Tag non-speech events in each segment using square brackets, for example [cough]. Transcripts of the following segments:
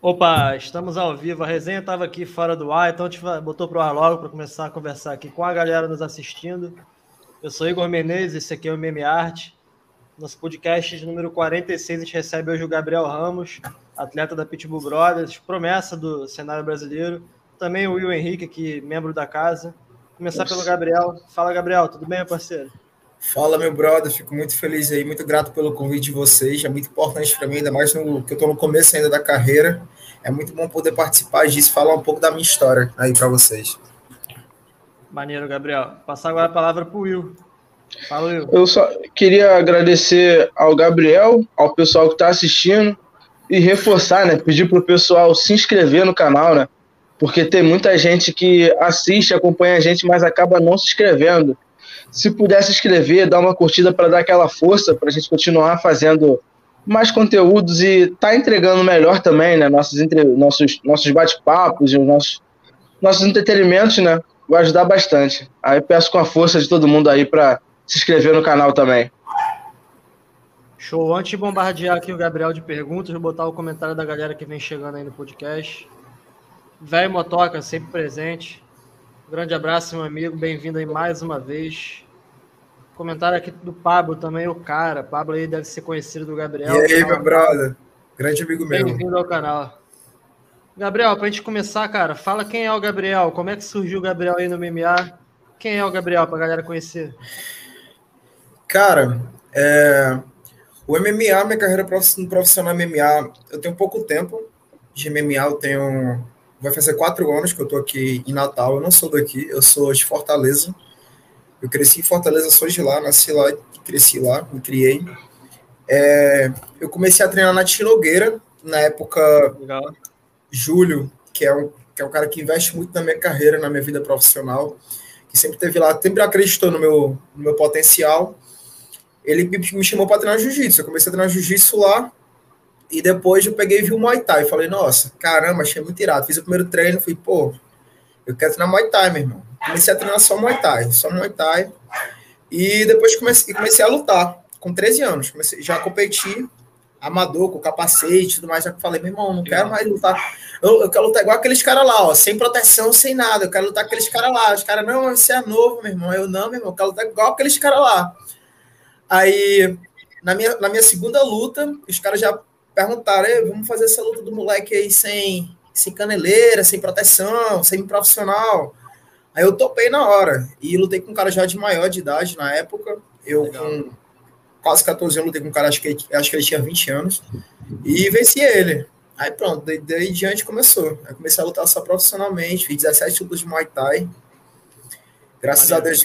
Opa, estamos ao vivo. A resenha estava aqui fora do ar, então a gente botou para o ar logo para começar a conversar aqui com a galera nos assistindo. Eu sou Igor Menezes, esse aqui é o Meme Arte. Nosso podcast de número 46, a gente recebe hoje o Gabriel Ramos, atleta da Pitbull Brothers, promessa do cenário brasileiro. Também o Will Henrique, aqui, membro da casa. Começar Nossa. pelo Gabriel. Fala, Gabriel, tudo bem, parceiro? Fala, meu brother, fico muito feliz aí, muito grato pelo convite de vocês. É muito importante para mim, ainda mais no, que eu estou no começo ainda da carreira. É muito bom poder participar disso, falar um pouco da minha história aí para vocês. Maneiro, Gabriel. Passar agora a palavra para o Will. Fala, Will. Eu só queria agradecer ao Gabriel, ao pessoal que está assistindo e reforçar, né? Pedir para o pessoal se inscrever no canal, né? Porque tem muita gente que assiste, acompanha a gente, mas acaba não se inscrevendo se puder se inscrever, dar uma curtida para dar aquela força para a gente continuar fazendo mais conteúdos e tá entregando melhor também, né? Nossos, entre, nossos, nossos bate-papos e os nossos, nossos entretenimentos, né? Vai ajudar bastante. Aí peço com a força de todo mundo aí para se inscrever no canal também. Show. Antes de bombardear aqui o Gabriel de perguntas, vou botar o comentário da galera que vem chegando aí no podcast. Velho Motoca, sempre presente. Grande abraço, meu amigo. Bem-vindo aí mais uma vez. Comentário aqui do Pablo também, o cara. Pablo aí deve ser conhecido do Gabriel. E aí, meu brother? Grande amigo meu. Bem-vindo ao canal. Gabriel, pra gente começar, cara, fala quem é o Gabriel, como é que surgiu o Gabriel aí no MMA? Quem é o Gabriel, pra galera conhecer? Cara, é... o MMA, minha carreira profissional MMA, eu tenho pouco tempo de MMA, eu tenho. Vai fazer quatro anos que eu tô aqui em Natal, eu não sou daqui, eu sou de Fortaleza. Eu cresci em Fortaleza, sou de lá, nasci lá, cresci lá, me criei. É, eu comecei a treinar na Tinogueira, na época Legal. Júlio, que é, um, que é um cara que investe muito na minha carreira, na minha vida profissional, que sempre teve lá, sempre acreditou no meu, no meu potencial. Ele me chamou para treinar jiu-jitsu. Eu comecei a treinar jiu-jitsu lá, e depois eu peguei e vi o Muay Thai. Falei, nossa, caramba, achei muito irado. Fiz o primeiro treino, fui, pô, eu quero treinar Muay Thai, meu irmão comecei a treinar só Muay Thai, só Muay Thai. E depois comecei, comecei a lutar, com 13 anos. Comecei, já competi, amador, com capacete e tudo mais. Já falei, meu irmão, não quero mais lutar. Eu, eu quero lutar igual aqueles caras lá, ó, sem proteção, sem nada. Eu quero lutar com aqueles caras lá. Os caras, não, você é novo, meu irmão. Eu não, meu irmão, eu quero lutar igual aqueles caras lá. Aí, na minha, na minha segunda luta, os caras já perguntaram, vamos fazer essa luta do moleque aí sem, sem caneleira, sem proteção, sem profissional. Aí eu topei na hora. E lutei com um cara já de maior de idade na época. Eu Legal. com quase 14 anos lutei com um cara, acho que, acho que ele tinha 20 anos. E venci ele. Aí pronto, daí, daí em diante começou. Aí comecei a lutar só profissionalmente, fiz 17 lutas de Muay Thai. Graças a Deus,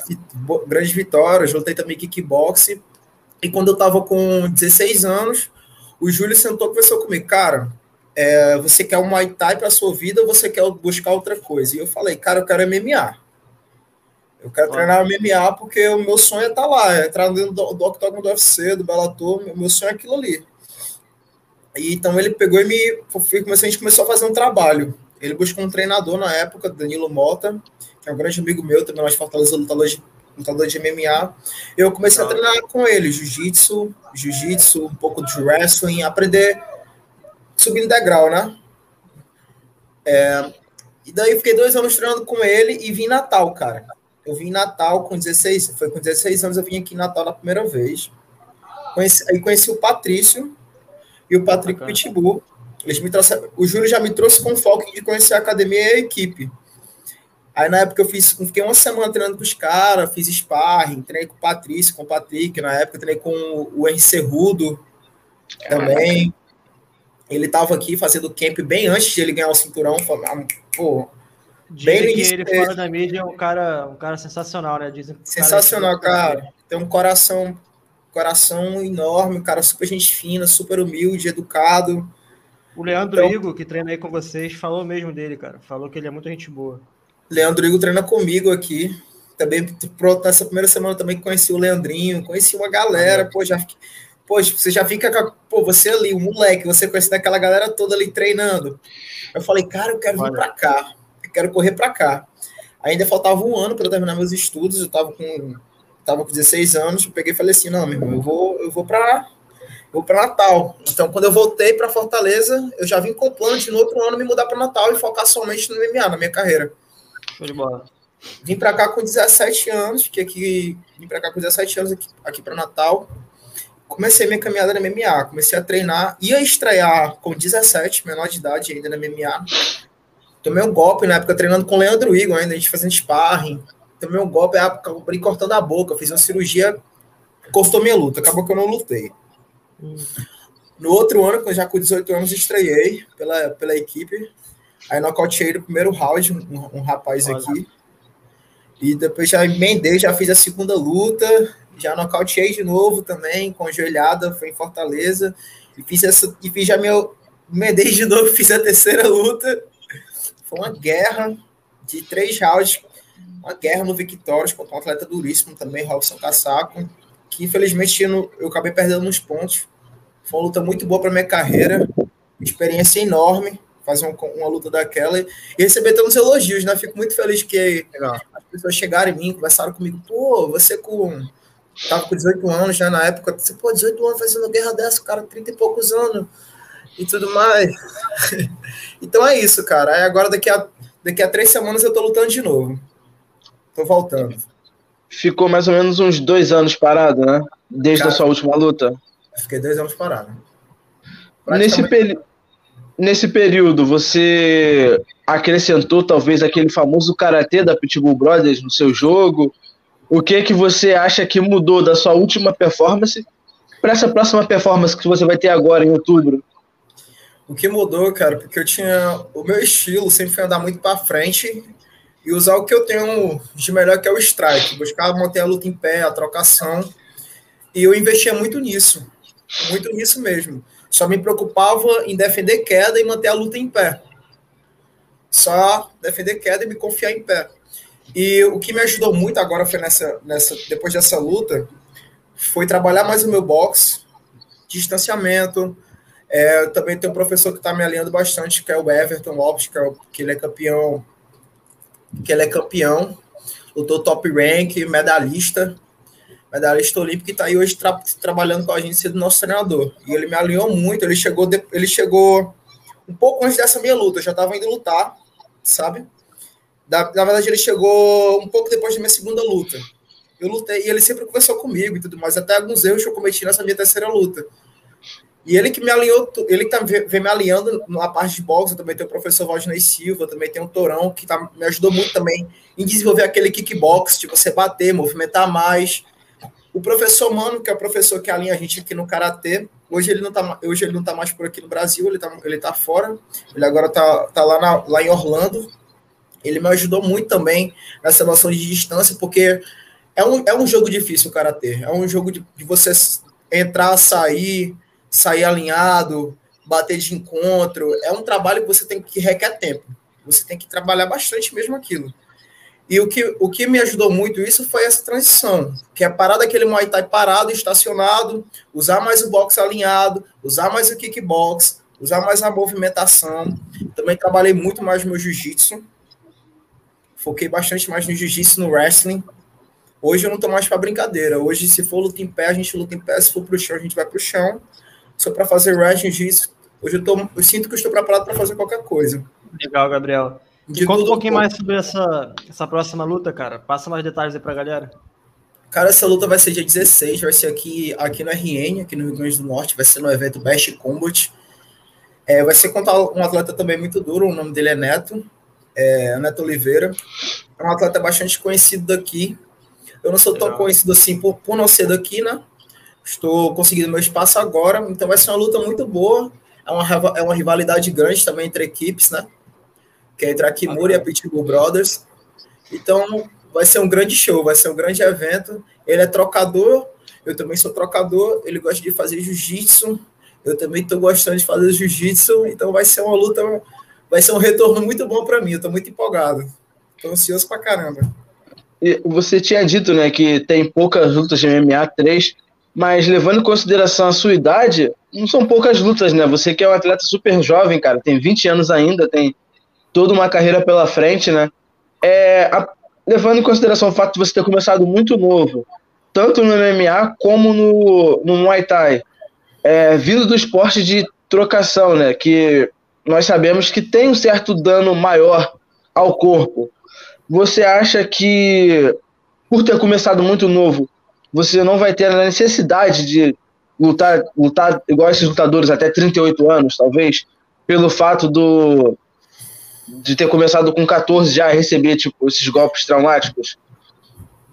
grandes vitórias. Lutei também kickboxing. E quando eu tava com 16 anos, o Júlio sentou e conversou comigo. Cara, é, você quer um Muay Thai para sua vida ou você quer buscar outra coisa? E eu falei, cara, eu quero MMA. Eu quero treinar MMA porque o meu sonho é estar tá lá, é entrar dentro do, do octógono do UFC, do Bellator, meu sonho é aquilo ali. E, então ele pegou e me. a gente começou a fazer um trabalho. Ele buscou um treinador na época, Danilo Mota, que é um grande amigo meu, também mais Fortaleza, lutador de, lutador de MMA. Eu comecei a treinar com ele, jiu-jitsu, jiu-jitsu, um pouco de wrestling, aprender subindo degrau, né? É, e daí fiquei dois anos treinando com ele e vim em Natal, cara. Eu vim em Natal com 16, foi com 16 anos eu vim aqui em Natal na primeira vez. Conheci, aí conheci o Patrício e o Patrick Pitbull. Eles me trouxeram, o Júlio já me trouxe com foco de conhecer a academia e a equipe. Aí na época eu fiz, fiquei uma semana treinando com os caras, fiz sparring, treinei com o Patrício, com o Patrick, na época treinei com o Henry Cerrudo também. Ele estava aqui fazendo camp bem antes de ele ganhar o cinturão. Pô, Dizem Bem que ele fora da mídia é um cara, um cara sensacional, né? Dizem sensacional, cara, cara. Tem um coração, coração enorme, um cara super gente fina, super humilde, educado. O Leandro então, Igo, que treina aí com vocês, falou mesmo dele, cara. Falou que ele é muito gente boa. Leandro Igo treina comigo aqui. Também, pronto, nessa primeira semana também conheci o Leandrinho, conheci uma galera, pô, já fiquei, Poxa, você já fica com. Pô, você ali, o moleque, você conhece aquela galera toda ali treinando. Eu falei, cara, eu quero vir para cá quero correr para cá. Ainda faltava um ano para terminar meus estudos, eu estava com, tava com 16 anos, eu peguei e falei assim, não, meu irmão, eu vou, eu vou para vou para Natal. Então, quando eu voltei para Fortaleza, eu já vim com o plano de no outro ano me mudar para Natal e focar somente no MMA, na minha carreira. Foi de bola. Vim para cá com 17 anos, fiquei aqui, vim para cá com 17 anos aqui, aqui para Natal. Comecei minha caminhada na MMA, comecei a treinar, ia estrear com 17, menor de idade ainda na MMA. Tomei um golpe na época treinando com o Leandro Igor ainda, a gente fazendo sparring. Tomei um golpe, acabei cortando a boca, fiz uma cirurgia, custou minha luta, acabou que eu não lutei. No outro ano, já com 18 anos, estreiei pela, pela equipe. Aí nocauteei no primeiro round um, um rapaz Olha. aqui. E depois já emendei, já fiz a segunda luta, já nocauteei de novo também, com joelhada, foi em Fortaleza. E fiz essa, e fiz já meu. Emendei de novo, [laughs] fiz a terceira luta. Foi uma guerra de três rounds, uma guerra no Victórios contra um atleta duríssimo também, Robson Cassaco, que infelizmente eu acabei perdendo nos pontos. Foi uma luta muito boa para minha carreira, experiência enorme fazer uma, uma, luta daquela e receber tantos elogios, né? Fico muito feliz que Legal. as pessoas chegaram em mim, conversaram comigo, pô, você com. Tava com 18 anos já né, na época, você, pô, 18 anos fazendo guerra dessa, cara, 30 e poucos anos e tudo mais. [laughs] então é isso, cara. Aí agora daqui a, daqui a três semanas eu tô lutando de novo. Tô voltando. Ficou mais ou menos uns dois anos parado, né? Desde cara, a sua última luta. Fiquei dois anos parado. Nesse período nesse período você acrescentou talvez aquele famoso karatê da Pitbull Brothers no seu jogo? O que é que você acha que mudou da sua última performance para essa próxima performance que você vai ter agora em outubro? O que mudou, cara, porque eu tinha o meu estilo sempre foi andar muito para frente e usar o que eu tenho de melhor que é o strike, buscar manter a luta em pé, a trocação. E eu investia muito nisso, muito nisso mesmo. Só me preocupava em defender queda e manter a luta em pé. Só defender queda e me confiar em pé. E o que me ajudou muito agora foi nessa, nessa depois dessa luta, foi trabalhar mais o meu boxe, distanciamento. É, também tem um professor que está me alinhando bastante, que é o Everton Lopes, que, é, que ele é campeão, que ele é campeão, lutou top rank, medalhista medalhista olímpico, que está aí hoje tra trabalhando com a gente, sendo nosso treinador. E ele me alinhou muito, ele chegou, de, ele chegou um pouco antes dessa minha luta, eu já estava indo lutar, sabe? Da, na verdade, ele chegou um pouco depois da minha segunda luta. Eu lutei, e ele sempre conversou comigo e tudo mais, até alguns erros que eu cometi nessa minha terceira luta. E ele que me alinhou, ele que tá, vem me alinhando na parte de boxe, também tem o professor Valdinei Silva, também tem o Torão, que tá, me ajudou muito também em desenvolver aquele kickbox, de você bater, movimentar mais, o professor Mano, que é o professor que alinha a gente aqui no Karatê, hoje ele não está hoje ele não tá mais por aqui no Brasil, ele está ele tá fora, ele agora está tá lá, na, lá em Orlando. Ele me ajudou muito também nessa noção de distância, porque é um, é um jogo difícil o Karatê, é um jogo de, de você entrar, sair, sair alinhado, bater de encontro, é um trabalho que você tem que requer tempo. Você tem que trabalhar bastante mesmo aquilo. E o que, o que me ajudou muito isso foi essa transição, que é parar daquele Muay Thai parado, estacionado, usar mais o box alinhado, usar mais o kickbox, usar mais a movimentação. Também trabalhei muito mais no meu jiu-jitsu. Foquei bastante mais no jiu-jitsu, no wrestling. Hoje eu não tô mais para brincadeira. Hoje, se for luta em pé, a gente luta em pé. Se for pro chão, a gente vai pro chão. Só para fazer wrestling, jiu-jitsu. Hoje eu, tô, eu sinto que eu estou preparado para fazer qualquer coisa. Legal, Gabriel. De conta um pouquinho mais sobre essa, essa próxima luta, cara. Passa mais detalhes aí pra galera. Cara, essa luta vai ser dia 16, vai ser aqui, aqui no RN, aqui no Rio Grande do Norte, vai ser no evento Best Combat. É, vai ser contra um atleta também muito duro, o nome dele é Neto, é, Neto Oliveira. É um atleta bastante conhecido daqui. Eu não sou tão conhecido assim por, por não ser daqui, né? Estou conseguindo meu espaço agora, então vai ser uma luta muito boa. É uma, é uma rivalidade grande também entre equipes, né? Que é entre a Kimura e a Pitbull Brothers. Então, vai ser um grande show, vai ser um grande evento. Ele é trocador, eu também sou trocador, ele gosta de fazer jiu-jitsu, eu também estou gostando de fazer jiu-jitsu, então vai ser uma luta, vai ser um retorno muito bom para mim, eu estou muito empolgado. Estou ansioso para caramba. E você tinha dito, né, que tem poucas lutas de MMA, três, mas levando em consideração a sua idade, não são poucas lutas, né? Você que é um atleta super jovem, cara, tem 20 anos ainda, tem toda uma carreira pela frente, né? É, a, levando em consideração o fato de você ter começado muito novo, tanto no MMA como no, no Muay Thai, é, vindo do esporte de trocação, né? Que nós sabemos que tem um certo dano maior ao corpo. Você acha que, por ter começado muito novo, você não vai ter a necessidade de lutar, lutar igual esses lutadores até 38 anos, talvez, pelo fato do de ter começado com 14 já a receber tipo esses golpes traumáticos?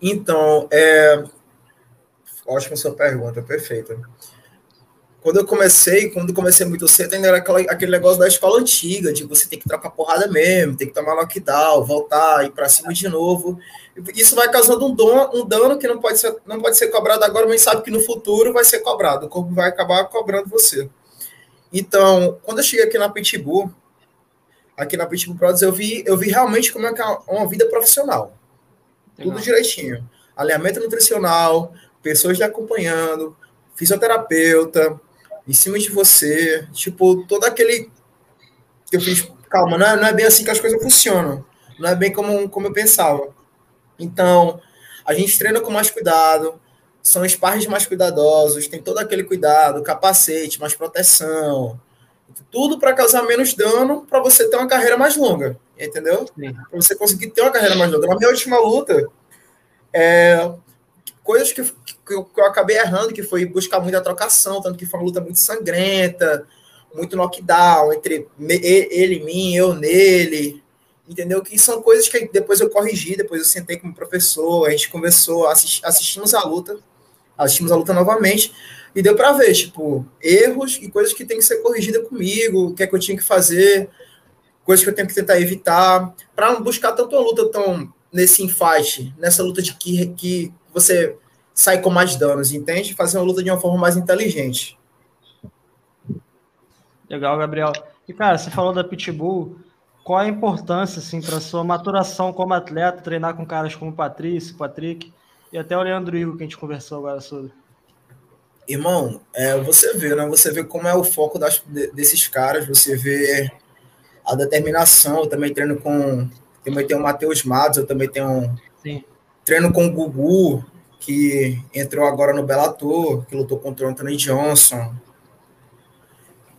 Então, é ótima sua pergunta, perfeita. Quando eu comecei, quando eu comecei muito cedo, ainda era aquela, aquele negócio da escola antiga, de você ter que trocar porrada mesmo, tem que tomar lockdown, voltar, ir para cima de novo. Isso vai causando um, dom, um dano que não pode, ser, não pode ser cobrado agora, mas sabe que no futuro vai ser cobrado. O corpo vai acabar cobrando você. Então, quando eu cheguei aqui na Pitbull, aqui na Pitbull Products, eu vi, eu vi realmente como é que é uma vida profissional. Legal. Tudo direitinho. Alinhamento nutricional, pessoas lhe acompanhando, fisioterapeuta, em cima de você, tipo, todo aquele que eu fiz, calma, não é, não é bem assim que as coisas funcionam, não é bem como, como eu pensava. Então, a gente treina com mais cuidado, são sparring mais cuidadosos, tem todo aquele cuidado, capacete, mais proteção, tudo para causar menos dano, para você ter uma carreira mais longa, entendeu? Para você conseguir ter uma carreira mais longa. Na minha última luta, é, coisas que, que, eu, que eu acabei errando, que foi buscar muita trocação, tanto que foi uma luta muito sangrenta, muito knockdown entre ele e mim, eu nele, entendeu? Que são coisas que depois eu corrigi, depois eu sentei com o professor, a gente conversou, assisti, assistimos a luta, assistimos a luta novamente, e deu para ver, tipo, erros e coisas que tem que ser corrigida comigo, o que é que eu tinha que fazer, coisas que eu tenho que tentar evitar, para não buscar tanto uma luta tão nesse enfate, nessa luta de que, que você sai com mais danos, entende? Fazer uma luta de uma forma mais inteligente. Legal, Gabriel. E, cara, você falou da Pitbull, qual a importância, assim, para sua maturação como atleta, treinar com caras como Patrício, Patrick e até o Leandro Igor, que a gente conversou agora sobre? Irmão, é, você vê, né? Você vê como é o foco das, desses caras, você vê a determinação. Eu também treino com. Também tenho o Matheus Matos, eu também tenho. Sim. Treino com o Gugu, que entrou agora no Bellator, que lutou contra o Anthony Johnson.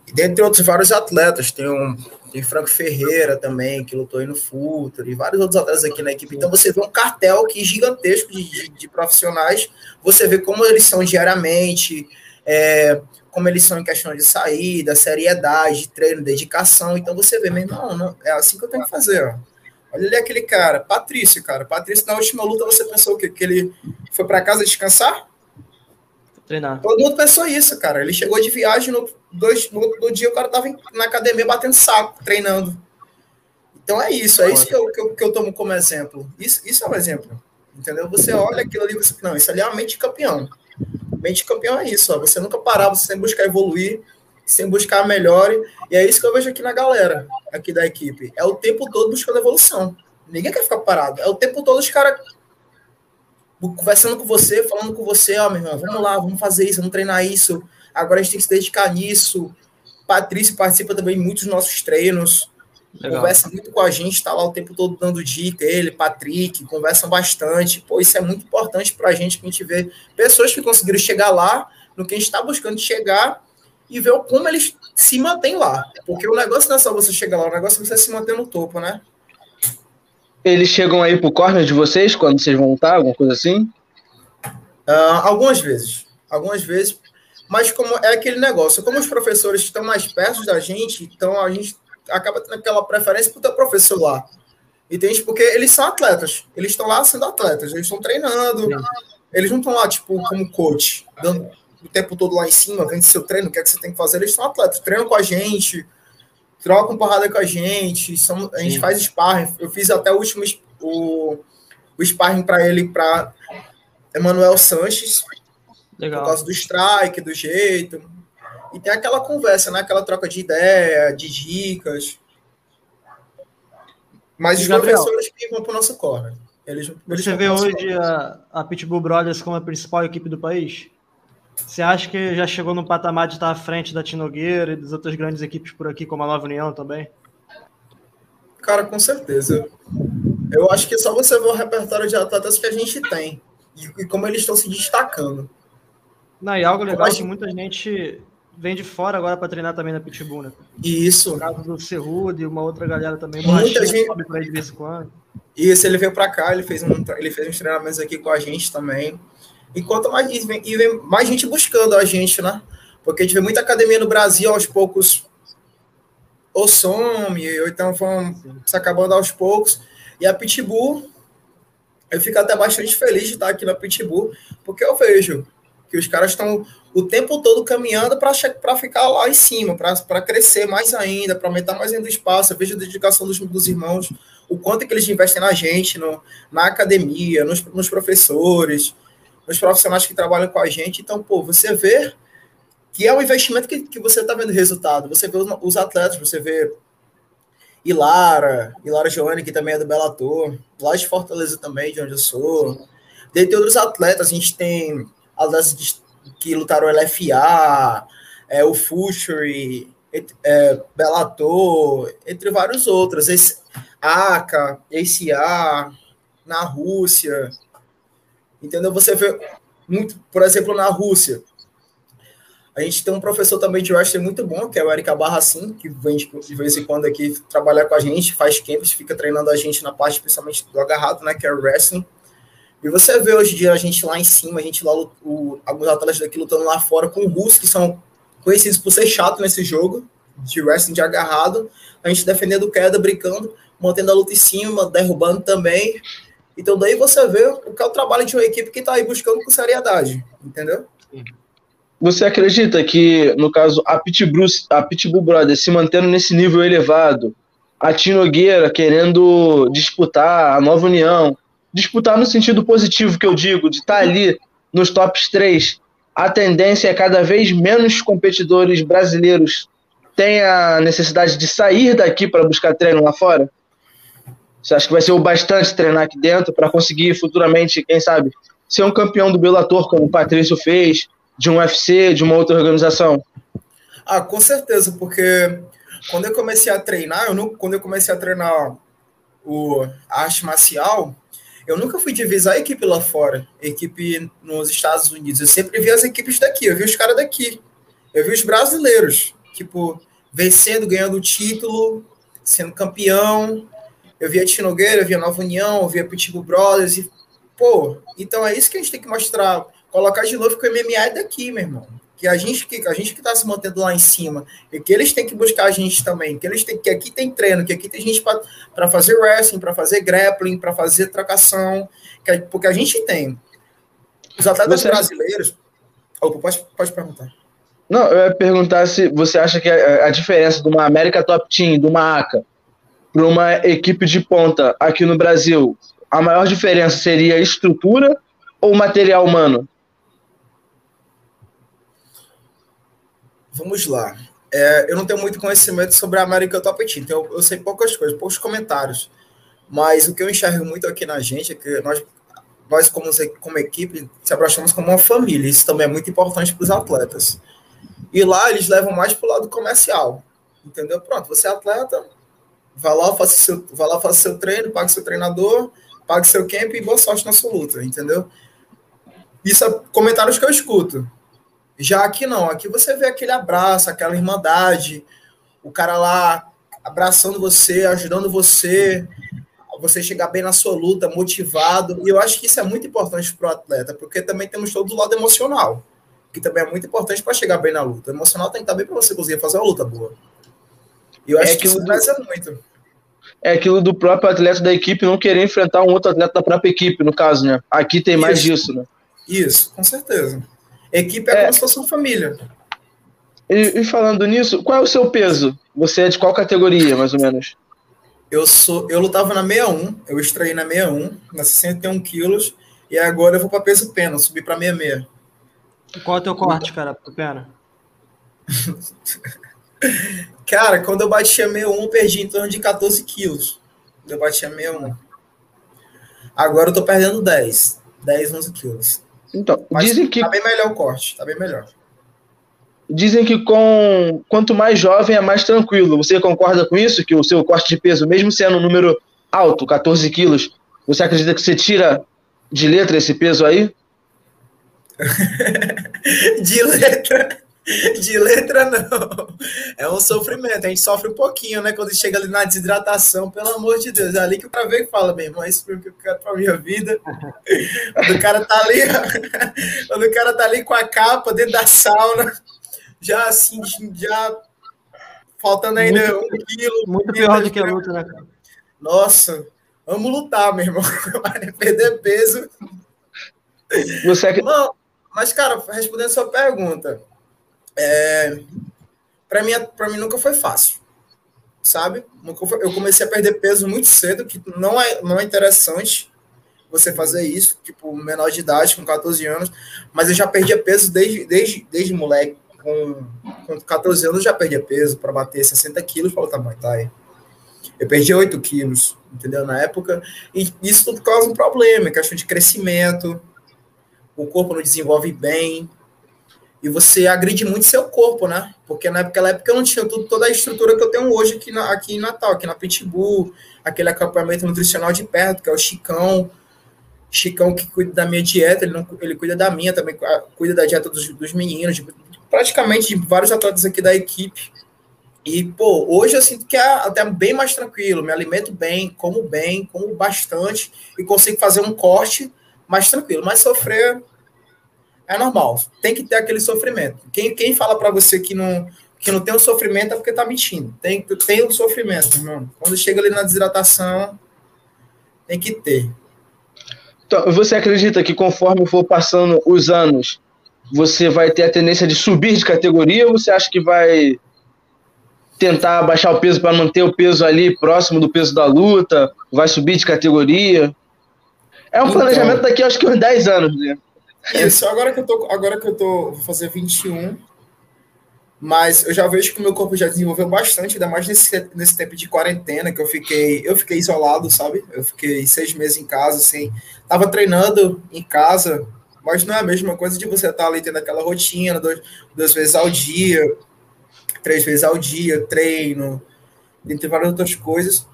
E dentre outros vários atletas, tem um tem Franco Ferreira também, que lutou aí no Futuro, e vários outros atletas aqui na equipe. Então você vê um cartel que gigantesco de, de, de profissionais, você vê como eles são diariamente, é, como eles são em questão de saída, seriedade, treino, dedicação. Então você vê, meu irmão, não, é assim que eu tenho que fazer. Ó. Olha ali aquele cara, Patrício, cara. Patrício, na última luta, você pensou o quê? Que ele foi para casa descansar? Treinar. Todo mundo pensou isso, cara. Ele chegou de viagem, no, dois, no, no dia o cara tava na academia batendo saco, treinando. Então é isso, é isso que eu, que eu, que eu tomo como exemplo. Isso, isso é um exemplo. Entendeu? Você olha aquilo ali e você não, isso ali é uma mente campeão. Mente campeão é isso, ó. Você nunca parar, você sempre buscar evoluir, sem buscar melhor. E é isso que eu vejo aqui na galera, aqui da equipe. É o tempo todo buscando evolução. Ninguém quer ficar parado. É o tempo todo os caras conversando com você, falando com você, ó, meu irmão, vamos lá, vamos fazer isso, vamos treinar isso. Agora a gente tem que se dedicar nisso. Patrício participa também de muitos nossos treinos. Legal. Conversa muito com a gente, está lá o tempo todo dando dica, ele, Patrick, conversam bastante. Pô, isso é muito importante para a gente, que a gente vê pessoas que conseguiram chegar lá, no que a gente está buscando chegar, e ver como eles se mantêm lá. Porque o negócio não é só você chegar lá, o negócio é você se manter no topo, né? Eles chegam aí pro corner de vocês quando vocês vão lutar, alguma coisa assim? Uh, algumas vezes. Algumas vezes. Mas como é aquele negócio, como os professores estão mais perto da gente, então a gente acaba tendo aquela preferência por ter professor lá. Entende? Porque eles são atletas. Eles estão lá sendo atletas. Eles estão treinando. Sim. Eles não estão lá, tipo, como coach, dando o tempo todo lá em cima, vendo seu treino, o que é que você tem que fazer. Eles são atletas. Treinam com a gente, trocam porrada com a gente, são, a gente Sim. faz sparring. Eu fiz até o último o, o sparring para ele, para Emanuel Sanches, Legal. por causa do strike, do jeito. E tem aquela conversa, né? Aquela troca de ideia, de dicas. Mas os Gabriel, professores que vão para o nosso corner. Eles, eles Você vê hoje a, a Pitbull Brothers como a principal equipe do país? Você acha que já chegou no patamar de estar à frente da Tinogueira e das outras grandes equipes por aqui, como a Nova União também? Cara, com certeza. Eu acho que é só você ver o repertório de atletas que a gente tem e, como eles estão se destacando. Não, e algo legal é que muita gente vem de fora agora para treinar também na Pitbull, né? Isso. O caso do Cerrudo e uma outra galera também. Muita gente. Sobe pra de vez em quando. Isso, ele veio para cá, ele fez, um, ele fez uns treinamentos aqui com a gente também. E quanto mais e vem, mais gente buscando a gente, né? Porque a gente vê muita academia no Brasil, aos poucos ou some, ou então vão se acabando aos poucos. E a Pitbull, eu fico até bastante feliz de estar aqui na Pitbull, porque eu vejo que os caras estão o tempo todo caminhando para ficar lá em cima, para crescer mais ainda, para aumentar mais ainda o espaço. Eu vejo a dedicação dos, dos irmãos, o quanto que eles investem na gente, no, na academia, nos, nos professores, nos profissionais que trabalham com a gente. Então, pô, você vê que é um investimento que, que você está vendo resultado. Você vê os, os, atletas, você vê Ilara, Ilara Joane, que também é do Bellator, lá de Fortaleza também, de onde eu sou. Dentre outros atletas, a gente tem atletas que lutaram LFA, é, o Fushry, é, Bellator, entre vários outros. Esse, ACA, ACA, na Rússia. Entendeu? Você vê muito, por exemplo, na Rússia. A gente tem um professor também de wrestling muito bom, que é o Erika Barracin, que vem de vez em quando aqui trabalhar com a gente, faz camps, fica treinando a gente na parte principalmente do agarrado, né, que é o wrestling. E você vê hoje em dia a gente lá em cima, a gente lá, o, alguns atletas daqui lutando lá fora com russos que são conhecidos por ser chato nesse jogo, de wrestling de agarrado, a gente defendendo queda, brincando, mantendo a luta em cima, derrubando também. Então daí você vê o que é o trabalho de uma equipe que está aí buscando com seriedade, entendeu? Você acredita que, no caso, a Pitbull, a Pitbull Brothers se mantendo nesse nível elevado, a Tinogueira querendo disputar a nova união, disputar no sentido positivo que eu digo, de estar tá ali nos tops 3, a tendência é cada vez menos competidores brasileiros têm a necessidade de sair daqui para buscar treino lá fora? Você acha que vai ser o bastante treinar aqui dentro para conseguir futuramente, quem sabe, ser um campeão do Bellator, como o Patrício fez, de um UFC, de uma outra organização? Ah, com certeza, porque quando eu comecei a treinar, eu não, quando eu comecei a treinar o a arte marcial, eu nunca fui divisar a equipe lá fora, equipe nos Estados Unidos. Eu sempre vi as equipes daqui, eu vi os caras daqui. Eu vi os brasileiros, tipo, vencendo, ganhando o título, sendo campeão. Eu vi a Tinogueira, eu vi a Nova União, eu vi a Pitbull Brothers. E, pô, então é isso que a gente tem que mostrar. Colocar de novo que o MMA é daqui, meu irmão. Que a gente que a gente que tá se mantendo lá em cima, e que eles têm que buscar a gente também, que eles têm que aqui tem treino, que aqui tem gente para fazer wrestling, para fazer grappling, para fazer tracação, que, porque a gente tem. Os atletas Você... brasileiros. Opa, pode, pode perguntar. Não, eu ia perguntar se você acha que a, a diferença de uma América Top Team, de uma ACA, para uma equipe de ponta aqui no Brasil, a maior diferença seria estrutura ou material humano? Vamos lá. É, eu não tenho muito conhecimento sobre a América Top Team, então eu, eu, sei poucas coisas, poucos comentários. Mas o que eu enxergo muito aqui na gente é que nós, nós como, como equipe, se abraçamos como uma família. Isso também é muito importante para os atletas. E lá eles levam mais para o lado comercial. Entendeu? Pronto, você é atleta, Vá lá, faça seu, vá lá, faça seu treino, pague seu treinador, pague seu camp e boa sorte na sua luta, entendeu? Isso é comentários que eu escuto. Já aqui não, aqui você vê aquele abraço, aquela irmandade, o cara lá abraçando você, ajudando você, você chegar bem na sua luta, motivado. E eu acho que isso é muito importante para o atleta, porque também temos todo o lado emocional, que também é muito importante para chegar bem na luta. O emocional tem que estar bem para você conseguir fazer uma luta boa. E eu é acho que isso pesa muito é aquilo do próprio atleta da equipe não querer enfrentar um outro atleta da própria equipe, no caso, né? Aqui tem mais disso, né? Isso, com certeza. Equipe é, é como se fosse uma família. E, e, falando nisso, qual é o seu peso? Você é de qual categoria, mais ou menos? Eu sou, eu lutava na 61, eu estreiei na 61, na 61 quilos, e agora eu vou para peso pena, subi para 66. Qual é o teu corte, cara, pro pena? [laughs] Cara, quando eu batia 61, perdi em torno de 14 quilos. Eu batia 61. Agora eu tô perdendo 10. 10, 11 quilos. Então, Mas dizem que. Tá bem melhor o corte, tá bem melhor. Dizem que com quanto mais jovem é mais tranquilo. Você concorda com isso? Que o seu corte de peso, mesmo sendo um número alto, 14 quilos, você acredita que você tira de letra esse peso aí? [laughs] de letra. [laughs] De letra, não. É um sofrimento. A gente sofre um pouquinho, né? Quando chega ali na desidratação, pelo amor de Deus. É ali que o cara vem e fala, meu irmão, isso é o que eu quero pra minha vida. [laughs] Quando o cara tá ali, [laughs] quando o cara tá ali com a capa dentro da sauna, já assim, já faltando ainda muito, um quilo. Muito pior do que a luta, né, cara? Nossa, vamos lutar, meu irmão. Vai perder peso. Você é que... Não, mas, cara, respondendo a sua pergunta, é, para mim, para mim nunca foi fácil, sabe? Eu comecei a perder peso muito cedo, que não é, não é interessante você fazer isso, tipo, menor de idade, com 14 anos, mas eu já perdia peso desde, desde, desde moleque. Com, com 14 anos já perdia peso para bater 60 quilos para o tamanho, tá aí. Eu perdi 8 quilos, entendeu? Na época, e isso tudo causa um problema, questão de crescimento, o corpo não desenvolve bem, e você agride muito seu corpo, né? Porque naquela época eu não tinha tudo, toda a estrutura que eu tenho hoje aqui, na, aqui em Natal, aqui na Pitbull, aquele acampamento nutricional de perto, que é o Chicão. Chicão que cuida da minha dieta, ele, não, ele cuida da minha também, cuida da dieta dos, dos meninos, de, praticamente de vários atletas aqui da equipe. E, pô, hoje eu sinto que é até bem mais tranquilo, me alimento bem, como bem, como bastante, e consigo fazer um corte mais tranquilo. Mas sofrer é normal. Tem que ter aquele sofrimento. Quem, quem fala para você que não, que não tem um sofrimento é porque tá mentindo. Tem, tem um sofrimento, irmão. Quando chega ali na desidratação, tem que ter. Então, você acredita que conforme for passando os anos, você vai ter a tendência de subir de categoria ou você acha que vai tentar baixar o peso para manter o peso ali próximo do peso da luta? Vai subir de categoria? É um então, planejamento daqui acho que uns 10 anos, né? Isso, agora que eu tô, agora que eu tô, vou fazer 21, mas eu já vejo que o meu corpo já desenvolveu bastante, ainda mais nesse, nesse tempo de quarentena que eu fiquei, eu fiquei isolado, sabe? Eu fiquei seis meses em casa, assim, tava treinando em casa, mas não é a mesma coisa de você estar tá ali tendo aquela rotina, dois, duas vezes ao dia, três vezes ao dia, treino, entre várias outras coisas.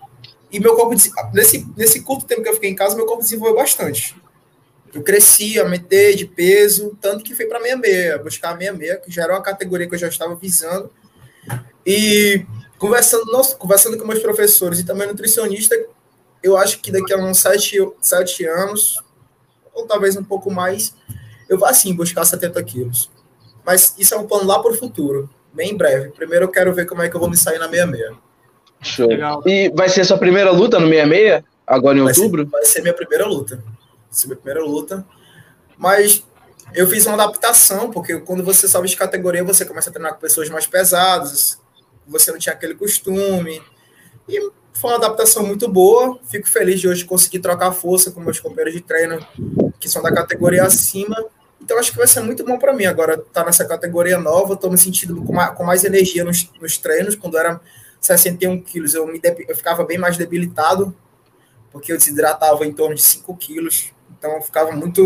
E meu corpo, nesse, nesse curto tempo que eu fiquei em casa, meu corpo desenvolveu bastante eu cresci, aumentei de peso, tanto que fui para 66, buscar a 66, que já era uma categoria que eu já estava visando. E conversando, nossa, conversando com meus professores e também nutricionista, eu acho que daqui a uns sete, sete anos, ou talvez um pouco mais, eu vou assim buscar 70 quilos. Mas isso é um plano lá para o futuro, bem em breve. Primeiro eu quero ver como é que eu vou me sair na 66. Show. Legal. E vai ser a sua primeira luta no 66? Agora em vai outubro? Ser, vai ser minha primeira luta essa minha primeira luta. Mas eu fiz uma adaptação, porque quando você sobe de categoria, você começa a treinar com pessoas mais pesadas, você não tinha aquele costume. E foi uma adaptação muito boa. Fico feliz de hoje conseguir trocar força com meus companheiros de treino, que são da categoria acima. Então, acho que vai ser muito bom para mim agora tá nessa categoria nova. Estou me sentindo com mais, com mais energia nos, nos, treinos. Quando era 61 quilos, eu, me, eu ficava bem mais debilitado, porque eu desidratava em torno de 5 quilos então ficava muito.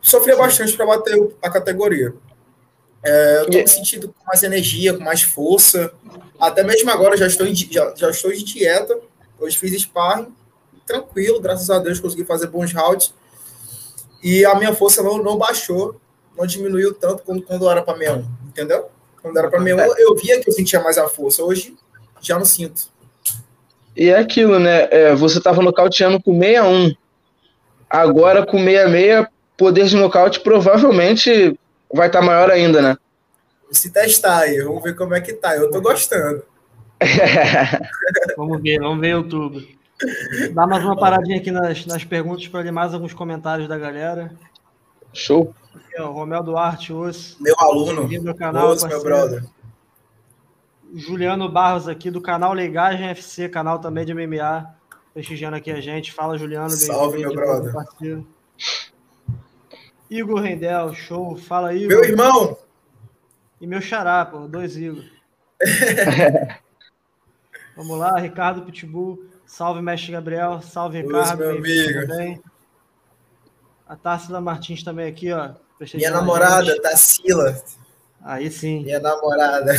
Sofria bastante para bater a categoria. É, eu estou me sentindo com mais energia, com mais força. Até mesmo agora já estou já, já estou de dieta. Hoje fiz sparring, tranquilo, graças a Deus consegui fazer bons rounds. E a minha força não, não baixou, não diminuiu tanto quando, quando era para 61, entendeu? Quando era para 61, eu via que eu sentia mais a força. Hoje já não sinto. E é aquilo, né? É, você estava nocauteando com 61. Agora com 66, poder de nocaute provavelmente vai estar tá maior ainda, né? Se testar aí, vamos ver como é que tá. Eu tô gostando. [laughs] vamos ver, vamos ver em outubro. Dá mais uma paradinha aqui nas, nas perguntas para ler mais alguns comentários da galera. Show. Aqui, ó, Romel Duarte, os Meu aluno. Meu canal, Os, meu brother. Juliano Barros aqui do canal Legagem FC, canal também de MMA prestigiando aqui a gente. Fala, Juliano. Salve, meu brother. Parceiro. Igor Rendel, show. Fala, Igor. Meu irmão. E meu xará, pô, dois Igor. [laughs] Vamos lá, Ricardo Pitbull. Salve, mestre Gabriel. Salve, Ricardo. meu amigo. Também. A Tarsila Martins também aqui, ó. Minha namorada, Tarsila. Aí sim. Minha namorada.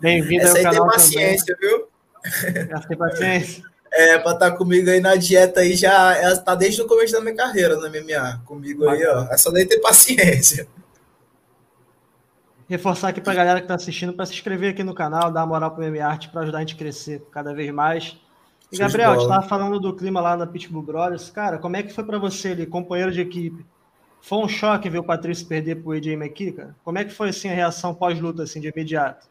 Bem-vinda ao canal tem paciência, também. viu? Essa tem paciência. É, pra estar tá comigo aí na dieta aí já ela tá desde o começo da minha carreira no MMA. Comigo aí, ó. É só daí ter paciência. reforçar aqui para a galera que está assistindo para se inscrever aqui no canal, dar uma moral para o MMArt para ajudar a gente a crescer cada vez mais. E, Gabriel, a gente estava falando do clima lá na Pitbull Brothers. Cara, como é que foi para você ali, companheiro de equipe? Foi um choque ver o Patrício perder para o AJ McKee, cara? Como é que foi assim, a reação pós-luta, assim, de imediato?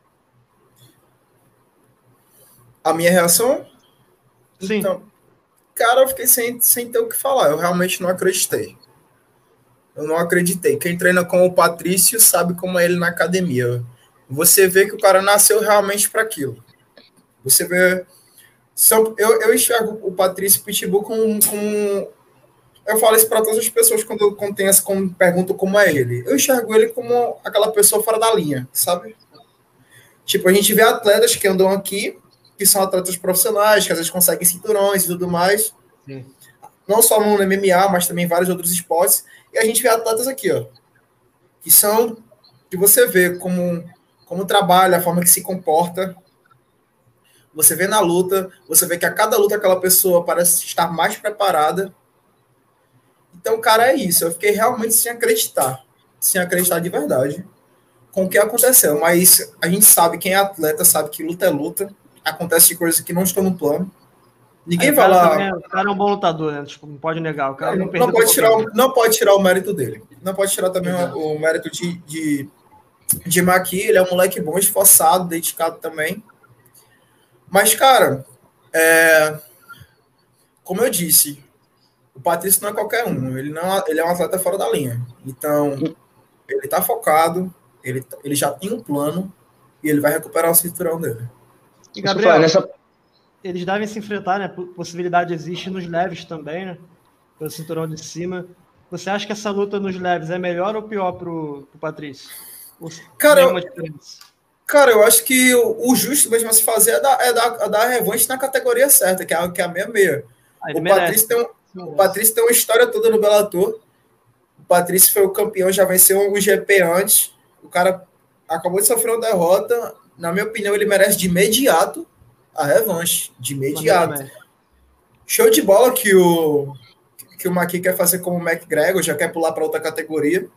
A minha reação? Sim. Então, cara, eu fiquei sem, sem ter o que falar. Eu realmente não acreditei. Eu não acreditei. Quem treina com o Patrício sabe como é ele na academia. Você vê que o cara nasceu realmente para aquilo. Você vê. Eu, eu enxergo o Patrício Pitbull com, com eu falo isso para todas as pessoas quando eu quando essa, como pergunto como é ele. Eu enxergo ele como aquela pessoa fora da linha, sabe? Tipo, a gente vê atletas que andam aqui, que são atletas profissionais, que às vezes conseguem cinturões e tudo mais. Sim. Não só no MMA, mas também em vários outros esportes. E a gente vê atletas aqui, ó, que são que você vê como como trabalha, a forma que se comporta. Você vê na luta, você vê que a cada luta aquela pessoa parece estar mais preparada. Então, cara, é isso. Eu fiquei realmente sem acreditar, sem acreditar de verdade com o que aconteceu. Mas a gente sabe, quem é atleta sabe que luta é luta. Acontece coisas que não estão no plano. Ninguém vai lá. É, o cara é um bom lutador, né? Tipo, não pode negar. O cara não, não, pode tirar, o, não pode tirar o mérito dele. Não pode tirar também o, o, mérito de, de, de Maqui. Ele é um moleque bom, esforçado, dedicado também. Mas, cara, é, como eu disse, o Patrício não é qualquer um. Ele, não, ele é um atleta fora da linha. Então, ele tá focado, ele, ele já tem um plano e ele vai recuperar o cinturão dele. E Gabriel, nessa eles devem se enfrentar, né? Possibilidade existe nos leves também, né? Pelo cinturão de cima. Você acha que essa luta nos leves é melhor ou pior pro, pro Patrício? cara, eu, cara, eu acho que o, o, justo mesmo a se fazer é dar, é dar, é dar revanche na categoria certa, que é, que é a meia-meia. Ah, o, Patrício tem um, o Patrício tem uma história toda no Bellator. O Patrício foi o campeão, já venceu um GP antes. O cara acabou de sofrer uma derrota. Na minha opinião, ele merece de imediato a revanche de imediato. Show de bola que o que o Maqui quer fazer como o McGregor, já quer pular para outra categoria.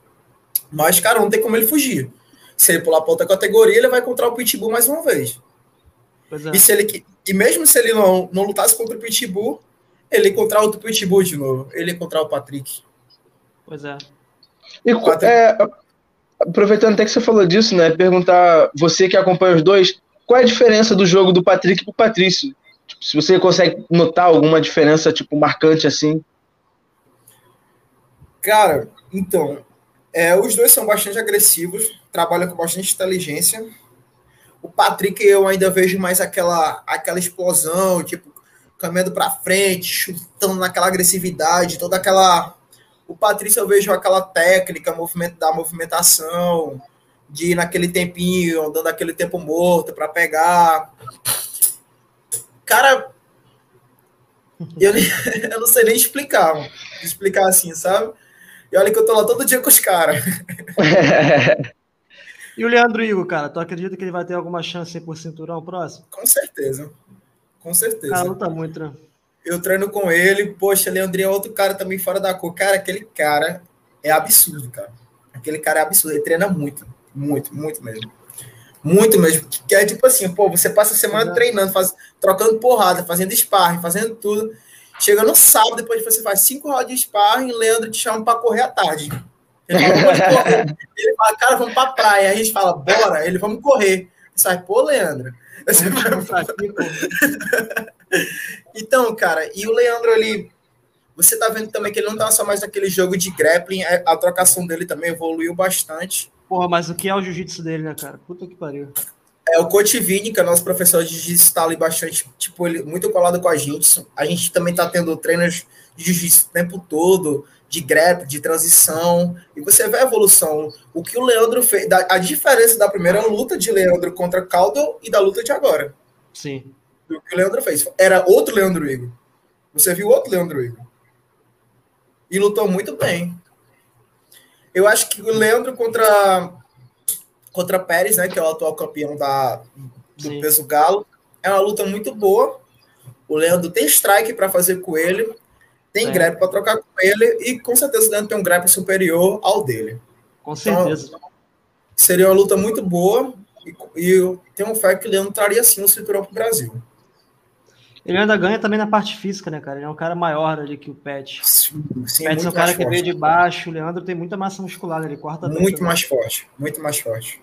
Mas, cara, não tem como ele fugir. Se ele pular para outra categoria, ele vai encontrar o Pitbull mais uma vez. É. E, se ele, e mesmo se ele não, não lutasse contra o Pitbull, ele encontrar outro Pitbull de novo. Ele encontrar o Patrick. Pois é. E, Patrick... é, aproveitando até que você falou disso, né? Perguntar, você que acompanha os dois, qual é a diferença do jogo do Patrick pro Patrício? Tipo, se você consegue notar alguma diferença, tipo, marcante assim. Cara, então, é, os dois são bastante agressivos, trabalham com bastante inteligência. O Patrick eu ainda vejo mais aquela, aquela explosão, tipo, caminhando para frente, chutando naquela agressividade, toda aquela. O Patrício eu vejo aquela técnica, movimento da movimentação, de ir naquele tempinho, dando aquele tempo morto para pegar. Cara, eu, nem, [laughs] eu não sei nem explicar, mano. explicar assim, sabe? E olha que eu tô lá todo dia com os caras. [laughs] e o Leandro Igor, cara, tu acredita que ele vai ter alguma chance por cinturão próximo? Com certeza. Com certeza. Cara, luta muito, né? Eu treino com ele, poxa, Leandrinho é outro cara também fora da cor. Cara, aquele cara é absurdo, cara. Aquele cara é absurdo, ele treina muito. Muito, muito mesmo. Muito mesmo. Que é tipo assim, pô, você passa a semana Exato. treinando, faz, trocando porrada, fazendo sparring, fazendo tudo. Chega no sábado, depois você faz cinco rodas de sparring, Leandro te chama para correr à tarde. Ele fala, ele fala, cara, vamos pra praia. Aí a gente fala, bora, ele, vamos correr. Sai, pô, Leandro. [laughs] então, cara, e o Leandro ali, você tá vendo também que ele não tá só mais naquele jogo de grappling, a trocação dele também evoluiu bastante. Porra, mas o que é o jiu-jitsu dele, né, cara? Puta que pariu. É o Coach Vini, que é nosso professor de jiu-jitsu, tá ali bastante, tipo, ele, muito colado com a gente. A gente também tá tendo treinos de jiu-jitsu o tempo todo, de grep, de transição, e você vê a evolução. O que o Leandro fez, a diferença da primeira luta de Leandro contra Caldwell e da luta de agora. Sim. O que o Leandro fez. Era outro Leandro Igor. Você viu outro Leandro Igor. E lutou muito bem. Eu acho que o Leandro contra contra Pérez, né, que é o atual campeão da, do Sim. peso galo, é uma luta muito boa. O Leandro tem strike para fazer com ele, tem é. grab para trocar com ele e com certeza o Leandro tem um grab superior ao dele. Com certeza. Então, seria uma luta muito boa e, e eu tenho fé que o Leandro traria sim o cinturão para o Brasil. Ele ainda ganha também na parte física, né, cara? Ele é um cara maior ali que o Pet. Sim, sim, o Pet é um cara que veio de baixo, o Leandro tem muita massa muscular, ele corta Muito mais forte, muito mais forte.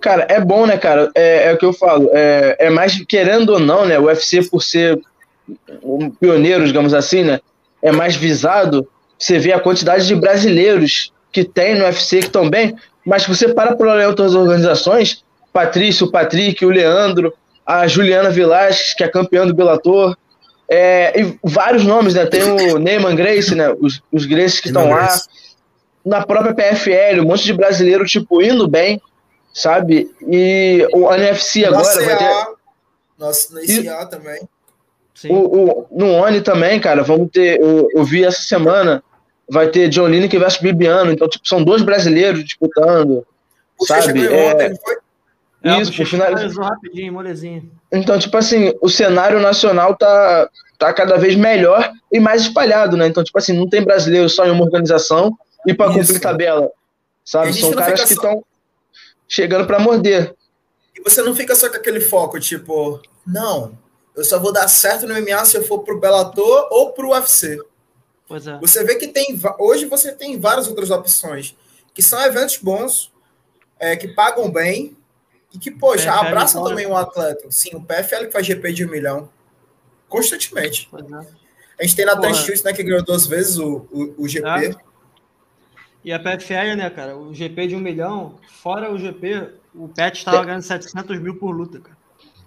Cara, é bom, né, cara? É, é o que eu falo. É, é, mais, querendo ou não, né? O UFC, por ser um pioneiro, digamos assim, né? É mais visado. Você vê a quantidade de brasileiros que tem no UFC que estão bem, mas você para para olhar outras organizações, Patrício, o Patrick, o Leandro, a Juliana Vilas, que é campeã do Bellator, é, e vários nomes, né? Tem o [laughs] Neyman Grace, né? Os, os Graces que estão lá. Na própria PFL, um monte de brasileiro, tipo, indo bem, sabe? E o NFC agora Nossa, vai ter. Nossa, no ICA também. O, o, no ONI também, cara, vamos ter. Eu, eu vi essa semana, vai ter John Lineker versus Bibiano. Então, tipo, são dois brasileiros disputando. O sabe? É... Ontem, foi? É, Isso, por finalizou rapidinho, molezinho. Então, tipo assim, o cenário nacional tá, tá cada vez melhor e mais espalhado, né? Então, tipo assim, não tem brasileiro só em uma organização e para cumprir tabela, sabe? São caras que estão só... chegando para morder. E você não fica só com aquele foco, tipo, não, eu só vou dar certo no MMA se eu for pro Bellator ou pro UFC. Pois é. Você vê que tem hoje você tem várias outras opções que são eventos bons, é, que pagam bem e que, poxa, PFL abraçam também um atleta. Sim, o PFL que faz GP de um milhão. Constantemente. É. A gente tem Nathan Schultz, né, que ganhou duas vezes o, o, o GP. Ah. E a PFL, né, cara? O GP de um milhão, fora o GP, o Pet estava ganhando 700 mil por luta, cara.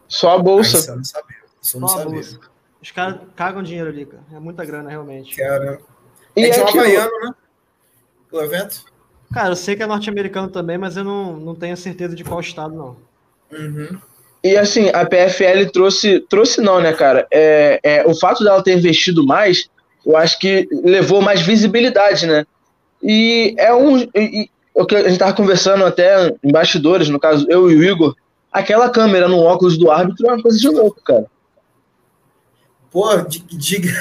Só a bolsa. Ah, isso eu não sabia. Isso eu não Só a bolsa. Os caras cagam dinheiro ali, cara. É muita grana, realmente. Cara. E é de um havaiano, né? O evento. Cara, eu sei que é norte-americano também, mas eu não, não tenho certeza de qual estado, não. Uhum. E assim, a PFL trouxe, trouxe não, né, cara? É, é, o fato dela ter investido mais, eu acho que levou mais visibilidade, né? E é um. E, o que a gente tava conversando até em bastidores, no caso, eu e o Igor, aquela câmera no óculos do árbitro é uma coisa de louco, cara. Pô, diga.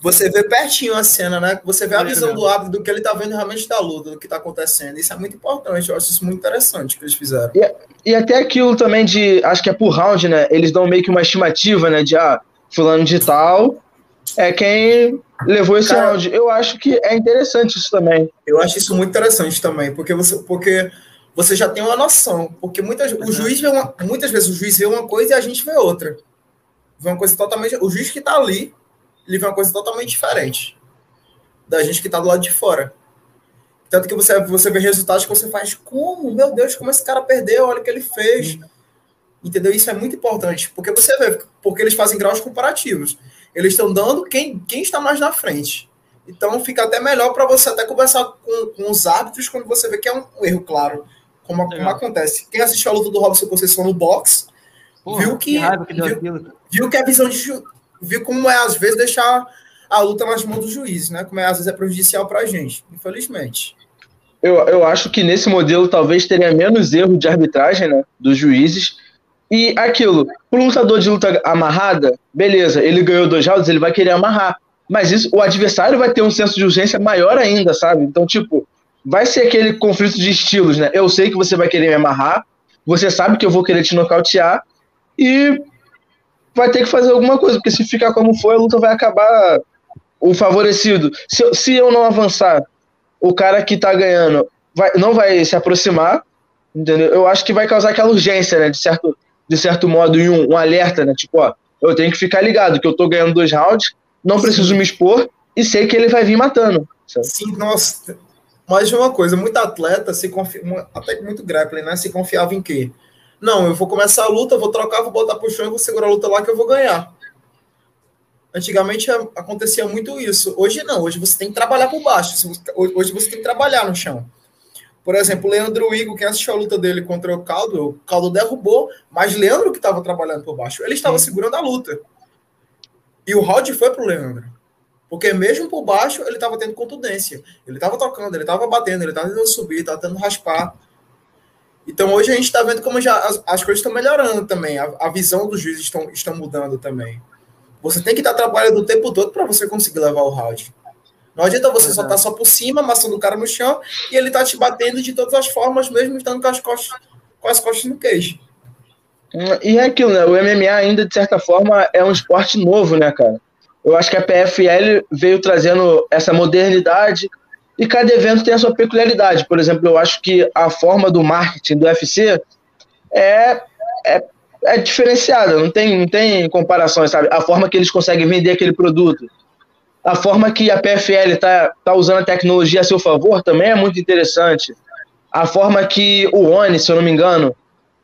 Você vê pertinho a cena, né? Você vê a visão do árbitro do que ele tá vendo realmente da luta, do que tá acontecendo. Isso é muito importante, eu acho isso muito interessante que eles fizeram. E, e até aquilo também de, acho que é por round, né? Eles dão meio que uma estimativa, né? De, ah, fulano de tal é quem levou esse Cara, round. Eu acho que é interessante isso também. Eu acho isso muito interessante também, porque você, porque você já tem uma noção. Porque muitas, o juiz vê uma, muitas vezes o juiz vê uma coisa e a gente vê outra. Vê uma coisa totalmente. O juiz que tá ali ele vê uma coisa totalmente diferente da gente que está do lado de fora. Tanto que você, você vê resultados que você faz, como? Meu Deus, como esse cara perdeu, olha o que ele fez. Entendeu? Isso é muito importante, porque você vê, porque eles fazem graus comparativos. Eles estão dando quem, quem está mais na frente. Então fica até melhor para você até conversar com, com, os árbitros quando você vê que é um, um erro claro, como, como, acontece. Quem assistiu a luta do Robson Conceição no box, Porra, viu que, que viu, viu, que a visão de, viu como é, às vezes, deixar a luta nas mãos do juiz, né? Como é, às vezes é prejudicial para a gente, infelizmente. Eu, eu acho que nesse modelo talvez teria menos erro de arbitragem, né? Dos juízes. E aquilo, para um lutador de luta amarrada, beleza, ele ganhou dois rounds, ele vai querer amarrar. Mas isso, o adversário vai ter um senso de urgência maior ainda, sabe? Então, tipo, vai ser aquele conflito de estilos, né? Eu sei que você vai querer me amarrar, você sabe que eu vou querer te nocautear, e vai ter que fazer alguma coisa, porque se ficar como foi, a luta vai acabar o favorecido. Se, se eu não avançar, o cara que tá ganhando vai, não vai se aproximar, entendeu? Eu acho que vai causar aquela urgência, né? De certo, de certo modo, e um, um alerta, né? Tipo, ó, eu tenho que ficar ligado que eu tô ganhando dois rounds, não preciso me expor e sei que ele vai vir matando. Sabe? Sim, nossa. Mais uma coisa, muito atleta se confia, até muito grappling, né? Se confiava em quê? Não, eu vou começar a luta, vou trocar, vou botar pro chão e vou segurar a luta lá que eu vou ganhar. Antigamente acontecia muito isso. Hoje não, hoje você tem que trabalhar por baixo. Hoje você tem que trabalhar no chão. Por exemplo, o Leandro Igor, quem assistiu a luta dele contra o Caldo, o Caldo derrubou, mas Leandro que estava trabalhando por baixo, ele estava segurando a luta. E o round foi pro Leandro. Porque mesmo por baixo, ele estava tendo contundência. Ele estava tocando, ele estava batendo, ele estava tentando subir, estava tentando raspar. Então hoje a gente está vendo como já as, as coisas estão melhorando também, a, a, visão dos juízes estão, estão mudando também. Você tem que estar trabalhando o tempo todo para você conseguir levar o round. Não adianta você só estar tá só por cima, amassando o cara no chão, e ele tá te batendo de todas as formas, mesmo estando com as costas, com as costas no queijo. E é aquilo, né? O MMA ainda, de certa forma, é um esporte novo, né, cara? Eu acho que a PFL veio trazendo essa modernidade e cada evento tem a sua peculiaridade. Por exemplo, eu acho que a forma do marketing do UFC é, é, é diferenciada, não tem, não tem comparações, sabe? A forma que eles conseguem vender aquele produto. A forma que a PFL está tá usando a tecnologia a seu favor também é muito interessante. A forma que o ONI, se eu não me engano,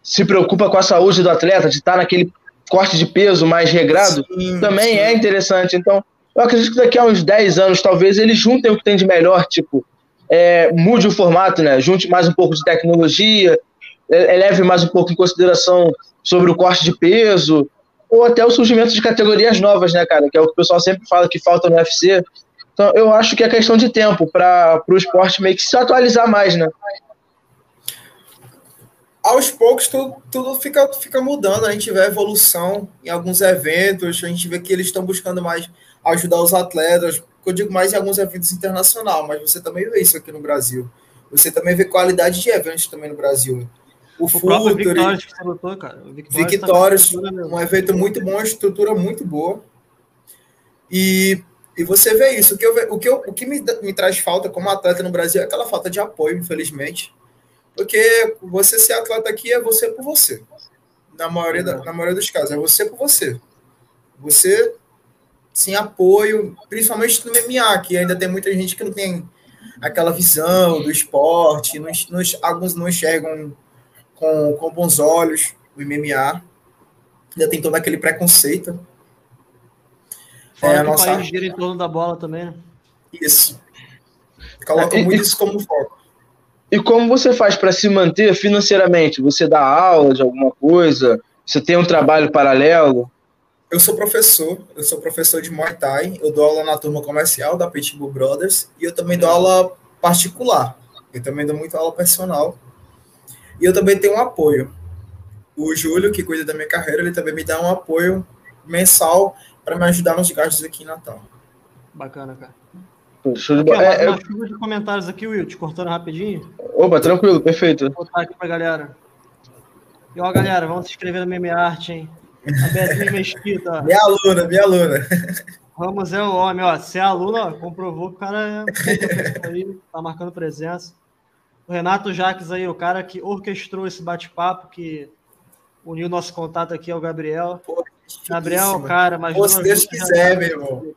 se preocupa com a saúde do atleta, de estar naquele corte de peso mais regrado, sim, também sim. é interessante. Então, eu acredito que daqui a uns 10 anos, talvez, eles juntem o que tem de melhor, tipo, é, mude o formato, né? Junte mais um pouco de tecnologia, é, eleve mais um pouco em consideração sobre o corte de peso, ou até o surgimento de categorias novas, né, cara? Que é o que o pessoal sempre fala que falta no UFC. Então, eu acho que é questão de tempo para o esporte meio que se atualizar mais, né? aos poucos tudo, tudo fica, fica mudando, a gente vê evolução em alguns eventos, a gente vê que eles estão buscando mais ajudar os atletas, eu digo mais em alguns eventos internacionais, mas você também vê isso aqui no Brasil. Você também vê qualidade de eventos também no Brasil. O, o Futuri, que você lutou, cara. Victórios, tá um evento muito bom, uma estrutura muito boa. E, e você vê isso. O que, eu, o que, eu, o que me, me traz falta como atleta no Brasil é aquela falta de apoio, infelizmente porque você ser atleta aqui é você por você. Na maioria, da, na maioria dos casos, é você por você. Você sem apoio, principalmente no MMA, que ainda tem muita gente que não tem aquela visão do esporte, não, não, alguns não enxergam com, com bons olhos o MMA. Ainda tem todo aquele preconceito. Fora é, a nossa... o país gira em torno da bola também, né? Isso. Coloca é, muito isso como foco. E como você faz para se manter financeiramente? Você dá aula de alguma coisa? Você tem um trabalho paralelo? Eu sou professor, eu sou professor de Muay Thai, eu dou aula na turma comercial da Pitbull Brothers e eu também dou aula particular. Eu também dou muita aula personal. E eu também tenho um apoio. O Júlio, que cuida da minha carreira, ele também me dá um apoio mensal para me ajudar nos gastos aqui em Natal. Bacana, cara. Show de bola. É, eu... chuva de comentários aqui, Will, te cortando rapidinho. Opa, tranquilo, perfeito. Vou botar aqui pra galera. E ó, galera, vamos se inscrever no Meme Arte, hein? A Beatriz Mesquita. minha aluna, minha aluna. Ramos é o homem, ó. Se é aluna, ó, comprovou que o cara é aí, tá marcando presença. O Renato Jaques aí, o cara que orquestrou esse bate-papo, que uniu nosso contato aqui ao Gabriel. Pô, Gabriel, cara, mas. Pô, se Deus quiser, meu irmão.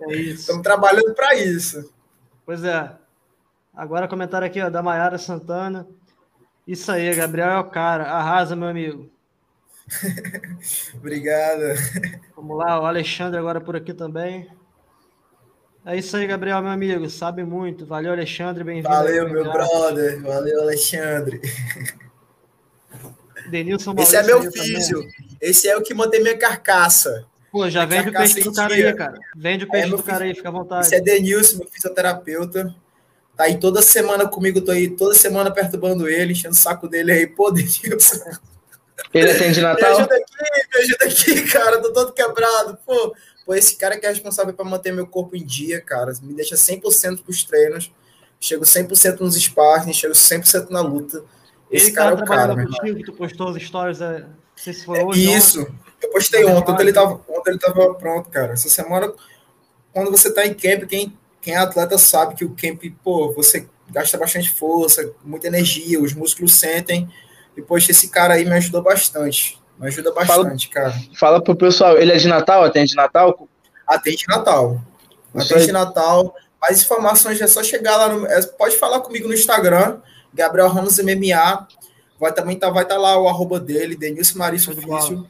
É isso. Estamos trabalhando para isso. Pois é. Agora comentário aqui ó, da Maiara Santana. Isso aí, Gabriel é o cara. Arrasa, meu amigo. [laughs] Obrigado. Vamos lá, o Alexandre agora por aqui também. É isso aí, Gabriel, meu amigo. Sabe muito. Valeu, Alexandre. Bem-vindo. Valeu, meu brother. Valeu, Alexandre. Denilson Esse é meu físio. Esse é o que mantém minha carcaça. Pô, já vende o peixe do cara aí, cara. Vende o peixe é, do cara aí, fica à vontade. Esse é Denilson, meu fisioterapeuta. Tá aí toda semana comigo, tô aí toda semana perturbando ele, enchendo o saco dele aí. Pô, Denilson. Ele atende Natal? Me ajuda aqui, me ajuda aqui, cara. Tô todo quebrado. Pô, pô esse cara que é responsável para manter meu corpo em dia, cara. Me deixa 100% pros treinos. Chego 100% nos sparring, chego 100% na luta. Esse ele cara é o cara, meu que tu postou as stories, é... não sei se foi hoje. Isso. Ontem. Eu postei ontem, ontem ele, tava, ontem ele tava pronto, cara. Essa semana, quando você tá em camp, quem, quem é atleta sabe que o camp, pô, você gasta bastante força, muita energia, os músculos sentem. E, poxa, esse cara aí me ajudou bastante. Me ajuda bastante, fala, cara. Fala pro pessoal, ele é de Natal? Atende Natal? Atende Natal. Atende Natal. Mais informações é só chegar lá no. É, pode falar comigo no Instagram, Gabriel Ramos MMA. Vai também tá, vai estar tá lá o arroba dele, Denilson Marício Físio.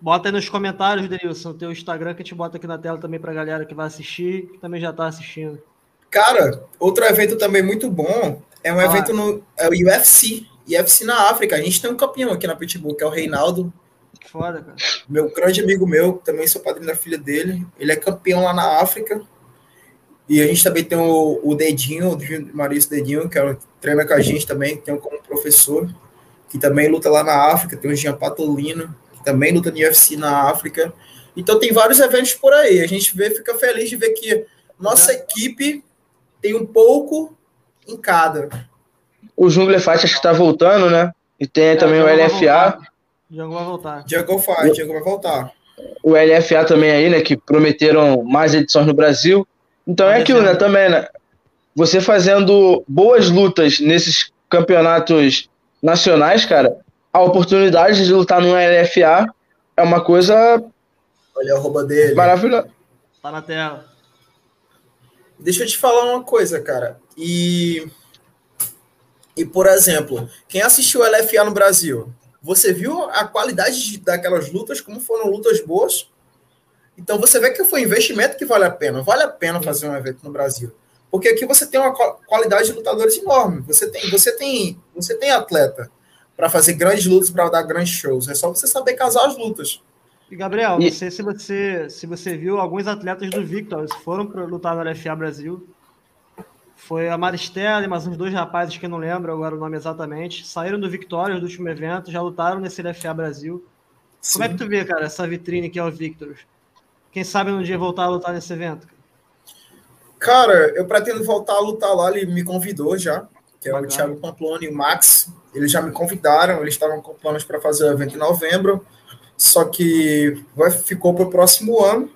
Bota aí nos comentários, Denilson, o teu Instagram que a gente bota aqui na tela também para a galera que vai assistir, que também já está assistindo. Cara, outro evento também muito bom é um ah. evento no é o UFC, UFC na África. A gente tem um campeão aqui na Pitbull, que é o Reinaldo. Foda, cara. Meu grande amigo meu, também sou padrinho da filha dele. Ele é campeão lá na África. E a gente também tem o, o Dedinho, o Maurício Dedinho, que é treina com a gente também, tem como professor, que também luta lá na África. Tem o Jean Patolino, também luta no UFC na África. Então tem vários eventos por aí. A gente vê, fica feliz de ver que nossa é. equipe tem um pouco em cada. O Jungle Fight acho que está voltando, né? E tem é, também o LFA. Django vai voltar. Django Fight, Django vai voltar. O LFA também aí, né? Que prometeram mais edições no Brasil. Então é aquilo, né? Também, né? Você fazendo boas lutas nesses campeonatos nacionais, cara, a oportunidade de lutar no LFA é uma coisa. Olha a roupa dele. Maravilhosa. Tá na tela. Deixa eu te falar uma coisa, cara. E. E, por exemplo, quem assistiu o LFA no Brasil, você viu a qualidade de, daquelas lutas, como foram lutas boas? Então você vê que foi um investimento que vale a pena. Vale a pena fazer um evento no Brasil. Porque aqui você tem uma qualidade de lutadores enorme. Você tem, você tem, você tem atleta para fazer grandes lutas, para dar grandes shows. É só você saber casar as lutas. E Gabriel, não sei se você, se você viu alguns atletas do Victor, eles foram para lutar no LFA Brasil. Foi a Maristela e mais uns dois rapazes que eu não lembro agora o nome exatamente. Saíram do Victorious do último evento, já lutaram nesse LFA Brasil. Sim. Como é que tu vê, cara, essa vitrine que é o Victorious? Quem sabe um dia voltar a lutar nesse evento? Cara, eu pretendo voltar a lutar lá, ele me convidou já, que é Bacana. o Thiago Pamploni e o Max. Eles já me convidaram, eles estavam com planos para fazer o evento em novembro só que vai, ficou para o próximo ano.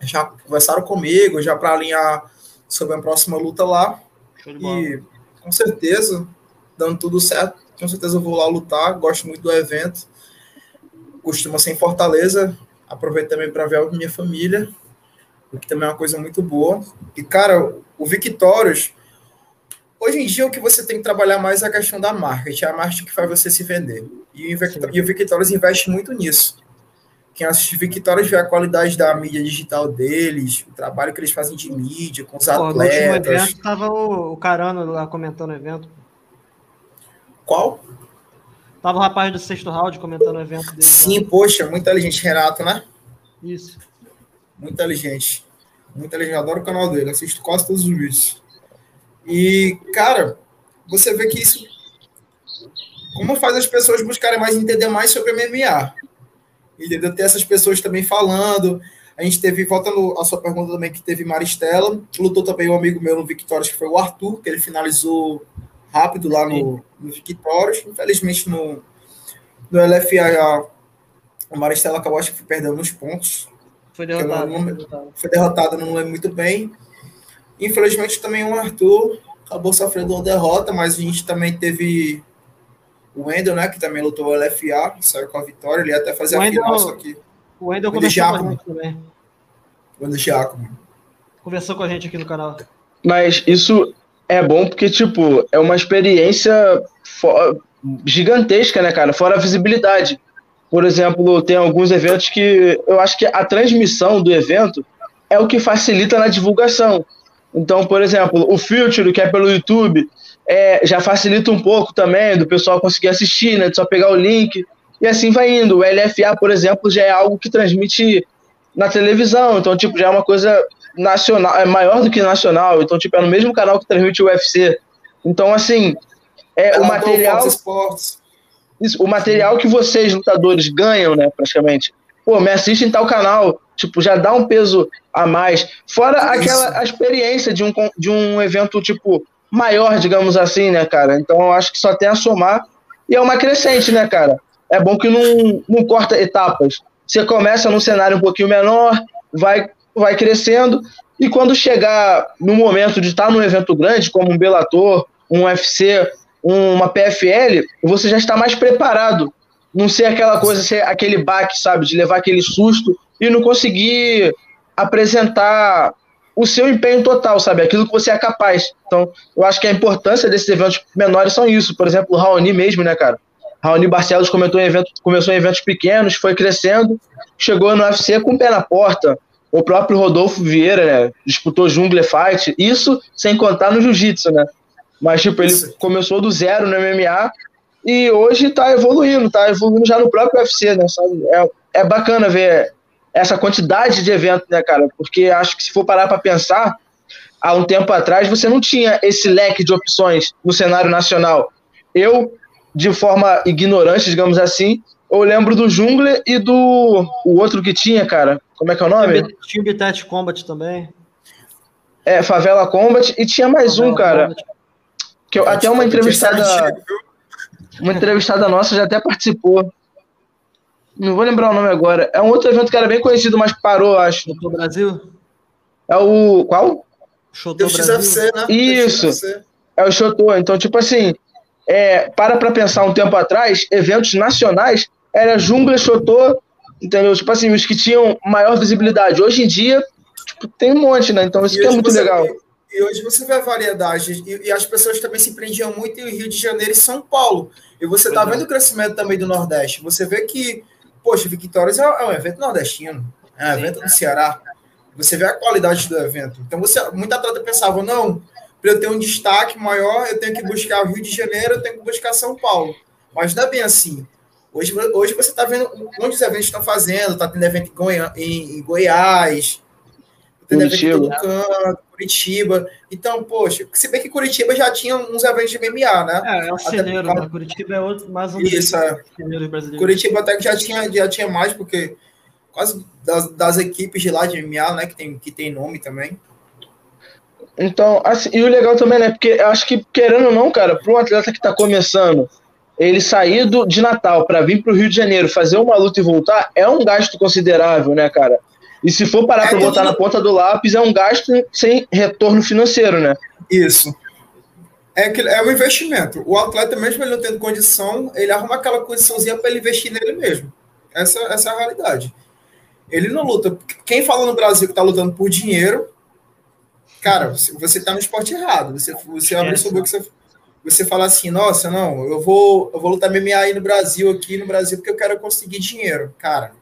Já conversaram comigo, já para alinhar sobre a próxima luta lá. E com certeza, dando tudo certo, com certeza eu vou lá lutar. Gosto muito do evento. Costuma ser em Fortaleza. Aproveito também para ver a minha família, o que também é uma coisa muito boa. E, cara, o Victórios, hoje em dia o que você tem que trabalhar mais é a questão da marketing, é a marketing que faz você se vender. E, e o Victorious investe muito nisso. Quem assiste Victorious vê a qualidade da mídia digital deles, o trabalho que eles fazem de mídia, com os Pô, atletas. No último evento estava o, o Carano lá comentando o evento. Qual? Tava o rapaz do sexto round comentando o evento dele. Sim, lá. poxa, muito inteligente, Renato, né? Isso. Muito inteligente. Muito inteligente, adoro o canal dele, assisto quase todos os vídeos. E, cara, você vê que isso como faz as pessoas buscarem mais entender mais sobre MMA. Entendeu? Ter essas pessoas também falando. A gente teve, voltando à sua pergunta também, que teve Maristela. Lutou também um amigo meu no Victórios, que foi o Arthur, que ele finalizou rápido lá no, no. Infelizmente, no, no LFA, a Maristela acabou, acho que perdendo uns pontos. Foi derrotado. Não, foi derrotado, não lembro muito bem. Infelizmente, também o Arthur acabou sofrendo uma derrota, mas a gente também teve o Wendel, né, que também lutou o LFA, saiu com a vitória, ele ia até fazer o a Wendell, final, só que... O Wendel conversou com a gente também. O Wendel Giacomo. Conversou com a gente aqui no canal. Mas isso é bom porque, tipo, é uma experiência gigantesca, né, cara? Fora a visibilidade. Por exemplo, tem alguns eventos que eu acho que a transmissão do evento é o que facilita na divulgação. Então, por exemplo, o Future, que é pelo YouTube, é, já facilita um pouco também do pessoal conseguir assistir, né? De só pegar o link e assim vai indo. O LFA, por exemplo, já é algo que transmite na televisão, então tipo já é uma coisa nacional, é maior do que nacional, então tipo é no mesmo canal que transmite o UFC. Então assim, é, o material isso, o material que vocês lutadores ganham, né, praticamente. Pô, me assiste em tal canal, tipo, já dá um peso a mais. Fora aquela a experiência de um, de um evento, tipo, maior, digamos assim, né, cara? Então eu acho que só tem a somar e é uma crescente, né, cara? É bom que não, não corta etapas. Você começa num cenário um pouquinho menor, vai, vai crescendo, e quando chegar no momento de estar num evento grande, como um Bellator, um UFC, uma PFL, você já está mais preparado. Não ser aquela coisa, ser aquele baque, sabe? De levar aquele susto e não conseguir apresentar o seu empenho total, sabe? Aquilo que você é capaz. Então, eu acho que a importância desses eventos menores são isso. Por exemplo, o Raoni mesmo, né, cara? Raoni Barcelos comentou em evento, começou em eventos pequenos, foi crescendo, chegou no UFC com o pé na porta. O próprio Rodolfo Vieira, né, disputou Jungle Fight, isso sem contar no Jiu-Jitsu, né? Mas, tipo, ele começou do zero no MMA e hoje tá evoluindo, tá evoluindo já no próprio UFC, né? Sabe? É, é bacana ver essa quantidade de eventos, né, cara? Porque acho que se for parar para pensar, há um tempo atrás você não tinha esse leque de opções no cenário nacional. Eu, de forma ignorante, digamos assim, eu lembro do Jungle e do o outro que tinha, cara. Como é que é o nome? Tinha o Bitet Combat também. É, Favela Combat. E tinha mais Favela um, cara. Combat. Que eu, até uma entrevistada. Uma entrevistada nossa já até participou. Não vou lembrar o nome agora. É um outro evento que era bem conhecido, mas parou, acho. No Brasil? É o. Qual? Shotô XFC, né? Isso. É o Shotô. Então, tipo assim, é, para para pensar um tempo atrás, eventos nacionais era Jungla, Shotô, entendeu? Tipo assim, os que tinham maior visibilidade. Hoje em dia, tipo, tem um monte, né? Então isso que é muito legal. Vê, e hoje você vê a variedade, e, e, as pessoas também se prendiam muito em Rio de Janeiro e São Paulo. E você tá vendo o crescimento também do Nordeste. Você vê que, poxa, Victórias é, é um evento nordestino, é um evento do Ceará. Você vê a qualidade do evento. Então, você, muita atleta pensava, não, para eu ter um destaque maior, eu tenho que buscar o Rio de Janeiro, eu tenho que buscar São Paulo. Mas não é bem assim. Hoje, hoje você está vendo onde os eventos estão fazendo, está tendo evento em, Goi em, em Goiás, tá tendo Curitiba. evento em todo canto, Curitiba. Então, poxa, se bem que Curitiba já tinha uns eventos de MMA, né? É, é o celeiro, né? Curitiba é outro, mais um Isso, é. Curitiba até que já tinha, já tinha mais, porque quase das, das, equipes de lá de MMA, né, que tem, que tem nome também. Então, assim, e o legal também, né, porque acho que, querendo ou não, cara, para um atleta que está começando, ele sair do, de Natal para vir para o Rio de Janeiro, fazer uma luta e voltar, é um gasto considerável, né, cara? E se for parar é para botar na ponta do lápis, é um gasto sem retorno financeiro, né? Isso. É, que, é um investimento. O atleta, mesmo ele não tendo condição, ele arruma aquela condiçãozinha para ele investir nele mesmo. Essa, essa é a realidade. Ele não luta. Quem fala no Brasil que está lutando por dinheiro, cara, você está no esporte errado. Você, você abre sua boca você, você fala assim, nossa, não, eu vou, eu vou lutar MMA aí no Brasil, aqui no Brasil, porque eu quero conseguir dinheiro. Cara,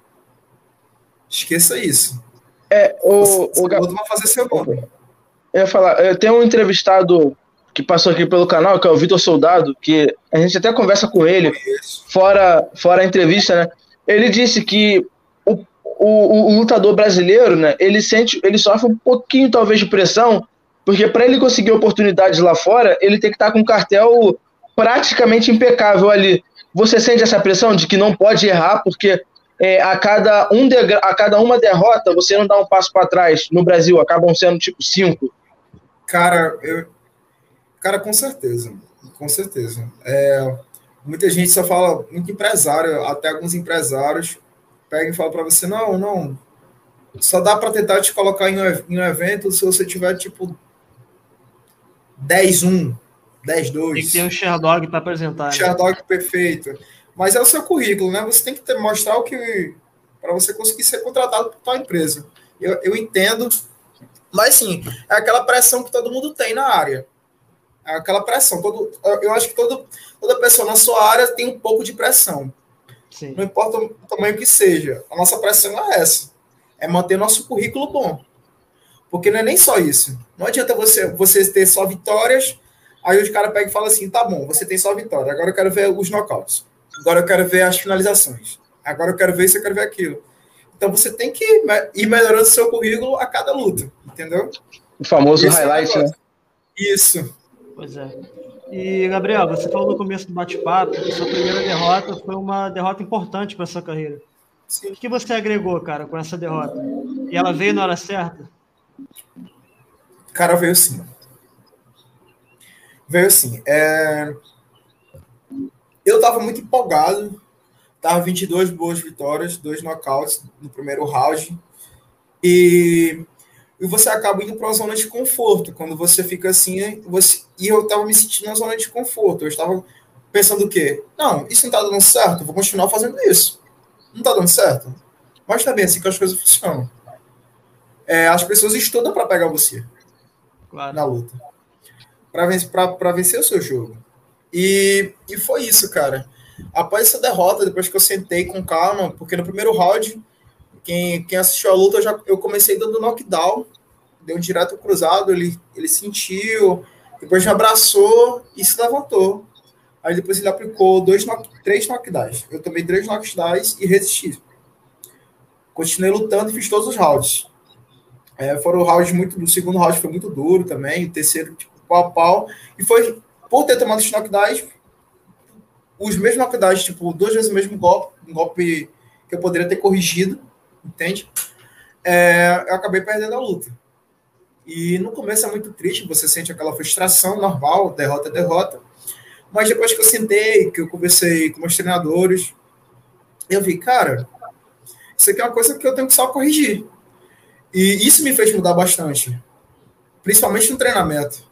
esqueça isso. É, o, o, o vai fazer seu nome. Eu ia falar, eu tenho um entrevistado que passou aqui pelo canal, que é o Vitor Soldado, que a gente até conversa com ele, fora, fora a entrevista, né? Ele disse que o, o, lutador brasileiro, né, ele sente, ele sofre um pouquinho talvez de pressão, porque para ele conseguir oportunidades lá fora, ele tem que estar tá com um cartel praticamente impecável ali. Você sente essa pressão de que não pode errar, porque é, a, cada um a cada uma derrota você não dá um passo para trás. No Brasil, acabam sendo tipo cinco. Cara, eu, cara, com certeza, com certeza. É, muita gente só fala, muito empresário, até alguns empresários pega e fala para você, não, não, só dá para tentar te colocar em um, evento se você tiver, tipo, 10-1, 10-2. Tem que ter um Sherdog para apresentar. Né? Sherdog perfeito. Mas é o seu currículo, né? Você tem que ter, mostrar o que... para você conseguir ser contratado por tua empresa. Eu, eu entendo, mas sim, é aquela pressão que todo mundo tem na área. É aquela pressão. Todo, eu acho que todo, toda pessoa na sua área tem um pouco de pressão. Sim. Não importa o tamanho que seja. A nossa pressão é essa. É manter nosso currículo bom. Porque não é nem só isso. Não adianta você, você ter só vitórias, aí os caras pegam e falam assim, tá bom, você tem só vitória, agora eu quero ver os knockouts. Agora eu quero ver as finalizações. Agora eu quero ver isso, eu quero ver aquilo. Então você tem que ir melhorando seu currículo a cada luta, entendeu? O famoso Esse highlight, é né? Isso. Pois é. E, Gabriel, você falou no começo do bate-papo que sua primeira derrota foi uma derrota importante para sua carreira. Sim. O que você agregou, cara, com essa derrota? E ela veio na hora certa? Cara, veio sim. Veio sim. É... Eu tava muito empolgado. Tava 22 boas vitórias, dois knockouts no primeiro round. E e você acaba indo para uma zona de conforto. Quando você fica assim, você... e eu estava me sentindo na zona de conforto. Eu estava pensando o quê? Não, isso não está dando certo, eu vou continuar fazendo isso. Não está dando certo. Mas também tá assim que as coisas funcionam. É, as pessoas estudam para pegar você claro. na luta. Para vencer, vencer o seu jogo. E, e foi isso, cara. Após essa derrota, depois que eu sentei com calma, porque no primeiro round quem, quem assistiu a luta, eu, já, eu comecei dando knockdown, deu um direto cruzado, ele, ele sentiu, depois me abraçou e se levantou. Aí depois ele aplicou dois três knockdowns. Eu tomei três knockdowns e resisti. Continuei lutando e fiz todos os rounds. É, foram rounds muito. O segundo round foi muito duro também. O terceiro, tipo, pau a pau. E foi por ter tomado os knockdowns, os mesmos quantidades, tipo, duas vezes o mesmo golpe, um golpe que eu poderia ter corrigido, entende? É, eu acabei perdendo a luta. E no começo é muito triste, você sente aquela frustração normal, derrota, derrota. Mas depois que eu sentei, que eu conversei com meus treinadores, eu vi, cara, isso aqui é uma coisa que eu tenho que só corrigir. E isso me fez mudar bastante, principalmente no treinamento.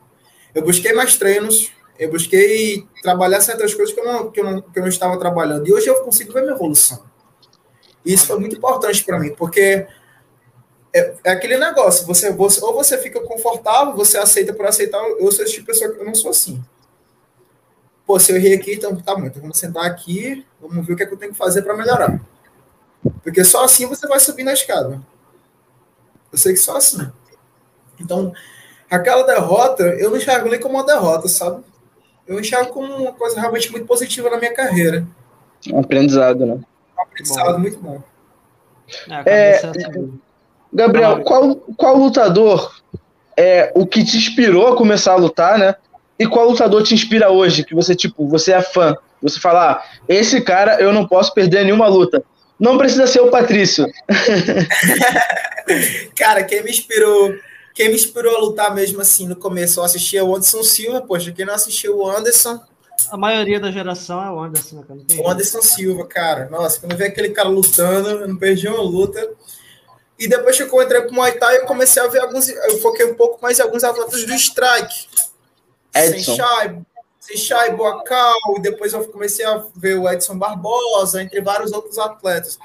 Eu busquei mais treinos, eu busquei trabalhar certas coisas que eu não, que eu não, que eu não estava trabalhando. E hoje eu consigo ver minha evolução. E isso foi muito importante para mim, porque é, é, aquele negócio, você, você, ou você fica confortável, você aceita por aceitar, eu sou esse tipo de pessoa que eu não sou assim. Pô, se eu errei aqui, então tá bom, então vamos sentar aqui, vamos ver o que, é que eu tenho que fazer para melhorar. Porque só assim você vai subir na escada. Eu sei que só assim. Então, aquela derrota, eu não enxergo nem como uma derrota, sabe? Eu enxergo como uma coisa realmente muito positiva na minha carreira. Um aprendizado, né? Um aprendizado bom. muito bom. É, é Gabriel, qual, qual lutador é o que te inspirou a começar a lutar, né? E qual lutador te inspira hoje? Que você, tipo, você é fã. Você fala, ah, esse cara eu não posso perder nenhuma luta. Não precisa ser o Patrício. [laughs] Cara, quem me inspirou, quem me inspirou a lutar mesmo assim no começo, eu assistia o Anderson Silva, poxa, quem não assistiu o Anderson. A maioria da geração é o Anderson, cara. O Anderson Silva, cara. Nossa, quando eu vi aquele cara lutando, eu não perdi uma luta. E depois que eu entrei pro Muay Thai, eu comecei a ver alguns. Eu foquei um pouco mais em alguns atletas do strike. Edson. Senchai, Senchai Boacal, e depois eu comecei a ver o Edson Barbosa, entre vários outros atletas.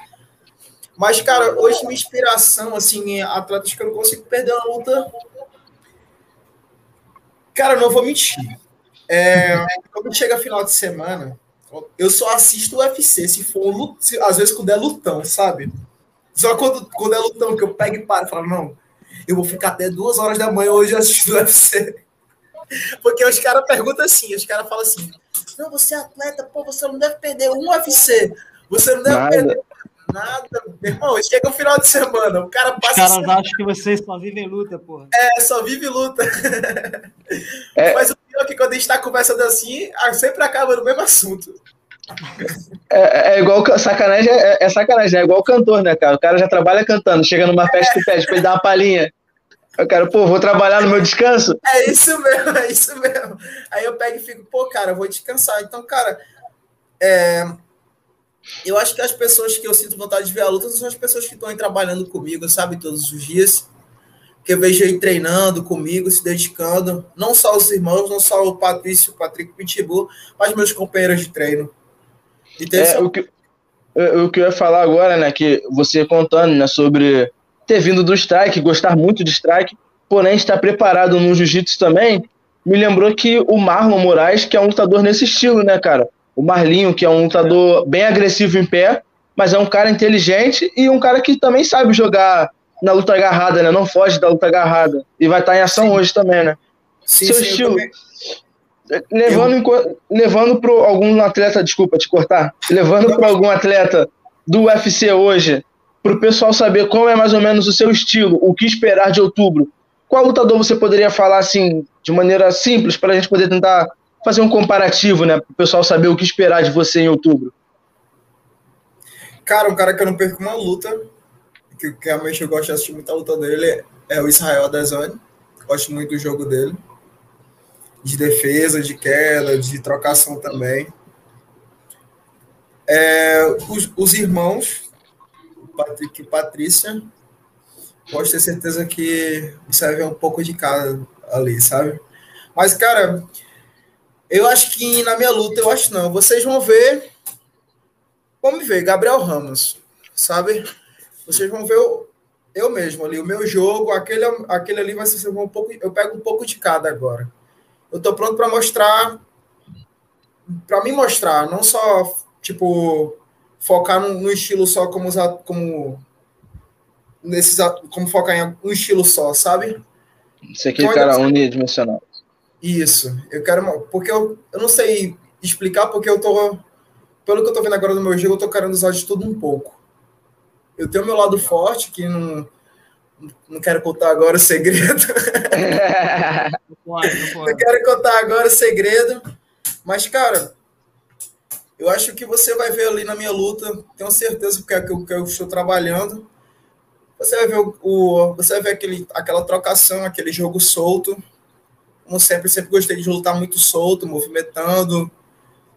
Mas, cara, hoje minha inspiração, assim, atletas que eu não consigo perder uma luta. Cara, não vou mentir. É, quando chega final de semana, eu só assisto o UFC se for um, se, às vezes quando é lutão, sabe? Só quando, quando é lutão que eu pego e paro e falo, não, eu vou ficar até duas horas da manhã hoje assistindo o UFC. Porque os caras perguntam assim, os caras falam assim, não, você é atleta, pô, você não deve perder um UFC. Você não deve Nada. perder nada. Meu irmão, chega o final de semana, o cara passa... Os caras acham que vocês só vivem luta, porra. É, só vive luta. É. Mas o pior é que quando a gente tá conversando assim, sempre acaba no mesmo assunto. É, é, igual sacanagem, é, é, sacanagem, é igual cantor, né, cara? O cara já trabalha cantando, chega numa festa e pede pra ele dar uma palhinha. Eu quero, pô, vou trabalhar no meu descanso. É isso mesmo, é isso mesmo. Aí eu pego e fico, pô, cara, vou descansar. Então, cara, é, eu acho que as pessoas que eu sinto vontade de ver a luta são as pessoas que estão aí trabalhando comigo, sabe, todos os dias. Que eu vejo aí treinando comigo, se dedicando. Não só os irmãos, não só o Patrício, o Patrick Pitbull, mas meus companheiros de treino. É, o, que, o que eu ia falar agora, né, que você contando, né, sobre ter vindo do strike, gostar muito de strike, porém estar preparado no jiu-jitsu também, me lembrou que o Marlon Moraes, que é um lutador nesse estilo, né, cara? O Marlinho, que é um lutador bem agressivo em pé, mas é um cara inteligente e um cara que também sabe jogar na luta agarrada, né? Não foge da luta agarrada. E vai estar em ação sim. hoje também, né? Sim, Seu sim, estilo. Levando, eu... levando para algum atleta, desculpa te cortar, levando para algum atleta do UFC hoje, para o pessoal saber como é mais ou menos o seu estilo, o que esperar de outubro. Qual lutador você poderia falar assim, de maneira simples, para a gente poder tentar fazer um comparativo, né? Para o pessoal saber o que esperar de você em outubro. Cara, um cara que eu não perco uma luta, que, realmente eu gosto de assistir muita luta dele, é o Israel Adesanya. Gosto muito do jogo dele. De defesa, de queda, de trocação também. É, os, os irmãos, Patrick e Patrícia, posso ter certeza que você vai um pouco de cada ali, sabe? Mas, cara, eu acho que na minha luta, eu acho não. Vocês vão ver. Vamos ver, Gabriel Ramos, sabe? Vocês vão ver eu, eu mesmo ali, o meu jogo, aquele, aquele ali vai ser um pouco. Eu pego um pouco de cada agora. Eu tô pronto para mostrar. Para me mostrar, não só, tipo, focar no, no estilo só como usar como nesses como focar em um estilo só, sabe? Isso aqui, então, cara, unidimensional. Isso. Eu quero. Porque eu, eu não sei explicar, porque eu tô. Pelo que eu tô vendo agora no meu jogo, eu tô querendo usar de tudo um pouco. Eu tenho meu lado forte, que não. Não quero contar agora o segredo. [laughs] não pode, não pode. Eu quero contar agora o segredo. Mas, cara, Eu acho que você vai ver ali na minha luta, tenho certeza porque é que eu, que eu estou trabalhando. Você vai ver, o, o, você vai ver aquele, aquela trocação, aquele jogo solto. Como sempre, sempre gostei de lutar muito solto, movimentando,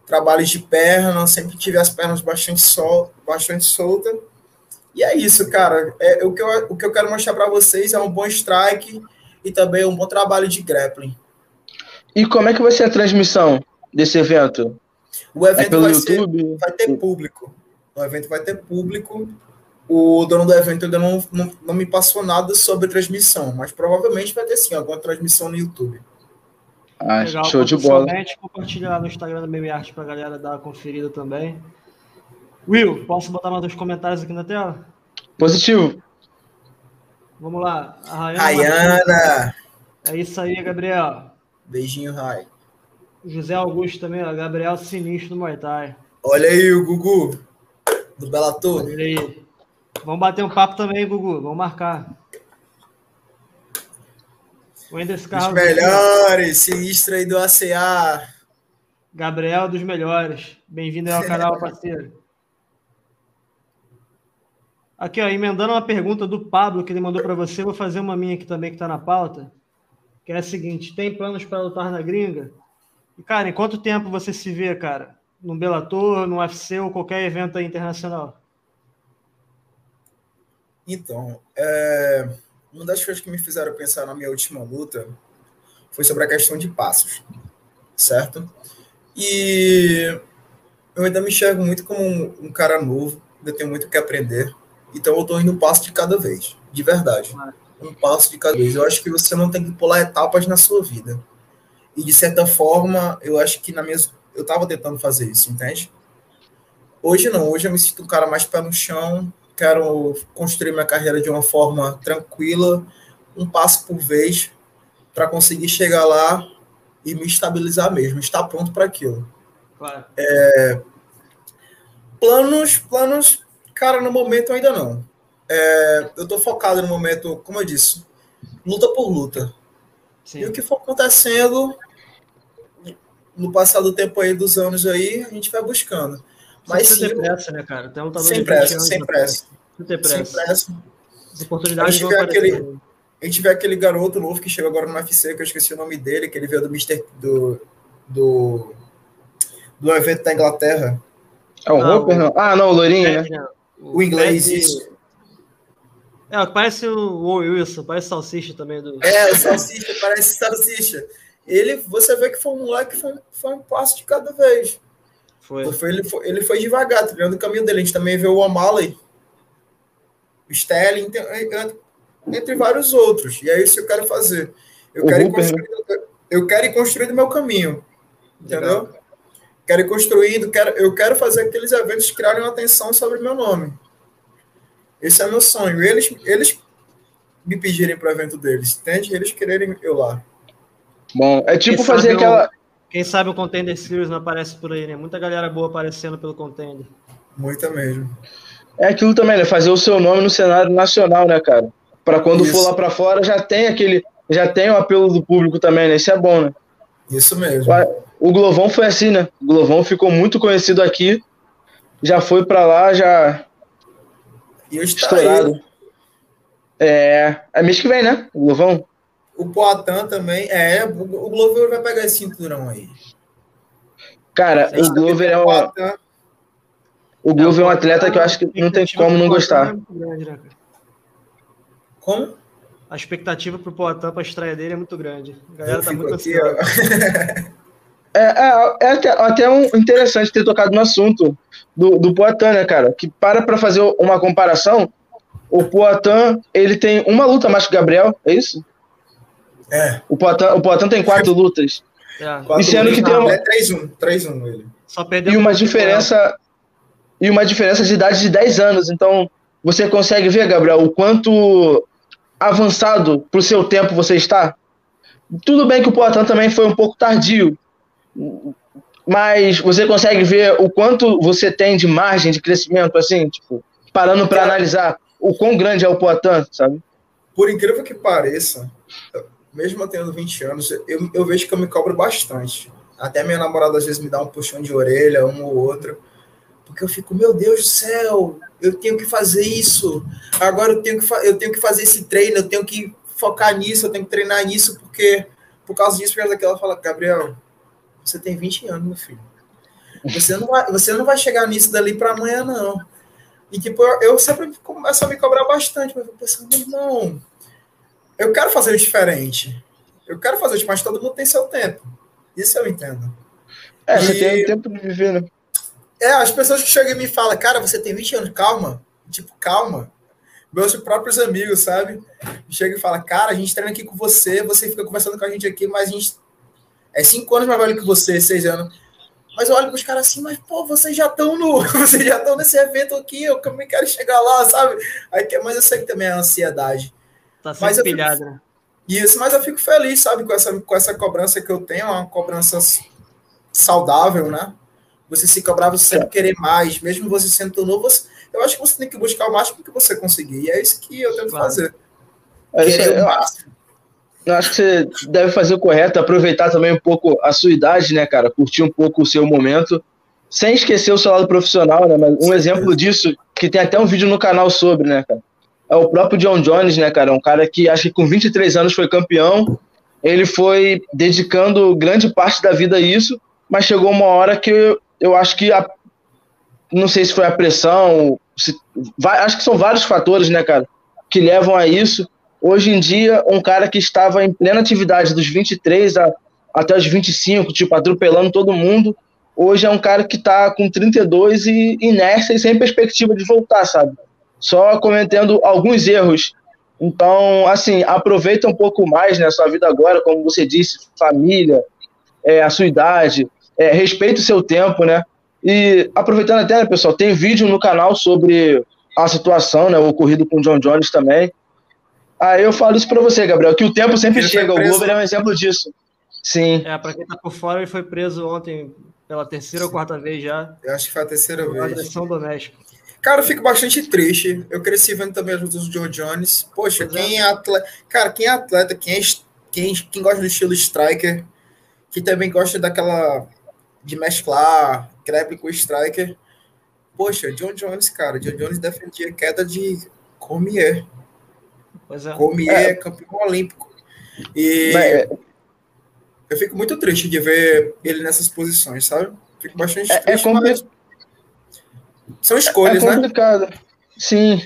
trabalhos de perna, sempre tive as pernas bastante, sol, bastante soltas. E é isso, cara. É, o, que eu, o que eu quero mostrar para vocês é um bom strike e também um bom trabalho de grappling. E como é que vai ser a transmissão desse evento? O evento é pelo vai, YouTube? Ser, vai ter público. O evento vai ter público. O dono do evento ainda não, não, não me passou nada sobre transmissão, mas provavelmente vai ter sim alguma transmissão no YouTube. Ah, Legal, show de bola. Compartilha lá no Instagram da Meme Arte pra galera dar uma conferida também. Will, posso botar mais dois comentários aqui na tela? Positivo. Vamos lá. Rayana. É isso aí, Gabriel. Beijinho, Rai. José Augusto também, ó. Gabriel Sinistro do Muay Thai. Olha aí o Gugu, do Bellator. Olha aí. Vamos bater um papo também, Gugu. Vamos marcar. Os melhores, sinistro aí do ACA. Gabriel dos melhores. Bem-vindo ao canal, [laughs] parceiro. Aqui, ó, emendando uma pergunta do Pablo que ele mandou para você, vou fazer uma minha aqui também que está na pauta, que é a seguinte: tem planos para lutar na gringa? E, cara, em quanto tempo você se vê, cara? No Bellator, no UFC ou qualquer evento internacional? Então, é... uma das coisas que me fizeram pensar na minha última luta foi sobre a questão de passos, certo? E eu ainda me enxergo muito como um, um cara novo, ainda tenho muito que aprender. Então eu estou indo um passo de cada vez, de verdade. Um passo de cada vez. Eu acho que você não tem que pular etapas na sua vida. E de certa forma, eu acho que na minha eu estava tentando fazer isso, entende? Hoje não, hoje eu me sinto um cara mais pé no chão, quero construir minha carreira de uma forma tranquila, um passo por vez, para conseguir chegar lá e me estabilizar mesmo, estar pronto para aquilo. Claro. É, planos, planos Cara, no momento ainda não. É, eu tô focado no momento, como eu disse, luta por luta. Sim. E o que for acontecendo no passar do tempo aí, dos anos aí, a gente vai buscando. Mas sem ter pressa, né, cara? Tem um sem pressa, sem pressa. Sem ter pressa. Sem pressa. As oportunidades a gente, vê aquele, a gente vê aquele garoto novo que chegou agora no UFC, que eu esqueci o nome dele, que ele veio do Mister do, do, do evento da Inglaterra. É o ah, Roper, não? Ah, não, o Lourinho, né? O, inglês, isso. É, parece o Wilson, parece salsicha também. Do... É, o salsicha, parece salsicha. Ele, você vê que foi um moleque, foi, foi um passo de cada vez. Foi. foi ele, foi, ele foi devagar, trilhando o caminho dele. A gente também vê o O'Malley, o Sterling, entre vários outros. E é isso que eu quero fazer. Eu, quero, ir construindo, eu quero ir construindo meu caminho. Entendeu? Legal quero ir construindo, quero, eu quero fazer aqueles eventos criarem uma atenção sobre o meu nome. Esse é meu sonho. Eles, eles me pedirem para o evento deles, entende? Eles quererem eu lá. Bom, é tipo fazer aquela. Quem sabe o Contender Series não aparece por aí, né? Muita galera boa aparecendo pelo Contender. Muita mesmo. É aquilo também, né? Fazer o seu nome no cenário nacional, né, cara? Para quando Isso. for lá para fora já tem aquele. Já tem o apelo do público também, né? Isso é bom, né? Isso mesmo. O Glovão foi assim, né? O Glovão ficou muito conhecido aqui, já foi para lá, já. E estourado. Aí. É, é mês que vem, né? O Glovão. O Poitin também. É, o Glover vai pegar esse cinturão aí. Cara, o Glover é uma. O Glover é um atleta que eu acho que não tem como não gostar. É como? A expectativa pro Poitin pra estreia dele é muito grande. A galera eu tá muito ansiosa. É, é, é, até, até um interessante ter tocado no assunto do, do Poitin, né, cara? Que para para fazer uma comparação, o Poitin, ele tem uma luta mais que o Gabriel, é isso? É. O Poitin, o Poitin tem quatro lutas. É. Quatro e sendo que tem uma... É 3-1, 3-1 ele. Só perdeu e uma diferença e uma diferença de idade de 10 anos. Então, você consegue ver, Gabriel, o quanto avançado pro seu tempo você está? Tudo bem que o Poitin também foi um pouco tardio, mas você consegue ver o quanto você tem de margem de crescimento, assim, tipo, parando para analisar o quão grande é o Poitin, sabe? Por incrível que pareça, mesmo eu tendo 20 anos, eu, eu vejo que eu me cobro bastante. Até minha namorada às vezes me dá um puxão de orelha, um ou outro. Porque eu fico, meu Deus do céu, eu tenho que fazer isso. Agora eu tenho que, eu tenho que fazer esse treino, eu tenho que focar nisso, eu tenho que treinar nisso, porque por causa disso, por causa ela fala, Gabriel, você tem 20 anos, meu filho. Você não vai, você não vai chegar nisso dali para amanhã, não. E tipo, eu, eu, sempre começo a me cobrar bastante, mas eu penso, meu irmão, eu quero fazer diferente. Eu quero fazer mas todo mundo tem seu tempo. Isso eu entendo. É, e... você tem tempo de viver, né? É, as pessoas que chegam e me falam, cara, você tem 20 anos, calma. Tipo, calma. Meus próprios amigos, sabe? Chega e fala, cara, a gente treina aqui com você, você fica conversando com a gente aqui, mas a gente é cinco anos mais velho que você, seis anos. Mas eu olho para os caras assim, mas pô, vocês já estão no. [laughs] Vocês já estão nesse evento aqui, eu também quero chegar lá, sabe? Aí, mas eu sei que também é ansiedade. Tá sempre pilhado, né? Isso, mas eu fico feliz, sabe, com essa, com essa cobrança que eu tenho, é uma cobrança saudável, né? Você se cobrar, você sempre querer mais, mesmo você sendo novo, você, eu acho que você tem que buscar o máximo que você conseguir. E é isso que eu tento claro. fazer. É, querer o máximo. Eu acho que você deve fazer o correto, aproveitar também um pouco a sua idade, né, cara? Curtir um pouco o seu momento, sem esquecer o seu lado profissional, né? Mas um exemplo disso, que tem até um vídeo no canal sobre, né, cara? É o próprio John Jones, né, cara? Um cara que acho que com 23 anos foi campeão. Ele foi dedicando grande parte da vida a isso, mas chegou uma hora que eu, eu acho que a, não sei se foi a pressão, se, vai, acho que são vários fatores, né, cara, que levam a isso. Hoje em dia, um cara que estava em plena atividade dos 23 a, até os 25, tipo, atropelando todo mundo, hoje é um cara que está com 32 e inércia e sem perspectiva de voltar, sabe? Só cometendo alguns erros. Então, assim, aproveita um pouco mais na né, sua vida agora, como você disse, família, é, a sua idade, é, respeita o seu tempo, né? E aproveitando até, né, pessoal, tem vídeo no canal sobre a situação, né, o ocorrido com o John Jones também. Aí eu falo isso para você, Gabriel, que o tempo sempre ele chega. O Glover é um exemplo disso. Sim. É, para quem tá por fora, ele foi preso ontem pela terceira Sim. ou quarta vez já. Eu acho que foi a terceira vez. Agressão doméstica. Cara, eu fico bastante triste. Eu cresci vendo também as lutas do Joe Jones. Poxa, pois quem é. é atleta. Cara, quem é atleta, quem, é... quem, quem gosta do estilo striker, que também gosta daquela. de mesclar crepe com striker. Poxa, John Jones, cara. John Jones defendia queda de Cormier. Pois é. Cormier é. campeão olímpico. E é... eu fico muito triste de ver ele nessas posições, sabe? Fico bastante é, é triste, é compli... São escolhas, é complicado. né? Sim.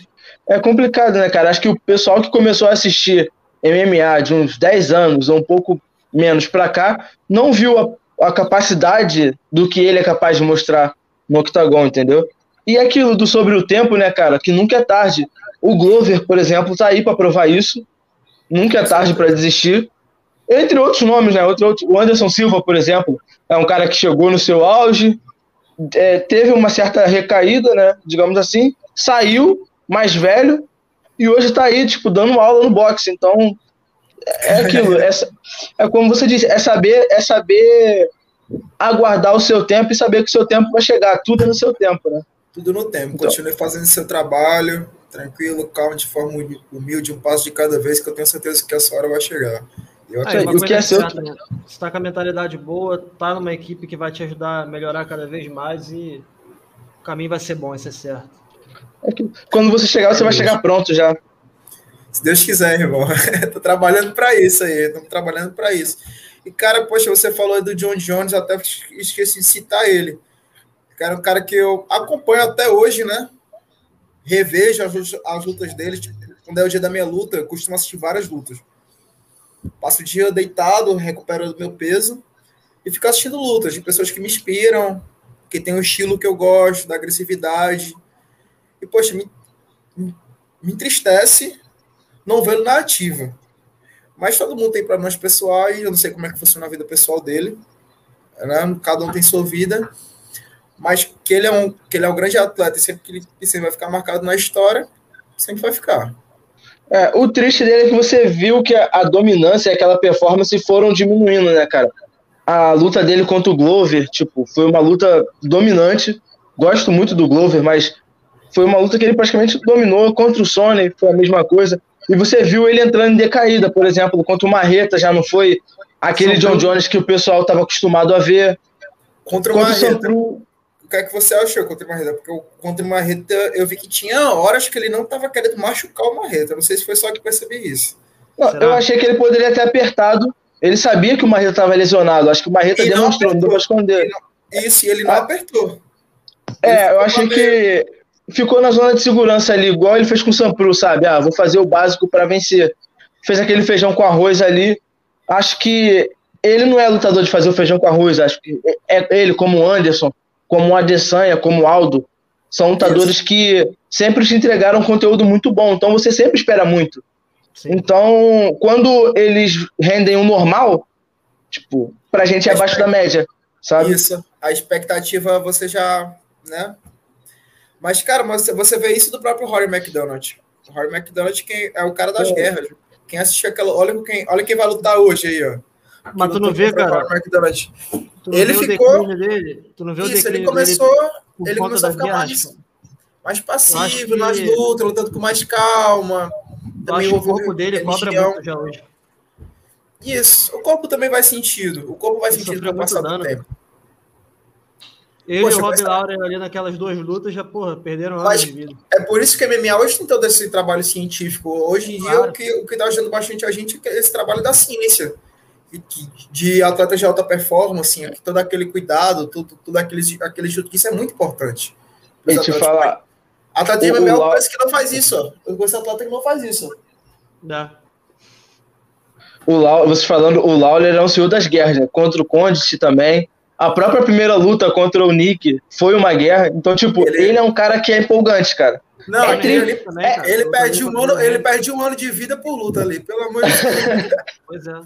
É complicado, né, cara? Acho que o pessoal que começou a assistir MMA de uns 10 anos ou um pouco menos para cá não viu a, a capacidade do que ele é capaz de mostrar no octagon, entendeu? E aquilo do sobre o tempo, né, cara, que nunca é tarde. O Glover, por exemplo, tá aí para provar isso. Nunca é tarde para desistir. Entre outros nomes, né? Outro, outro, o Anderson Silva, por exemplo, é um cara que chegou no seu auge, é, teve uma certa recaída, né? Digamos assim, saiu mais velho e hoje está aí, tipo, dando aula no boxe. Então, é aquilo. [laughs] é, é como você disse, é saber, é saber aguardar o seu tempo e saber que o seu tempo vai chegar. Tudo no seu tempo, né? Tudo no tempo. Então, Continue fazendo seu trabalho, tranquilo, calmo, de forma humilde, um passo de cada vez, que eu tenho certeza que essa hora vai chegar. Eu ah, o que é seu... Né? Você está com a mentalidade boa, tá numa equipe que vai te ajudar a melhorar cada vez mais e o caminho vai ser bom, isso é certo. É quando você chegar, você vai chegar pronto já. Se Deus quiser, irmão. [laughs] Tô trabalhando para isso aí, estamos trabalhando para isso. E, cara, poxa, você falou do John Jones, até esqueci de citar ele. Cara, um cara que eu acompanho até hoje, né? Revejo as, as lutas dele. Tipo, quando é o dia da minha luta, eu costumo assistir várias lutas. Passo o dia deitado, recupero o meu peso e fico assistindo lutas de pessoas que me inspiram, que tem o estilo que eu gosto, da agressividade. E, poxa, me, me entristece não vê-lo na ativa. Mas todo mundo tem problemas pessoais, eu não sei como é que funciona a vida pessoal dele. Né? Cada um tem sua vida mas que ele é um, que ele é um grande atleta e sempre que ele, sempre vai ficar marcado na história, sempre vai ficar. É, o triste dele é que você viu que a, a dominância e aquela performance foram diminuindo, né, cara? A luta dele contra o Glover, tipo, foi uma luta dominante. Gosto muito do Glover, mas foi uma luta que ele praticamente dominou. Contra o Sony foi a mesma coisa. E você viu ele entrando em decaída, por exemplo, contra o Marreta já não foi Aquele John Jones que o pessoal estava acostumado a ver. Contra o Marreta. O que é que você achou contra o Marreta? Porque o, contra o Marreta eu vi que tinha horas que ele não estava querendo machucar o Marreta. Não sei se foi só que percebi isso. Não, eu achei que ele poderia ter apertado. Ele sabia que o Marreta estava lesionado. Acho que o Marreta demonstrou, não deu para esconder. Isso, e ele não ah. apertou. É, eu achei que ficou na zona de segurança ali, igual ele fez com o Sampru, sabe? Ah, vou fazer o básico para vencer. Fez aquele feijão com arroz ali. Acho que ele não é lutador de fazer o feijão com arroz. Acho que é ele, como o Anderson, como o Adesanya, como o Aldo, são lutadores Isso. que sempre te entregaram um conteúdo muito bom. Então você sempre espera muito. Sim. Então, quando eles rendem o normal, tipo, pra gente é abaixo da média, sabe? Isso. A expectativa você já, né? Mas, cara, você vê isso do próprio Rory McDonald. O Rory McDonald quem é o cara das é. guerras. Quem assistiu aquela. Olha quem, olha quem vai lutar hoje aí, ó. Mas tu não vê, cara. Tu ele ficou. Dele? Tu não viu isso, ele começou. Ele começou a ficar mais, mais passivo nas que... lutas, lutando com mais calma. Também o corpo dele cobra muito já hoje. Isso. O corpo também vai sentido. O corpo vai sentido com o passar do tempo. Ele Poxa, e o Rob Lauren ali naquelas duas lutas já, porra, perderam anos de vida. É por isso que a MMA hoje tem todo esse trabalho científico. Hoje em claro. dia, o que, o que tá ajudando bastante a gente é esse trabalho da ciência. De atletas de alta performance, assim, todo aquele cuidado, tudo, tudo aquele, aquele estudo, que isso é muito importante. E te falar. Atleta de MMA parece que não faz isso. Ó. Eu conheço atleta que não faz isso. Dá. O Lau, você falando, o Lawler é um senhor das guerras, né? Contra o Condit também a própria primeira luta contra o Nick foi uma guerra. Então, tipo, ele, ele é um cara que é empolgante, cara. Não, é, ele, também, é, ele, perde um ano, ele perde um ano de vida por luta ali, pelo amor de Deus. [laughs] Pois é.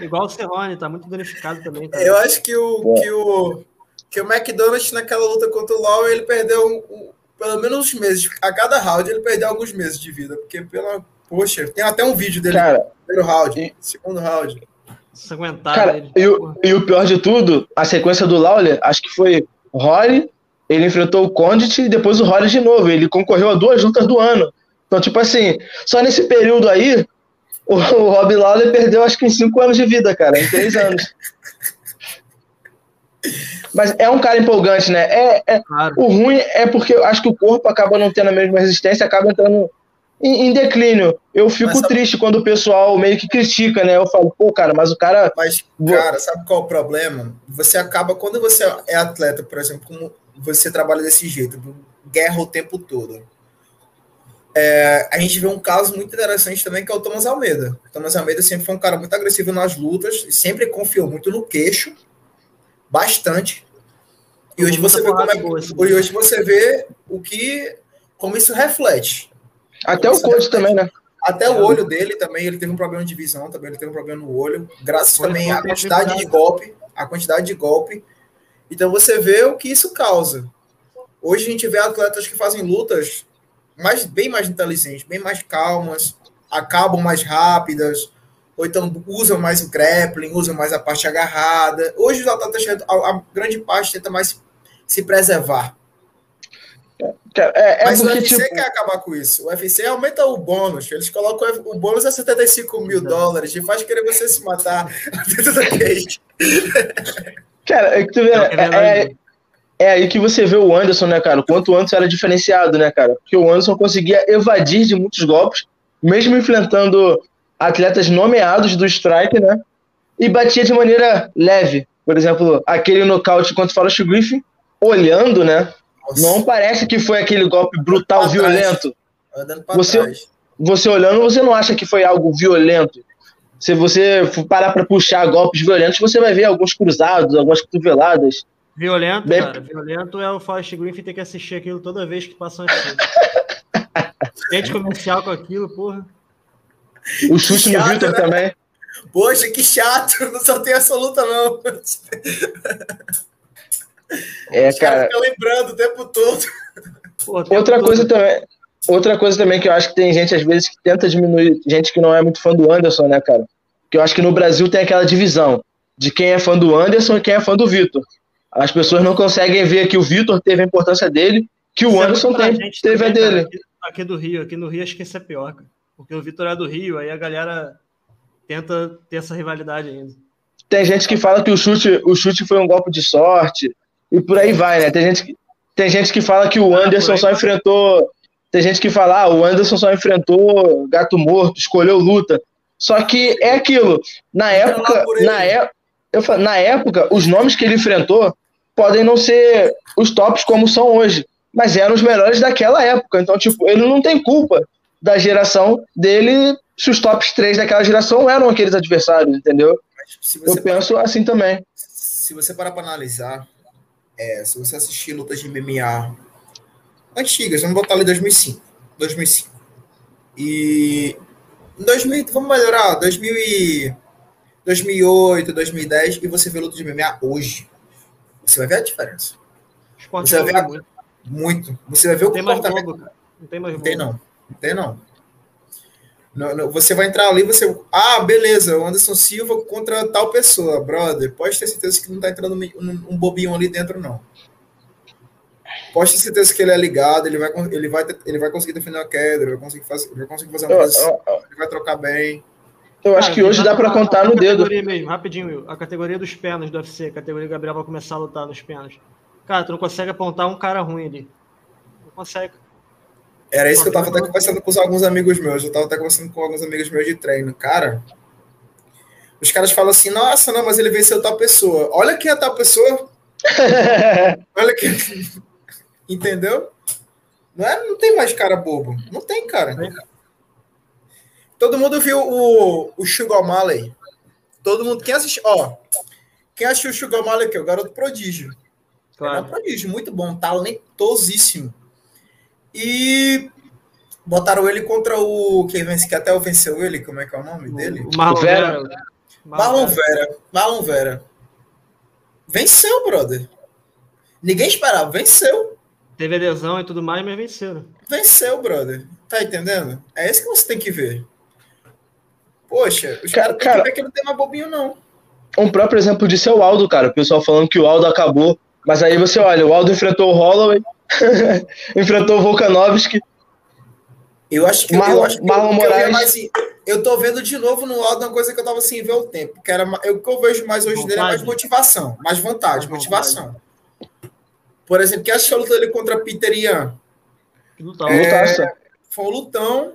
Igual o Cerrone, tá muito danificado também. Cara. Eu acho que o, que o, que o McDonald's naquela luta contra o Law, ele perdeu um, um, pelo menos uns meses. A cada round ele perdeu alguns meses de vida. Porque, pela. Poxa, tem até um vídeo dele cara, primeiro round, e... segundo round. Cara, e, o, e o pior de tudo, a sequência do Lawler, acho que foi Rory, ele enfrentou o Condit e depois o Rory de novo. Ele concorreu a duas lutas do ano. Então, tipo assim, só nesse período aí, o, o Rob Lawler perdeu acho que em cinco anos de vida, cara, em três [laughs] anos. Mas é um cara empolgante, né? É, é claro. O ruim é porque eu acho que o corpo acaba não tendo a mesma resistência, acaba entrando em, em declínio. Eu fico sabe... triste quando o pessoal meio que critica, né? Eu falo, pô, cara, mas o cara. Mas, cara, sabe qual é o problema? Você acaba, quando você é atleta, por exemplo, como você trabalha desse jeito, guerra o tempo todo. É, a gente vê um caso muito interessante também, que é o Thomas Almeida. O Thomas Almeida sempre foi um cara muito agressivo nas lutas, sempre confiou muito no queixo, bastante. E hoje você vê como é, hoje você vê o que como isso reflete. Até o coach também, né? Até o olho dele também, ele teve um problema de visão também, ele teve um problema no olho, graças Foi também à quantidade de golpe, a quantidade de golpe. Então você vê o que isso causa. Hoje a gente vê atletas que fazem lutas mais, bem mais inteligentes, bem mais calmas, acabam mais rápidas, ou então usam mais o grappling, usam mais a parte agarrada. Hoje os atletas, a, a grande parte tenta mais se preservar. É, é Mas o UFC tipo... quer acabar com isso. O UFC aumenta o bônus. Eles colocam o bônus a 75 mil dólares e faz querer você se matar dentro da cage. Cara, é, que tu vê, é, é, aí que você vê o Anderson, né, cara? O quanto o Anderson era diferenciado, né, cara? Porque o Anderson conseguia evadir de muitos golpes, mesmo enfrentando atletas nomeados do strike, né? E batia de maneira leve. Por exemplo, aquele nocaute contra o Forrest Griffin, olhando, né? Nossa. Não parece que foi aquele golpe brutal, violento. Você, trás. você olhando, você não acha que foi algo violento. Se você parar para puxar golpes violentos, você vai ver alguns cruzados, algumas cotoveladas. Violento, Bem... cara. Violento é o Forrest Griffin ter que assistir aquilo toda vez que passa um [laughs] Gente comercial com aquilo, porra. O chute no Victor né? também. Poxa, que chato. [laughs] Não só tem essa luta, não. É, cara. Fica lembrando o tempo todo. Pô, tempo outra todo. coisa também. Outra coisa também que eu acho que tem gente, às vezes, que tenta diminuir, gente que não é muito fã do Anderson, né, cara? Que eu acho que no Brasil tem aquela divisão de quem é fã do Anderson e quem é fã do Vitor. As pessoas não conseguem ver que o Vitor teve a importância dele, que o é Anderson tem, teve também, a dele. Cara, aqui, do Rio, aqui no Rio acho que isso é pior, cara. Porque o Vitor é do Rio, aí a galera tenta ter essa rivalidade ainda. tem gente que fala que o chute, o chute foi um golpe de sorte, e por aí vai, né? Tem gente que, tem gente que fala que o ah, Anderson só enfrentou. Tem gente que fala, ah, o Anderson só enfrentou gato morto, escolheu luta. Só que é aquilo. Na época, na, é, eu falo, na época, os nomes que ele enfrentou podem não ser os tops como são hoje, mas eram os melhores daquela época. Então, tipo, ele não tem culpa da geração dele se os tops 3 daquela geração eram aqueles adversários, entendeu? Eu penso para, assim também. Se você parar para analisar, é, se você assistir lutas de MMA antigas, vamos botar ali 2005, 2005. E em 2000, vamos melhorar, 2000 e 2008, 2010 e você vê luta de MMA hoje. Você vai ver a diferença. Você vai ver a... muito. muito. Você vai ver o comportamento. Não tem mais Não tem não. Não tem não. No, no, você vai entrar ali, você. Ah, beleza, o Anderson Silva contra tal pessoa, brother. Pode ter certeza que não tá entrando um, um bobinho ali dentro, não. Pode ter certeza que ele é ligado, ele vai, ele vai, ele vai conseguir defender a queda, ele vai conseguir fazer, ele vai conseguir fazer uma coisa, ele vai trocar bem. Eu acho ah, que hoje dá para contar no dedo. Mesmo, rapidinho, Will. A categoria dos penas do UFC, a categoria Gabriel vai começar a lutar nos penas. Cara, tu não consegue apontar um cara ruim ali. Não consegue. Era isso que eu tava até conversando com alguns amigos meus. Eu tava até conversando com alguns amigos meus de treino. Cara, os caras falam assim: nossa, não, mas ele venceu tal pessoa. Olha quem é tal pessoa. [laughs] Olha que. [laughs] Entendeu? Não, é, não tem mais cara bobo. Não tem, cara. Todo mundo viu o, o Sugar Malley. Todo mundo. Quem assistiu. Ó, quem assistiu o Sugar Malley, que é o garoto prodígio. Claro. É um prodígio, muito bom, talentosíssimo. E botaram ele contra o. Quem vence, que até venceu ele, como é que é o nome dele? O Marlon Vera. Marlon Vera. Marlon Vera. Venceu, brother. Ninguém esperava, venceu. Teve lesão e tudo mais, mas venceu. Né? Venceu, brother. Tá entendendo? É isso que você tem que ver. Poxa, os caras cara, cara, que não tem mais bobinho, não. Um próprio exemplo disso é o Aldo, cara. O pessoal falando que o Aldo acabou. Mas aí você olha, o Aldo enfrentou o Holloway, [laughs] Enfrentou o Volkanovski. Eu acho que, Marlon, eu acho que Marlon eu, Moraes. Mais, eu tô vendo de novo no lado uma coisa que eu tava sem ver o tempo. Que era, eu, o que eu vejo mais hoje vontade. dele é mais motivação. Mais vontade, motivação. Por exemplo, que acha a luta dele contra Peter Ian? Lutão. É, foi um lutão,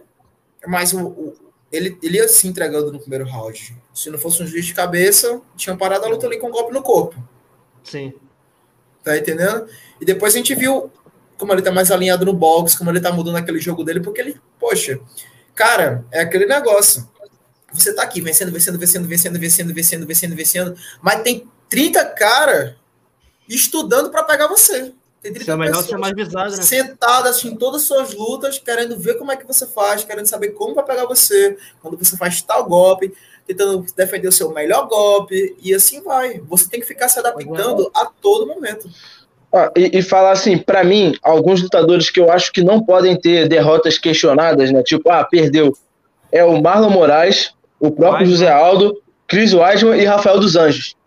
mas o, o, ele, ele ia se entregando no primeiro round. Se não fosse um juiz de cabeça, tinha parado a luta ali com um golpe no corpo. Sim. Tá entendendo? E depois a gente viu como ele tá mais alinhado no box, como ele tá mudando aquele jogo dele, porque ele, poxa, cara, é aquele negócio. Você tá aqui vencendo, vencendo, vencendo, vencendo, vencendo, vencendo, vencendo, vencendo, mas tem 30 cara estudando para pegar você. Tem 30 é melhor ser mais visado, né? Sentadas assim, em todas as suas lutas, querendo ver como é que você faz, querendo saber como vai pegar você, quando você faz tal golpe, tentando defender o seu melhor golpe, e assim vai. Você tem que ficar se adaptando a todo momento. Ah, e, e, falar assim, para mim, alguns lutadores que eu acho que não podem ter derrotas questionadas, né? Tipo, ah, perdeu. É o Marlon Moraes, o próprio José Aldo, Chris Weidman e Rafael dos Anjos.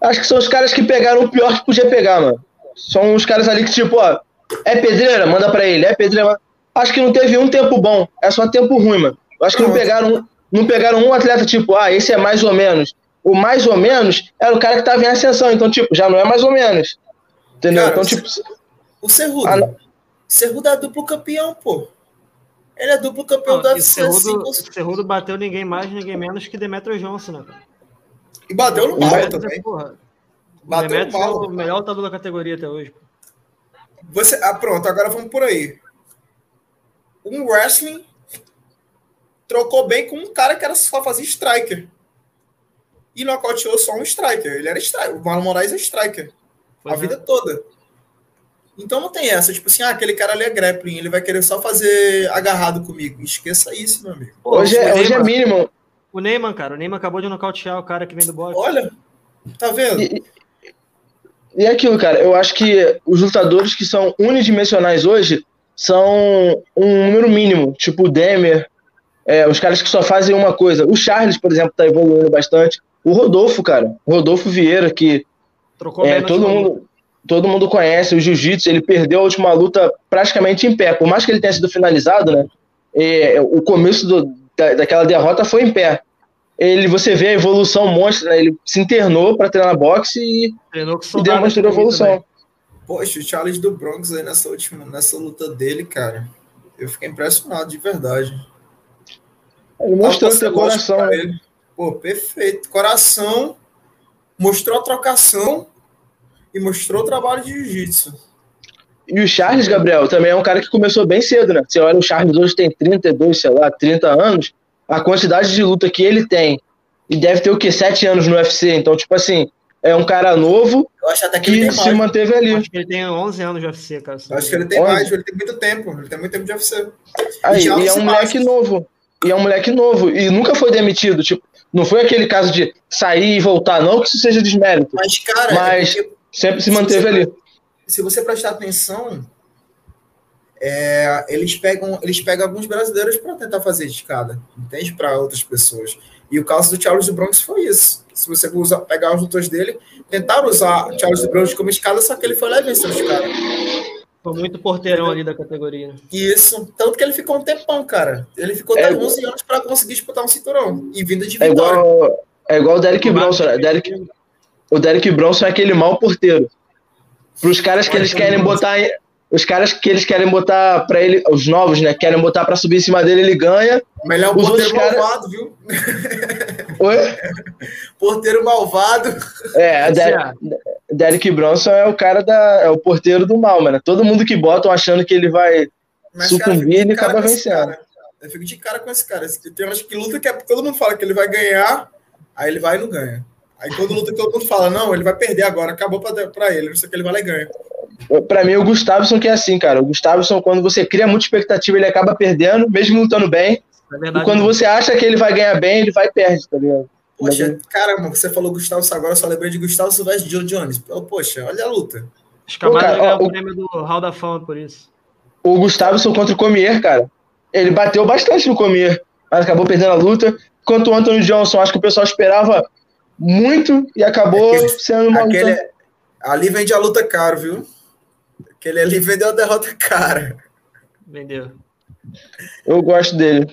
Acho que são os caras que pegaram o pior que podia pegar, mano. São os caras ali que, tipo, ó, é pedreira, manda pra ele, é pedreira. Acho que não teve um tempo bom, é só tempo ruim, mano. Acho que não pegaram, não pegaram um atleta, tipo, ah, esse é mais ou menos. O mais ou menos era o cara que tava em ascensão, então, tipo, já não é mais ou menos. Entendeu? Cara, então, tipo. O Cerrudo. Ah, Cerrudo é duplo campeão, pô. Ele é duplo campeão da UFC. O Cerrudo bateu ninguém mais, ninguém menos que Demetrio Johnson, né? E bateu no mal também. Porra. Bateu mal. É o melhor lutador da categoria até hoje. Você, ah, pronto, agora vamos por aí. Um wrestling trocou bem com um cara que era só fazer striker. E nocauteou só um striker. Ele era striker. O Marlon Moraes é striker a uhum. vida toda. Então não tem essa, tipo assim, ah, aquele cara ali é grappling, ele vai querer só fazer agarrado comigo. Esqueça isso, meu amigo. Hoje, é, hoje é mínimo. O Neyman, cara, o Neyman acabou de nocautear o cara que vem do boxe. Olha, tá vendo? E, e é aquilo, cara, eu acho que os lutadores que são unidimensionais hoje são um número mínimo, tipo o Demer, é, os caras que só fazem uma coisa. O Charles, por exemplo, tá evoluindo bastante. O Rodolfo, cara, o Rodolfo Vieira, que Trocou é, todo mundo, todo mundo conhece o jiu-jitsu, ele perdeu a última luta praticamente em pé. Por mais que ele tenha sido finalizado, né? É, o começo do, da, daquela derrota foi em pé. Ele, você vê a evolução monstra, né? Ele se internou para treinar boxe e, e demonstrou a evolução. Também. Poxa, o Charles do Bronx aí nessa última, nessa luta dele, cara, eu fiquei impressionado de verdade. Ele mostrou seu coração. Né? Ele. Pô, perfeito. Coração, mostrou a trocação e mostrou o trabalho de jiu-jitsu. E o Charles, Gabriel, também é um cara que começou bem cedo, né? Você olha, o Charles hoje tem 32, sei lá, 30 anos. A quantidade de luta que ele tem, e deve ter o quê? 7 anos no UFC. Então, tipo assim, é um cara novo que, que se mais. manteve ali. Acho que ele tem 11 anos de UFC, cara. Eu acho que ele tem 11. mais, ele tem muito tempo. Ele tem muito tempo de UFC. Aí, e, e é um moleque novo. E é um moleque novo. E nunca foi demitido. Tipo, não foi aquele caso de sair e voltar, não que isso seja desmérito. Mas, cara, mas é sempre se manteve se ali. Se você prestar atenção, é, eles pegam eles pegam alguns brasileiros para tentar fazer escada, entende? Para outras pessoas. E o caso do Charles do Bronx foi isso. Se você usar, pegar os lutadores dele, tentaram usar o Charles do Bronx como escada, só que ele foi lá e venceu os caras. Foi muito porteirão ali da categoria. Isso. Tanto que ele ficou um tempão, cara. Ele ficou até é 11 anos para conseguir disputar um cinturão. E vinda de é vitória. É igual, é igual o Derek Bronson. Né? Derek, o Derek Bronson é aquele mau porteiro. Para os caras que eles querem botar os caras que eles querem botar para ele, os novos, né, querem botar para subir em cima dele, ele ganha. Melhor os porteiro caras... malvado, viu? Oi? [laughs] porteiro malvado. É, Derek, Derek Bronson é o cara da é o porteiro do mal, mano. Todo mundo que botam achando que ele vai Mas, sucumbir, ele acaba vencendo. Eu fico de cara com esse cara. Tem umas que luta que é, todo mundo fala que ele vai ganhar, aí ele vai e não ganha. Aí quando luta que todo mundo fala, não, ele vai perder agora, acabou pra, ele, não sei o que ele vai lá e ganha. Pra mim, o Gustavson que é assim, cara. O Gustavson, quando você cria muita expectativa, ele acaba perdendo, mesmo lutando bem. É verdade, e quando você acha que ele vai ganhar bem, ele vai e perde, tá ligado? Poxa, caramba, você falou Gustavo agora, eu só lembrei de Gustavo versus John Jones. Poxa, olha a luta. Os camadas ganham o prêmio do Hall da Fama por isso. O Gustavson contra o Comier, cara. Ele bateu bastante no Comier, mas acabou perdendo a luta. Enquanto o Anthony Johnson, acho que o pessoal esperava muito e acabou aquele, sendo uma aquele, luta. Ali vende a luta caro, viu? Aquele ali vendeu a derrota cara. Vendeu. Eu gosto dele.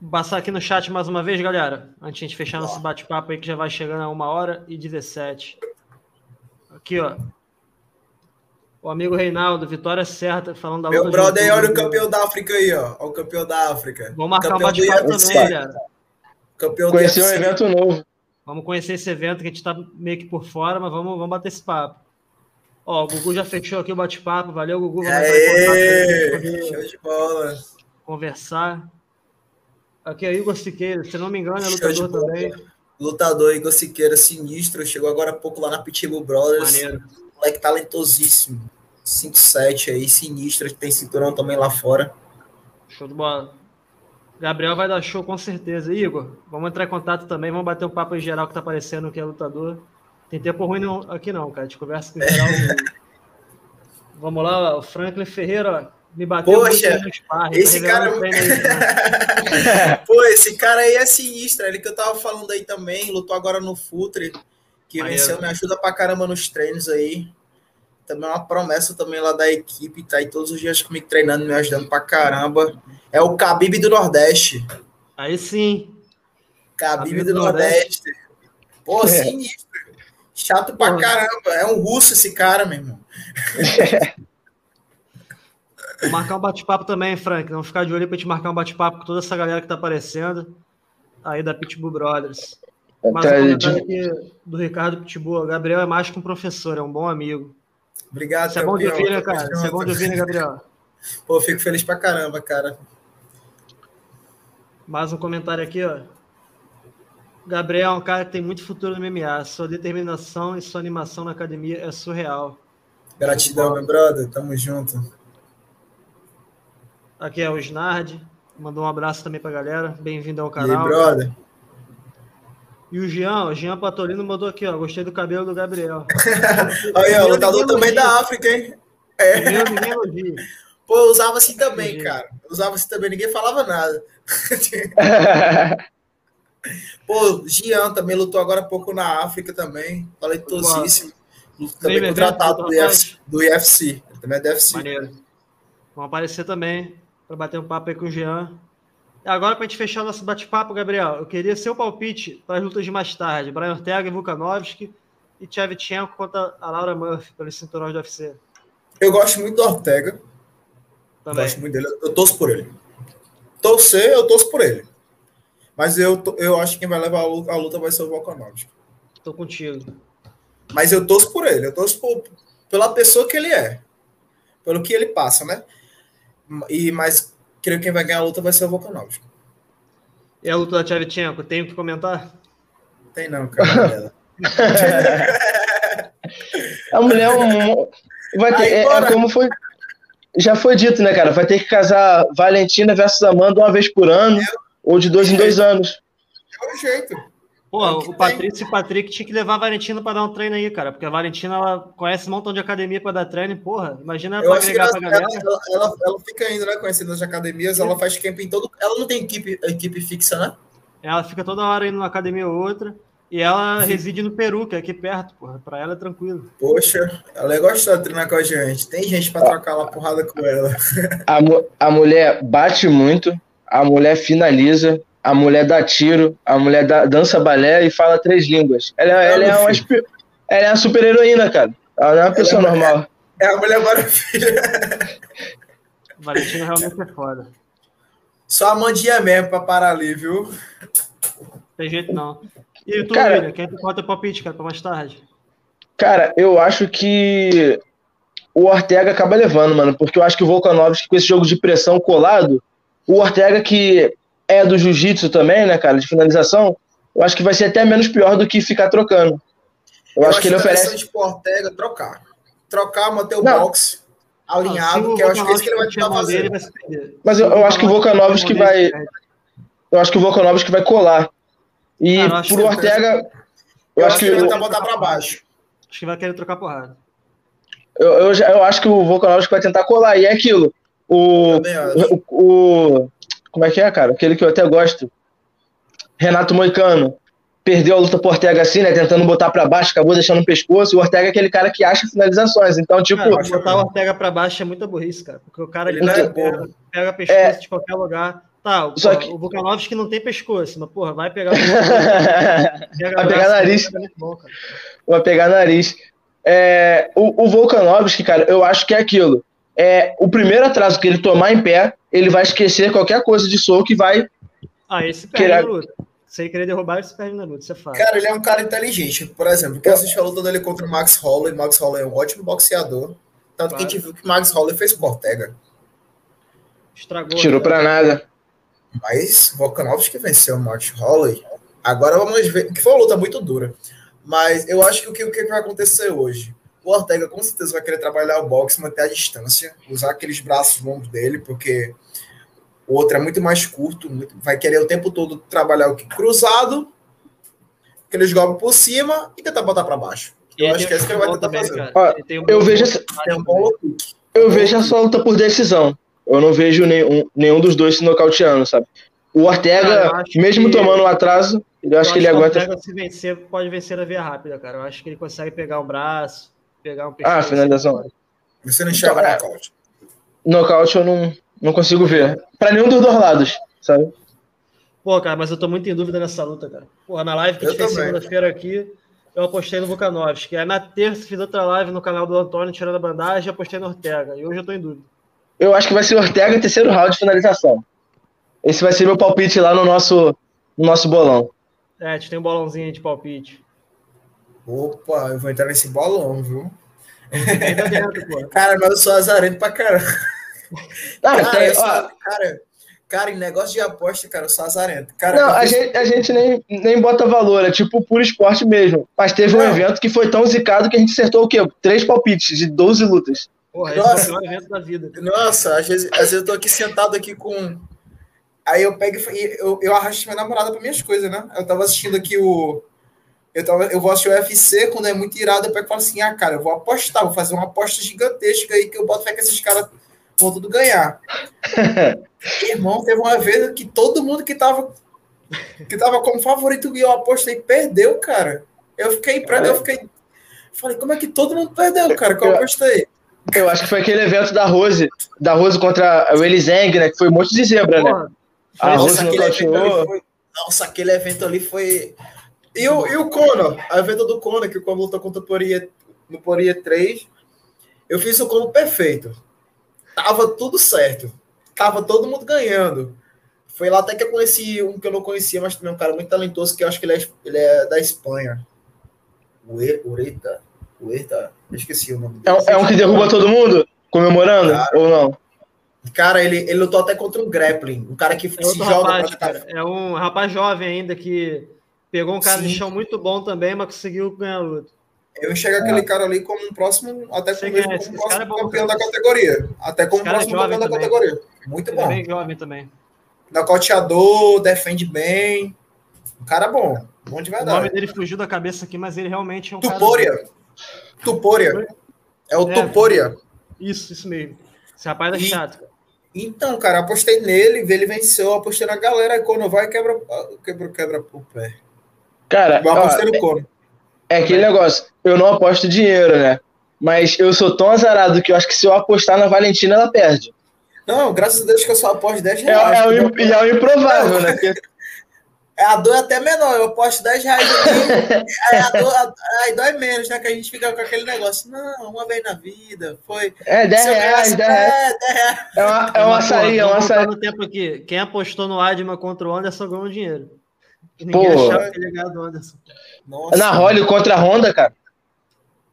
Vou passar aqui no chat mais uma vez, galera. Antes de a gente fechar nosso bate-papo aí, que já vai chegando a uma hora e 17. Aqui, ó. O amigo Reinaldo, vitória certa, falando da Meu brother, olha o campeão da África aí, ó. Olha o campeão da África. Vamos marcar um bate-papo também, galera. Campeão Conhecer um evento novo. Vamos conhecer esse evento que a gente tá meio que por fora, mas vamos, vamos bater esse papo. Ó, o Gugu já fechou aqui o bate-papo. Valeu, Gugu. Vamos Aê, show de bola. Conversar. Aqui é Igor Siqueira, se não me engano, é lutador também. Lutador Igor Siqueira, sinistro. Chegou agora há pouco lá na Pitbull Brothers. Maneiro. Moleque talentosíssimo. 5-7 aí, sinistro. Tem cinturão também lá fora. Show de bola. Gabriel vai dar show com certeza. Igor, vamos entrar em contato também, vamos bater um papo em geral que tá aparecendo que é lutador. Tem tempo ruim não, aqui não, cara. A gente conversa com geral. [laughs] vamos lá, o Franklin Ferreira, me bateu Poxa, sparring, esse cara... É [laughs] Pô, esse cara aí é sinistro. Ele que eu tava falando aí também, lutou agora no Futre, que Maneiro. venceu, me ajuda pra caramba nos treinos aí também é uma promessa também lá da equipe, tá aí todos os dias comigo treinando, me ajudando pra caramba. É o Khabib do Nordeste. Aí sim. Khabib, do, do, Nordeste. Nordeste. Pô, é. [laughs] sinistro. Chato pra caramba. É um russo esse cara, meu irmão. [laughs] Vou marcar um bate-papo também, Frank. Não ficar de olho pra gente marcar um bate-papo com toda essa galera que tá aparecendo aí da Pitbull Brothers. Mais um comentário aqui do Ricardo Pitbull. Gabriel é mais que um professor, é um bom amigo. Obrigado, Isso é bom de ouvir, né, cara? Isso é bom de ouvir, né, Gabriel? Pô, fico feliz pra caramba, cara. Mais um comentário aqui, ó. Gabriel é um cara que tem muito futuro no MMA. Sua determinação e sua animação na academia é surreal. Gratidão, meu brother. Tamo junto. Aqui é o Snard. Mandou um abraço também pra galera. Bem-vindo ao canal. E aí, brother? E o Jean, o Jean Patolino mandou aqui, ó. Gostei do cabelo do Gabriel. [laughs] Aí, ó, lutador também da África, hein? É. [laughs] Pô, usava assim também, cara. Usava assim também, ninguém falava nada. [laughs] Pô, Jean também lutou agora há pouco na África também. Talentosíssimo. Também contratado do, UFC, do UFC. Ele também é do UFC. Maneiro. Vão aparecer também para bater um papo aí com o Jean. Agora, para a gente fechar nosso bate-papo, Gabriel, eu queria seu palpite para as lutas de mais tarde. Brian Ortega e Vukanovski e Tchevchenko contra a Laura Murphy pelo cinturão de UFC. Eu gosto muito do Ortega. Também. Gosto muito dele. Eu torço por ele. Torcer, eu torço por ele. Mas eu, eu acho que quem vai levar a luta, a luta vai ser o Volkanovski. Tô contigo. Mas eu torço por ele. Eu torço por, pela pessoa que ele é. Pelo que ele passa, né? E, mas creio que quem vai ganhar a luta vai ser o Volkanovski. E a luta da Tchevchenko, tem o que comentar? Tem não, cara. [laughs] [laughs] a mulher é vai ter, é, é, como foi já foi dito, né, cara? Vai ter que casar Valentina versus Amanda uma vez por ano, é, ou de dois em dois anos. É o jeito. Pô, é o Patrício e o Patrick tinha que levar a Valentina para dar um treino aí, cara. Porque a Valentina ela conhece um montão de academia para dar treino, porra. Imagina ela agregar pra galera. Ela, ela, ela, fica indo, né? Conhecendo as academias, ela faz camp em todo. Ela não tem equipe, equipe fixa, né? Ela fica toda hora indo numa academia ou outra. E ela reside no Peru, que é aqui perto, porra. Pra ela é tranquilo. Poxa, ela é gostosa de treinar com a gente. Tem gente pra trocar uma porrada com ela. A, a mulher bate muito, a mulher finaliza, a mulher dá tiro, a mulher dá, dança balé e fala três línguas. Ela, é, ela é, uma, ela é uma super heroína, cara. Ela não é uma pessoa é, normal. É a mulher maravilha. Valentina realmente é foda. Só a mandinha mesmo pra parar ali, viu? Tem jeito não. E tu, cara, William, quer o palpite, cara, pra mais tarde? Cara, eu acho que o Ortega acaba levando, mano, porque eu acho que o Volkanovski, com esse jogo de pressão colado, o Ortega, que é do jiu-jitsu também, né, cara, de finalização, eu acho que vai ser até menos pior do que ficar trocando. Eu, eu acho, que ele oferece. pro Ortega trocar. Trocar, manter o Não. boxe alinhado, que eu acho que é isso que ele vai tentar fazer. Mas eu, eu acho que o Volkanovski vai. Eu acho que o Volkanovski vai colar. E ah, pro Ortega. Eu, eu acho que ele vai tentar botar para baixo. Acho que vai querer trocar porrada. Eu, eu, eu acho que o Volkanovski vai tentar colar. E é aquilo. O, o, o, Como é que é, cara? Aquele que eu até gosto. Renato Moicano. Perdeu a luta pro Ortega assim, né? Tentando botar para baixo, acabou deixando no pescoço. E o Ortega é aquele cara que acha finalizações. Então, tipo. Cara, botar o Ortega para baixo é muita burrice, cara. Porque o cara ele é pega, pega pescoço é... de qualquer lugar Tá, o, Só que... o Volkanovski não tem pescoço, mas, porra, vai pegar. [laughs] Pega vai pegar nariz. É bom, vai pegar nariz. É, o, o Volkanovski, cara, eu acho que é aquilo. É, o primeiro atraso que ele tomar em pé, ele vai esquecer qualquer coisa de soco e vai. Ah, esse perde querer... na luta. Sem querer derrubar, esse perde na luta, isso é fácil. Cara, ele é um cara inteligente. Por exemplo, que assistiu a luta dele contra o Max Holloway. Max Holloway é um ótimo boxeador. Tanto claro. que a gente viu que o Max Holloway fez com Ortega. Estragou. Tirou pra nada. Mas Volkanovski venceu o Max Holloway. Agora vamos ver, que foi uma luta muito dura. Mas eu acho que o que, o que vai acontecer hoje? O Ortega com certeza vai querer trabalhar o boxe, manter a distância, usar aqueles braços longos dele, porque o outro é muito mais curto, vai querer o tempo todo trabalhar o que cruzado, aqueles golpes por cima e tentar botar para baixo. Eu acho que é isso que ele vai tentar fazer. eu vejo essa, eu vejo essa luta por decisão eu não vejo nenhum, nenhum dos dois se nocauteando, sabe? O Ortega, mesmo tomando um atraso, eu acho eu que ele aguenta. O Ortega, se vencer, pode vencer na via rápida, cara. Eu acho que ele consegue pegar um braço, pegar um Ah, finalização. Você não enxerga então, nocaute? Nocaute eu não, não consigo ver. Pra nenhum dos dois lados, sabe? Pô, cara, mas eu tô muito em dúvida nessa luta, cara. Porra, na live que a gente fez segunda-feira aqui, eu apostei no Vukanovski. Aí na terça fiz outra live no canal do Antônio, tirando a bandagem, e apostei no Ortega. E hoje eu tô em dúvida. Eu acho que vai ser Ortega terceiro round de finalização. Esse vai ser meu palpite lá no nosso, no nosso bolão. É, a gente tem um bolãozinho de palpite. Opa, eu vou entrar nesse bolão, viu? Dentro, [laughs] cara, mas eu sou azarento pra caramba. Ah, cara, tem, sou, cara, cara, em negócio de aposta, cara, eu sou azarento. Cara, não, a gente, a gente nem, nem bota valor, é tipo puro esporte mesmo. Mas teve não. um evento que foi tão zicado que a gente acertou o quê? Três palpites de 12 lutas. Porra, nossa, é o evento da vida. Nossa, às vezes, às vezes eu tô aqui sentado aqui com. Aí eu pego e eu, eu arrasto minha namorada para minhas coisas, né? Eu tava assistindo aqui o. Eu, tava, eu vou assistir o UFC, quando é muito irado, eu pego e falo assim: ah, cara, eu vou apostar, vou fazer uma aposta gigantesca aí que eu boto fé que esses caras vão tudo ganhar. [laughs] Irmão, teve uma vez que todo mundo que tava, que tava como favorito e eu apostei perdeu, cara. Eu fiquei, eu fiquei. Falei, como é que todo mundo perdeu, cara? Que eu apostei. Eu acho que foi aquele evento da Rose, da Rose contra o Elizeng, né? Que foi um monte de zebra, né? Ah, nossa, aquele evento ali foi... Nossa, aquele evento ali foi. E o, e o Conor, a evento do Conor, que o Conor lutou contra o Poirier, no Poirier 3, eu fiz o combo perfeito. Tava tudo certo. Tava todo mundo ganhando. Foi lá até que eu conheci um que eu não conhecia, mas também um cara muito talentoso, que eu acho que ele é, ele é da Espanha. Ureta. Ureta. Eu esqueci o nome dele. É, é um que derruba todo mundo? Comemorando? Cara, ou não? Cara, ele, ele lutou até contra um grappling. Um cara que é se joga. Rapaz, cara. É um rapaz jovem ainda que pegou um cara Sim. de chão muito bom também, mas conseguiu ganhar a luta. Eu enxergo é. aquele cara ali como um próximo, até como, mesmo, como um próximo é bom, campeão cara. da categoria. Até como um é próximo campeão da categoria. Muito bom. É bem jovem também. Nocauteador, defende bem. Um cara bom. Bom de verdade. O nome dele fugiu da cabeça aqui, mas ele realmente é um Tuporia. cara. Tuporia. É o é, Tuporia. Isso, isso mesmo. Esse rapaz é chato. Então, cara, apostei nele, ele venceu, apostei na galera, e quando vai, quebra, quebra, quebra o pé. Cara, ó. É, é aquele negócio, eu não aposto dinheiro, né? Mas eu sou tão azarado que eu acho que se eu apostar na Valentina, ela perde. Não, graças a Deus que eu só aposto 10 reais. É, é, o, e é o improvável, né? [laughs] É, a dor é até menor, eu aposto 10 reais aqui, aí [laughs] a dor a, aí dói menos, né? Que a gente fica com aquele negócio, não, uma vez na vida, foi... É, 10 reais, 10 reais. É, 10 reais. É, uma, é um açaí, é um açaí. no tempo aqui, quem apostou no Adma contra o Anderson ganhou dinheiro. Ninguém Pô. achava que ele ia ganhar do Anderson. Nossa, Na Holly contra a Honda, cara.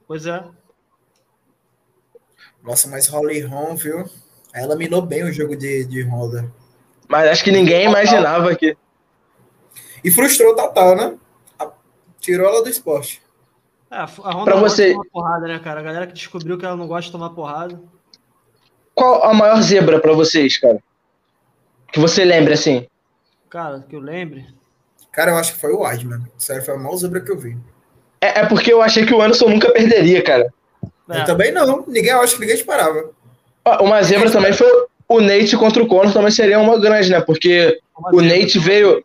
Pois é. Nossa, mas Holly Ron, viu? Ela minou bem o jogo de, de Honda. Mas acho que ninguém imaginava que. E frustrou total, né? Tirou ela do esporte. É, a Honda pra você... tomar porrada, né, cara? A galera que descobriu que ela não gosta de tomar porrada. Qual a maior zebra para vocês, cara? Que você lembre assim? Cara, que eu lembre. Cara, eu acho que foi o Weidman. Sério, foi a maior zebra que eu vi. É, é, porque eu achei que o Anderson nunca perderia, cara. É. Eu também não. Ninguém, eu acho que ninguém esperava. Uma zebra também foi o Nate contra o Conor, também seria uma grande, né? Porque o Nate veio,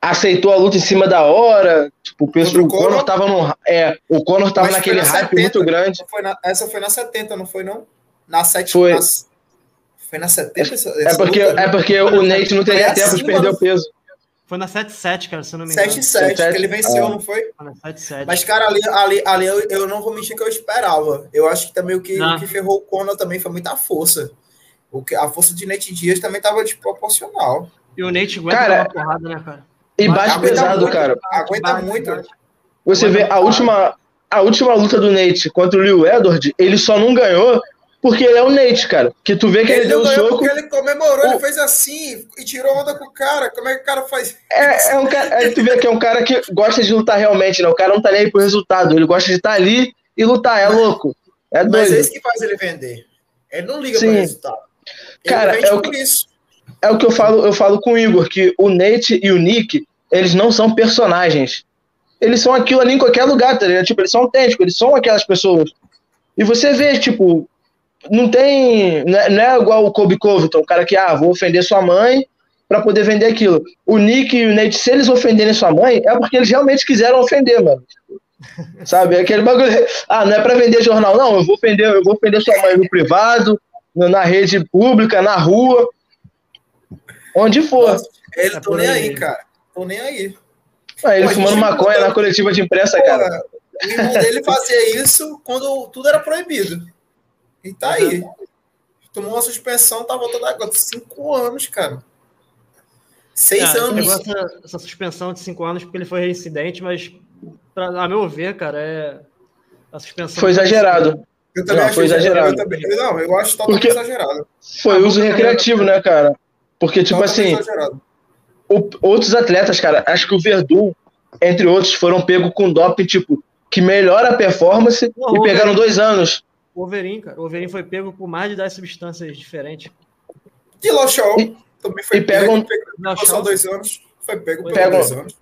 aceitou a luta em cima da hora. Tipo, o, pessoal, o Conor tava no. É, o Conor tava Mas naquele hype 70, muito grande. Foi na, essa foi na 70, não foi, não? Na 7 foi. Na, foi na 70 essa, essa é porque, luta, É porque o Nate não teria tempo de perder o peso. Foi na 7-7, cara, se eu não me engano. 7-7, que ele venceu, ah. não foi? Foi na 7-7. Mas, cara, ali, ali, ali eu, eu não vou mentir que eu esperava. Eu acho que também o que, o que ferrou o Conor também foi muita força. O que, a força de Nate Dias também tava desproporcional. E o Nate aguenta cara, uma porrada, né, cara? E bate pesado, muito, cara. Aguenta bate, muito. Bate. Você vê a última, a última luta do Nate contra o Leo Edward, ele só não ganhou porque ele é o Nate, cara. Que tu vê que ele, ele deu um soco. Porque ele comemorou, o... ele fez assim e tirou onda com o cara. Como é que o cara faz? É, é um cara. Aí tu vê que é um cara que gosta de lutar realmente, né? O cara não tá nem aí pro resultado. Ele gosta de estar tá ali e lutar. É mas, louco. É doido. Mas é isso que faz ele vender. Ele não liga Sim. pro resultado. Ele cara, é o que, isso. É o que eu falo, eu falo com o Igor, que o Nate e o Nick, eles não são personagens. Eles são aquilo ali em qualquer lugar, tá ligado? Tipo, eles são autênticos, eles são aquelas pessoas. E você vê, tipo, não tem. Não é, não é igual o Kobe Covington, o cara que, ah, vou ofender sua mãe para poder vender aquilo. O Nick e o Nate, se eles ofenderem sua mãe, é porque eles realmente quiseram ofender, mano. [laughs] Sabe? Aquele bagulho. Ah, não é para vender jornal, não. Eu vou ofender, eu vou ofender sua mãe no privado, na rede pública, na rua. Onde for. Eles estão nem aí, cara. Estão nem aí. Ah, ele Pô, fumando maconha na coletiva de imprensa, Pô, cara. O irmão dele fazia isso quando tudo era proibido. E tá aí. Tomou uma suspensão, tá voltando agora. Cinco anos, cara. Seis é, anos. Essa, essa, suspensão de cinco anos porque ele foi reincidente, mas, pra, a meu ver, cara, é. A suspensão. Foi exagerado. Eu também não, foi exagerado. Eu também, não, eu acho totalmente porque exagerado. Foi uso recreativo, né, cara? Porque, tipo assim. O, outros atletas, cara, acho que o Verdun, entre outros, foram pegos com doping, tipo, que melhora a performance não, e pegaram dois anos. O Wolverine, cara. O Wolverine foi pego por mais de 10 substâncias diferentes. E Lochol também foi e pego. Pegam, só dois anos. Foi pego por dois anos.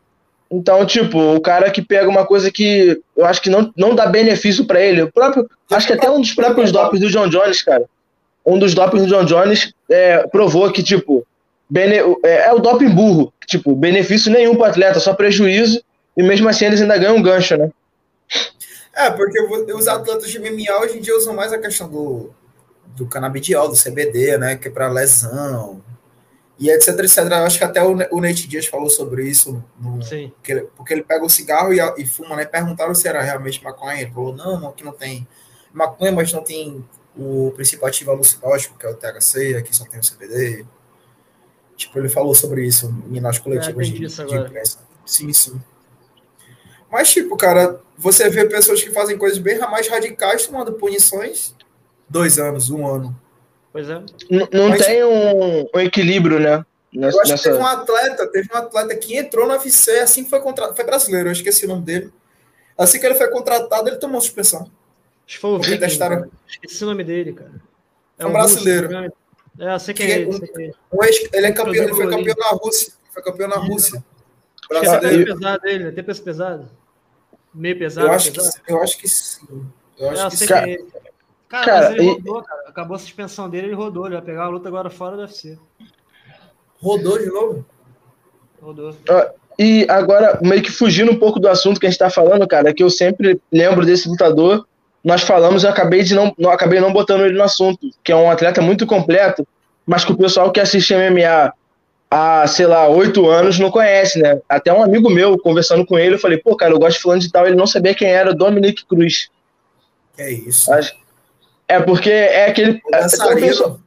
Então, tipo, o cara que pega uma coisa que eu acho que não, não dá benefício para ele. O próprio, acho que até um dos próprios dopings do John Jones, cara. Um dos dopings do John Jones é, provou que, tipo, bene, é, é, o doping burro. Tipo, benefício nenhum pro atleta, só prejuízo. E mesmo assim eles ainda ganham um gancho, né? É, porque os atletas de MMA hoje em dia usam mais a questão do, do canabidiol, do CBD, né? Que é para lesão. E etc, etc. Eu acho que até o, o Nate Dias falou sobre isso. No, Sim. Porque ele, porque ele pega o cigarro e, e fuma, né? Perguntaram se era realmente maconha. Ele falou, não, aqui não tem maconha, mas não tem o princípio ativo alucinógeno, que é o THC, aqui só tem o CBD. Tipo, ele falou sobre isso em nas coletivas é, de, de imprensa. Sim, sim. Mas, tipo, cara, você vê pessoas que fazem coisas bem mais radicais tomando punições dois anos, um ano. Pois é. Não, não Mas, tem um, um, equilíbrio, né? Nessa, eu acho nessa... que teve um atleta, teve um atleta que entrou no UFC assim que foi contratado. Foi brasileiro, eu esqueci o nome dele. Assim que ele foi contratado, ele tomou suspensão. Acho que foi o Viking, testaram... Esqueci o nome dele, cara. É um brasileiro. Russo, é, sei que, que é, um, um, ele, é campeão, ele foi campeão na Rússia. Foi campeão na Rússia. Acho que é peso pesado ele, né? Tem peso pesado. Meio pesado. Eu acho, pesado. Que, eu acho que sim. Eu acho é, que sim. Cara, cara, cara ele e... rodou, cara. Acabou a suspensão dele, ele rodou. Ele vai pegar a luta agora fora do UFC. Rodou de novo? Rodou. Uh, e agora, meio que fugindo um pouco do assunto que a gente tá falando, cara, que eu sempre lembro desse lutador. Nós falamos, eu acabei de não, não acabei não botando ele no assunto, que é um atleta muito completo, mas que o pessoal que assiste MMA há, sei lá, oito anos não conhece, né? Até um amigo meu, conversando com ele, eu falei, pô, cara, eu gosto de fulano de tal, ele não sabia quem era Dominic Cruz. Que é isso? É porque é aquele. É, o, pessoal,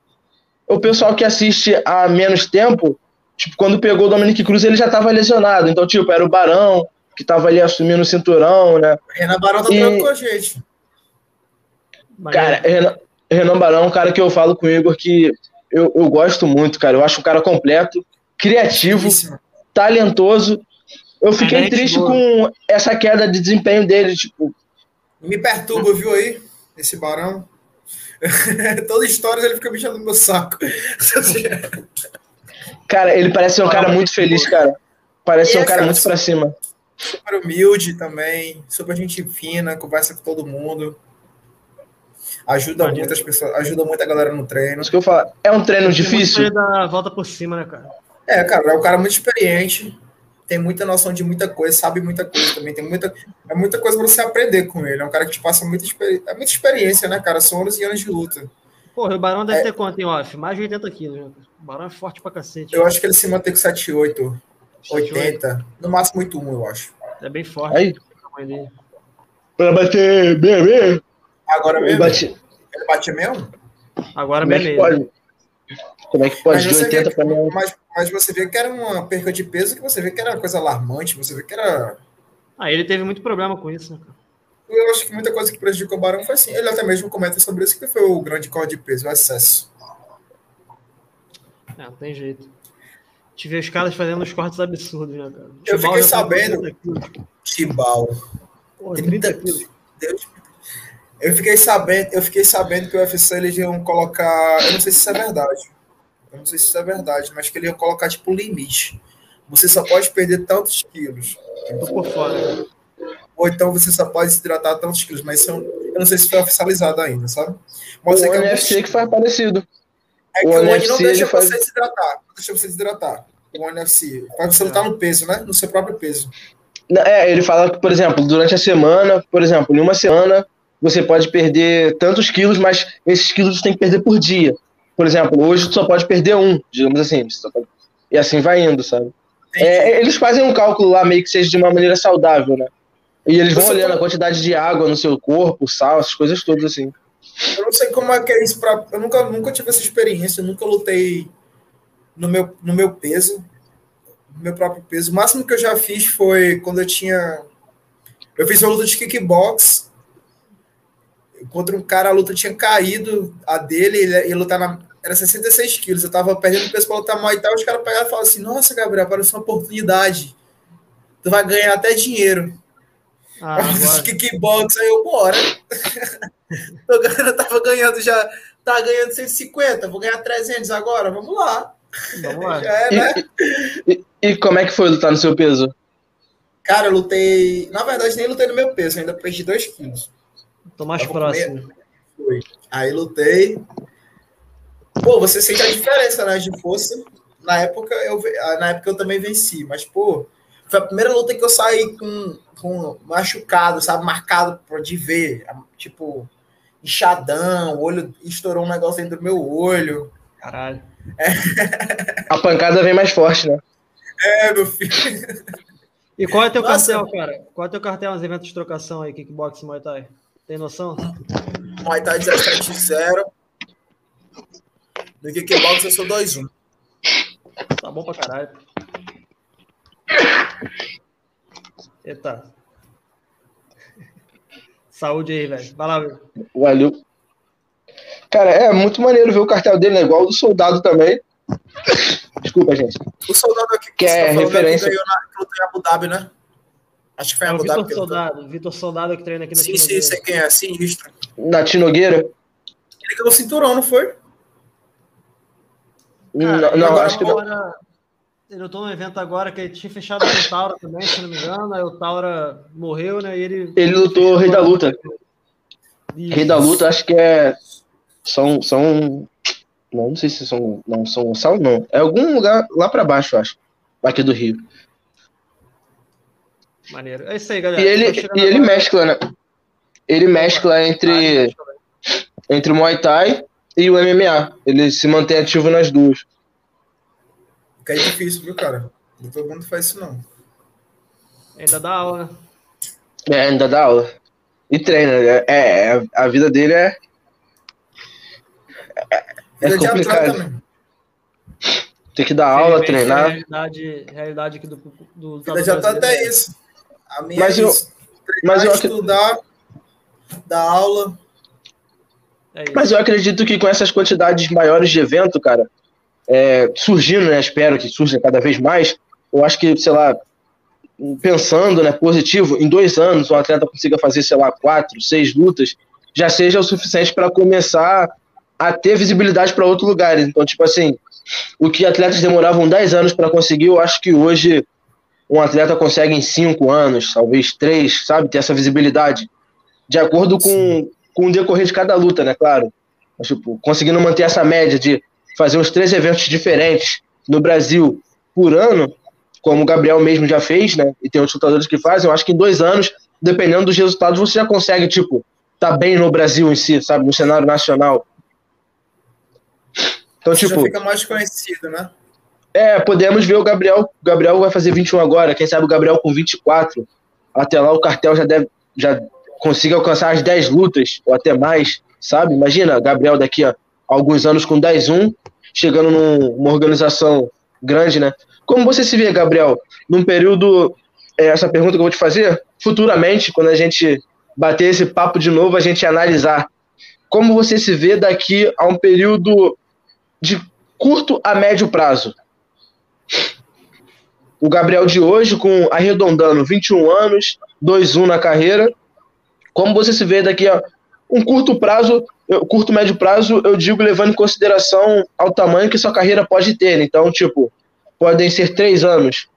o pessoal que assiste há menos tempo, tipo, quando pegou o Dominic Cruz, ele já estava lesionado. Então, tipo, era o Barão, que estava ali assumindo o cinturão, né? Renan Barão tá e... com a gente. Cara, Renan, Renan Barão é um cara que eu falo com o Igor que eu, eu gosto muito, cara. Eu acho um cara completo criativo, talentoso. Eu fiquei triste boa. com essa queda de desempenho dele, tipo. Me perturba, viu aí? Esse barão. [laughs] Toda história ele fica bichando no meu saco. [laughs] cara, ele parece ser um cara muito feliz, cara. Parece ser um cara muito pra cima. Super humilde também, super gente fina, conversa com todo mundo. Ajuda muitas pessoas, ajuda muita galera no treino. Isso que eu falo. É um treino difícil? Dá volta por cima, né, cara? É, cara, é um cara muito experiente, tem muita noção de muita coisa, sabe muita coisa também, tem muita, é muita coisa para você aprender com ele. É um cara que te passa muita, é muita experiência, né, cara? São anos e anos de luta. Porra, o Barão deve é, ter quanto em off? Mais de 80 quilos. Né? O Barão é forte pra cacete. Eu acho que ele se mantém com 78, 80, no máximo 81, eu acho. É bem forte. Aí. Pra bater bem, Agora mesmo? Ele, bate... ele bate mesmo? Agora mesmo. É pode? Como é que pode? Mas, 80 para mim. Mas, mas você vê que era uma perca de peso que você vê que era uma coisa alarmante, você vê que era. Ah, ele teve muito problema com isso, né, Eu acho que muita coisa que prejudicou o Barão foi assim. Ele até mesmo comenta sobre isso, que foi o grande corte de peso, o excesso. É, não tem jeito. Tive os caras fazendo uns cortes absurdos, né, cara? Eu fiquei sabendo. Tibal. 30 quilos. Deus eu fiquei sabendo, eu fiquei sabendo que o UFC eles iam colocar, eu não sei se isso é verdade. Eu não sei se isso é verdade, mas que eles iam colocar tipo limite. Você só pode perder tantos quilos. Tô por fora. Ou então você só pode se hidratar tantos quilos, mas eu, eu não sei se foi oficializado ainda, sabe? Mas o NFC que, que faz parecido. É que o, o NFC não deixa você faz... desidratar. Não deixa você desidratar. O NFC. Faz você lutar no peso, né? No seu próprio peso. É, ele fala que, por exemplo, durante a semana, por exemplo, em uma semana, você pode perder tantos quilos, mas esses quilos você tem que perder por dia. Por exemplo, hoje tu só pode perder um, digamos assim. Pode... E assim vai indo, sabe? É, eles fazem um cálculo lá meio que seja de uma maneira saudável, né? E eles vão olhando a quantidade de água no seu corpo, sal, essas coisas todas assim. Eu não sei como é que é isso pra. Eu nunca, nunca tive essa experiência, eu nunca lutei no meu, no meu peso, no meu próprio peso. O máximo que eu já fiz foi quando eu tinha. Eu fiz uma luta de kickbox contra um cara, a luta tinha caído, a dele, ele ia lutar na. Era 66 quilos, eu tava perdendo peso pra lutar Muay Thai, os caras pegaram e falaram assim: Nossa, Gabriel, apareceu uma oportunidade. Tu vai ganhar até dinheiro. Ah, Kickbox, aí eu, bora. [laughs] eu, eu tava ganhando já, tá ganhando 150, vou ganhar 300 agora, vamos lá. Vamos [laughs] lá. É, né? e, e, e, como é que foi lutar no seu peso? Cara, eu lutei. Na verdade, nem lutei no meu peso, ainda perdi 2 quilos. Tô mais próximo. Foi. Aí lutei. Pô, você sente a diferença, né, de força. Na época eu, na época eu também venci, mas, pô, foi a primeira luta que eu saí com, com machucado, sabe? Marcado de ver. Tipo, inchadão, o olho estourou um negócio dentro do meu olho. Caralho. É. A pancada vem mais forte, né? É, meu filho. E qual é teu Nossa. cartel, cara? Qual é teu cartel nos eventos de trocação aí, kickbox Muay Thai? Tem noção? Muay Thai 17-0. No kickbox eu sou 2-1. Tá bom pra caralho. Eita. Saúde aí, velho. Vai lá, velho. Valeu. Cara, é muito maneiro ver o cartel dele, né? Igual o do soldado também. Desculpa, gente. O soldado aqui que, é tá referência. Que ganhou na, em Abu Dhabi, né? Acho que foi é Abu Dhabi. Vitor Soldado, Vitor Soldado que treina aqui na Sim, sim, sei quem é, sinistro. Na Tinogueira? Ele ganhou o cinturão, não foi? Cara, não, não acho que não. Eu tô num evento agora que ele tinha fechado com o Taura também, se não me engano. Aí o Taura morreu, né? E ele. Ele lutou Rei da Luta. Isso. Rei da Luta, acho que é. São. são... Não, não sei se são. Não, são Gonçalo, não. É algum lugar lá pra baixo, acho. Aqui do Rio. Maneiro. É isso aí, galera. E ele, e ele mescla, né? Ele mescla entre. Entre o Muay Thai e o MMA. Ele se mantém ativo nas duas. Que é difícil, viu, cara? Não todo mundo faz isso, não. Ainda dá aula, né? É, ainda dá aula. E treina. É, é a vida dele é. É, é complicado. Tem que dar aula, treinar. Realidade, realidade aqui do. do vida já tá até isso. A minha mas é eu, mas eu estudar, dar aula. É mas eu acredito que com essas quantidades maiores de evento, cara, é, surgindo, né? Espero que surja cada vez mais. Eu acho que, sei lá, pensando, né, positivo, em dois anos o atleta consiga fazer, sei lá, quatro, seis lutas, já seja o suficiente para começar a ter visibilidade para outros lugares. Então, tipo assim, o que atletas demoravam dez anos para conseguir, eu acho que hoje um atleta consegue em cinco anos, talvez três, sabe, ter essa visibilidade, de acordo com, com o decorrer de cada luta, né, claro. Mas, tipo, conseguindo manter essa média de fazer uns três eventos diferentes no Brasil por ano, como o Gabriel mesmo já fez, né? E tem outros lutadores que fazem, eu acho que em dois anos, dependendo dos resultados, você já consegue, tipo, tá bem no Brasil em si, sabe? No cenário nacional. Então, você tipo. Já fica mais conhecido, né? É, podemos ver o Gabriel. O Gabriel vai fazer 21 agora, quem sabe o Gabriel com 24. Até lá o cartel já deve. Já consiga alcançar as 10 lutas, ou até mais, sabe? Imagina, Gabriel daqui a alguns anos com 10-1, chegando numa organização grande, né? Como você se vê, Gabriel, num período, é, essa pergunta que eu vou te fazer, futuramente, quando a gente bater esse papo de novo, a gente analisar como você se vê daqui a um período de curto a médio prazo? O Gabriel de hoje, com arredondando 21 anos, 2-1 na carreira, como você se vê daqui a um curto prazo curto médio prazo, eu digo levando em consideração ao tamanho que sua carreira pode ter. Então, tipo, podem ser três anos,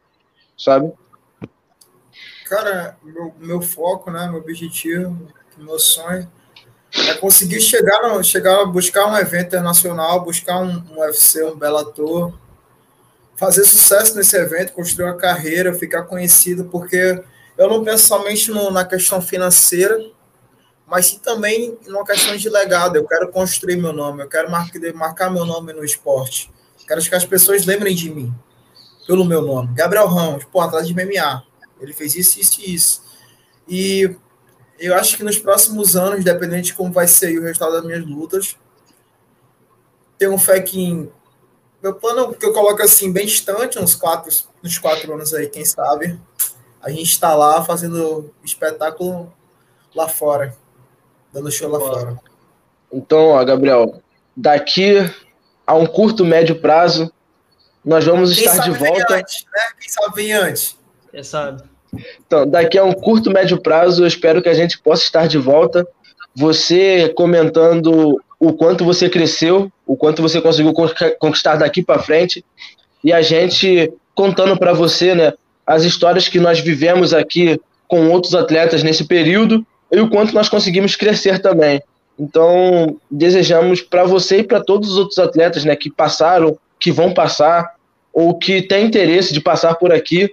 sabe? Cara, meu, meu foco, né, meu objetivo, meu sonho é conseguir chegar, no, chegar buscar um evento internacional, buscar um, um UFC, um Bellator, fazer sucesso nesse evento, construir uma carreira, ficar conhecido, porque eu não penso somente no, na questão financeira, mas sim também numa questão de legado. Eu quero construir meu nome, eu quero marcar, marcar meu nome no esporte. Quero que as pessoas lembrem de mim pelo meu nome. Gabriel Ramos, pô, atrás de MMA. Ele fez isso, isso e isso. E eu acho que nos próximos anos, dependente de como vai ser o resultado das minhas lutas, tenho fé que em, meu plano que eu coloco assim bem distante, uns quatro, uns quatro anos aí, quem sabe, a gente está lá fazendo espetáculo lá fora dando show lá fora. Então, ó, Gabriel, daqui a um curto, médio prazo, nós vamos Quem estar de volta. Antes, né? Quem sabe antes? Quem sabe? Então, daqui a um curto, médio prazo, eu espero que a gente possa estar de volta. Você comentando o quanto você cresceu, o quanto você conseguiu conquistar daqui para frente, e a gente contando para você, né, as histórias que nós vivemos aqui com outros atletas nesse período e o quanto nós conseguimos crescer também. Então, desejamos para você e para todos os outros atletas né, que passaram, que vão passar, ou que têm interesse de passar por aqui,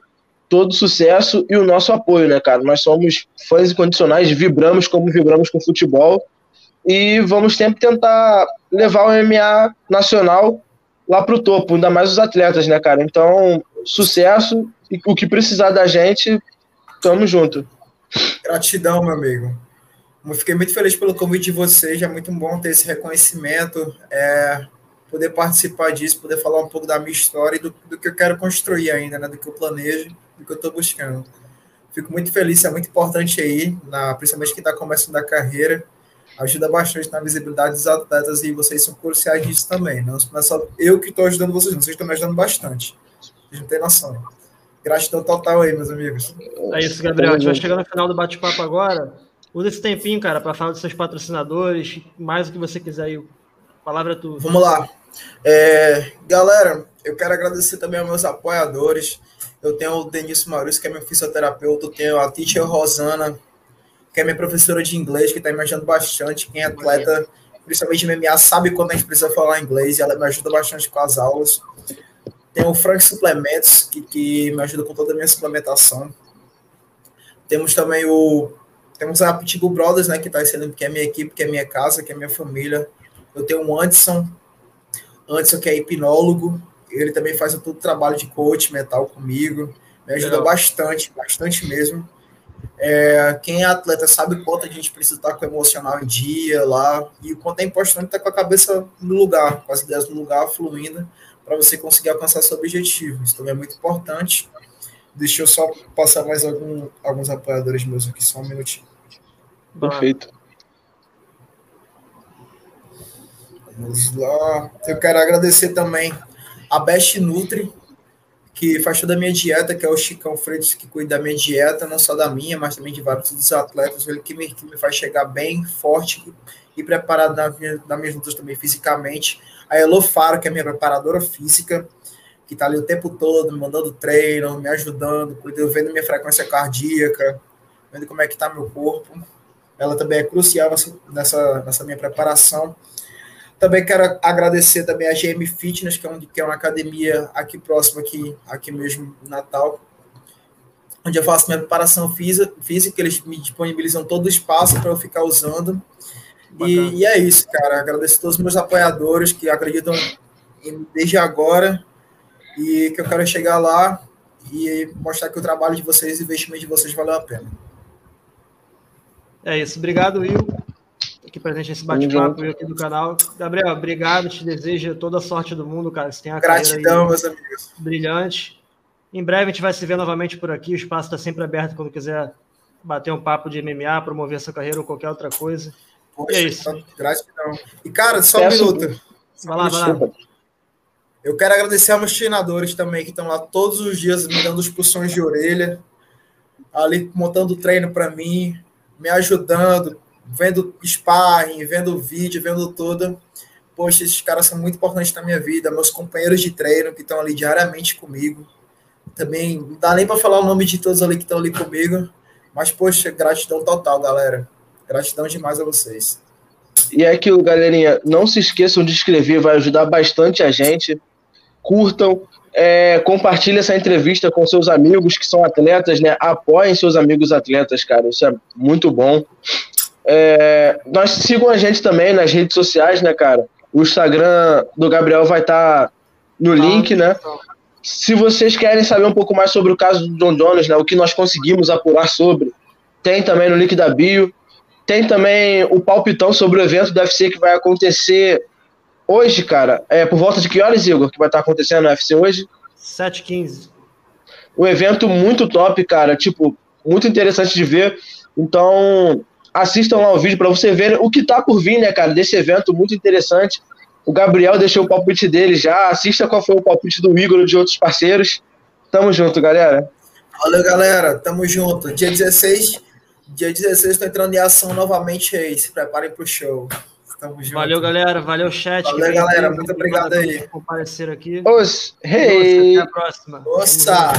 todo sucesso e o nosso apoio, né, cara? Nós somos fãs incondicionais, vibramos como vibramos com futebol e vamos sempre tentar levar o MMA nacional lá pro topo, ainda mais os atletas, né, cara? Então, sucesso e o que precisar da gente, tamo junto. Gratidão, meu amigo. Eu fiquei muito feliz pelo convite de vocês, é muito bom ter esse reconhecimento, é, poder participar disso, poder falar um pouco da minha história e do, do que eu quero construir ainda, né, do que eu planejo, do que eu estou buscando. Fico muito feliz, é muito importante aí, na, principalmente quem está começando a carreira, ajuda bastante na visibilidade dos atletas e vocês são cruciais nisso também. Não, não é só eu que estou ajudando vocês, vocês estão me ajudando bastante. Vocês não têm noção. Gratidão total aí, meus amigos. É isso, Gabriel. A gente vai chegando no final do bate-papo agora. Usa esse tempinho, cara, para falar dos seus patrocinadores, mais o que você quiser aí. A palavra é tua. Vamos lá. É, galera, eu quero agradecer também aos meus apoiadores. Eu tenho o Denis Maurício, que é meu fisioterapeuta. Eu tenho a teacher Rosana, que é minha professora de inglês, que está me ajudando bastante. Quem é atleta, principalmente MMA, sabe quando a gente precisa falar inglês e ela me ajuda bastante com as aulas. Tem o Frank Suplementos, que, que me ajuda com toda a minha suplementação. Temos também o. Temos a Pitbull Brothers, né, que está sendo que é minha equipe, que é minha casa, que é minha família. Eu tenho o Anderson, Anderson que é hipnólogo, ele também faz todo o trabalho de coach mental comigo, me ajuda Legal. bastante, bastante mesmo. É, quem é atleta sabe o quanto a gente precisa estar com o emocional em dia lá, e o quanto é importante estar com a cabeça no lugar, com as ideias no lugar, fluindo, para você conseguir alcançar seu objetivo. Isso também é muito importante. Deixa eu só passar mais algum, alguns apoiadores meus aqui, só um minutinho. Perfeito. Vamos lá. Eu quero agradecer também a Best Nutri, que faz toda a minha dieta, que é o Chicão Freitas, que cuida da minha dieta, não só da minha, mas também de vários outros atletas, ele que me, que me faz chegar bem forte e preparado na, nas minhas lutas também fisicamente. A Elo Faro, que é minha preparadora física, que está ali o tempo todo, me mandando treino, me ajudando, cuidando, vendo minha frequência cardíaca, vendo como é que está meu corpo. Ela também é crucial nessa, nessa minha preparação. Também quero agradecer também a GM Fitness, que é, um, que é uma academia aqui próxima, aqui, aqui mesmo, Natal, onde eu faço minha preparação física, física eles me disponibilizam todo o espaço para eu ficar usando. E, e, é isso, cara. Agradeço a todos os meus apoiadores que acreditam em, desde agora e que eu quero chegar lá e mostrar que o trabalho de vocês, o investimento de vocês valeu a pena. É isso. Obrigado, Will aqui presente nesse bate-papo aqui do canal. Gabriel, obrigado, te desejo toda a sorte do mundo, cara. Você tem a Gratidão, meus amigos. Brilhante. Em breve a gente vai se ver novamente por aqui. O espaço está sempre aberto quando quiser bater um papo de MMA, promover essa carreira ou qualquer outra coisa. Poxa, e é isso. Gratidão. E, cara, só um minuto. Vai lá, vai lá. Eu quero agradecer aos meus treinadores também, que estão lá todos os dias me dando expulsões de orelha, ali montando treino para mim, me ajudando, vendo sparring, vendo vídeo, vendo tudo. Poxa, esses caras são muito importantes na minha vida, meus companheiros de treino que estão ali diariamente comigo. Também não dá nem para falar o nome de todos ali que estão ali comigo, mas poxa, gratidão total, galera. Gratidão demais a vocês. E é aquilo, galerinha, não se esqueçam de inscrever, vai ajudar bastante a gente. Curtam, é, compartilhe essa entrevista com seus amigos que são atletas, né? Apoiem seus amigos atletas, cara. Isso é muito bom. É, nós sigam a gente também nas redes sociais, né, cara? O Instagram do Gabriel vai estar tá no link, né? Se vocês querem saber um pouco mais sobre o caso do John Jones, né, o que nós conseguimos apurar sobre, tem também no link da bio. Tem também o palpitão sobre o evento do UFC que vai acontecer hoje, cara. É por volta de que horas, Igor, que vai estar acontecendo no UFC hoje? 7h15. Um evento muito top, cara. Tipo, muito interessante de ver. Então, assistam lá o vídeo para você ver o que tá por vir, né, cara, desse evento muito interessante. O Gabriel deixou o palpite dele já. Assista qual foi o palpite do Igor e de outros parceiros. Tamo junto, galera. Valeu, galera. Tamo junto. Dia 16, dia 16 tô entrando em ação novamente aí. Se preparem pro show. Tamo junto. Valeu, galera. Valeu, chat. Valeu, galera. Muito obrigado aí. Comparecer aqui. Os, hey. Até a próxima. Nossa.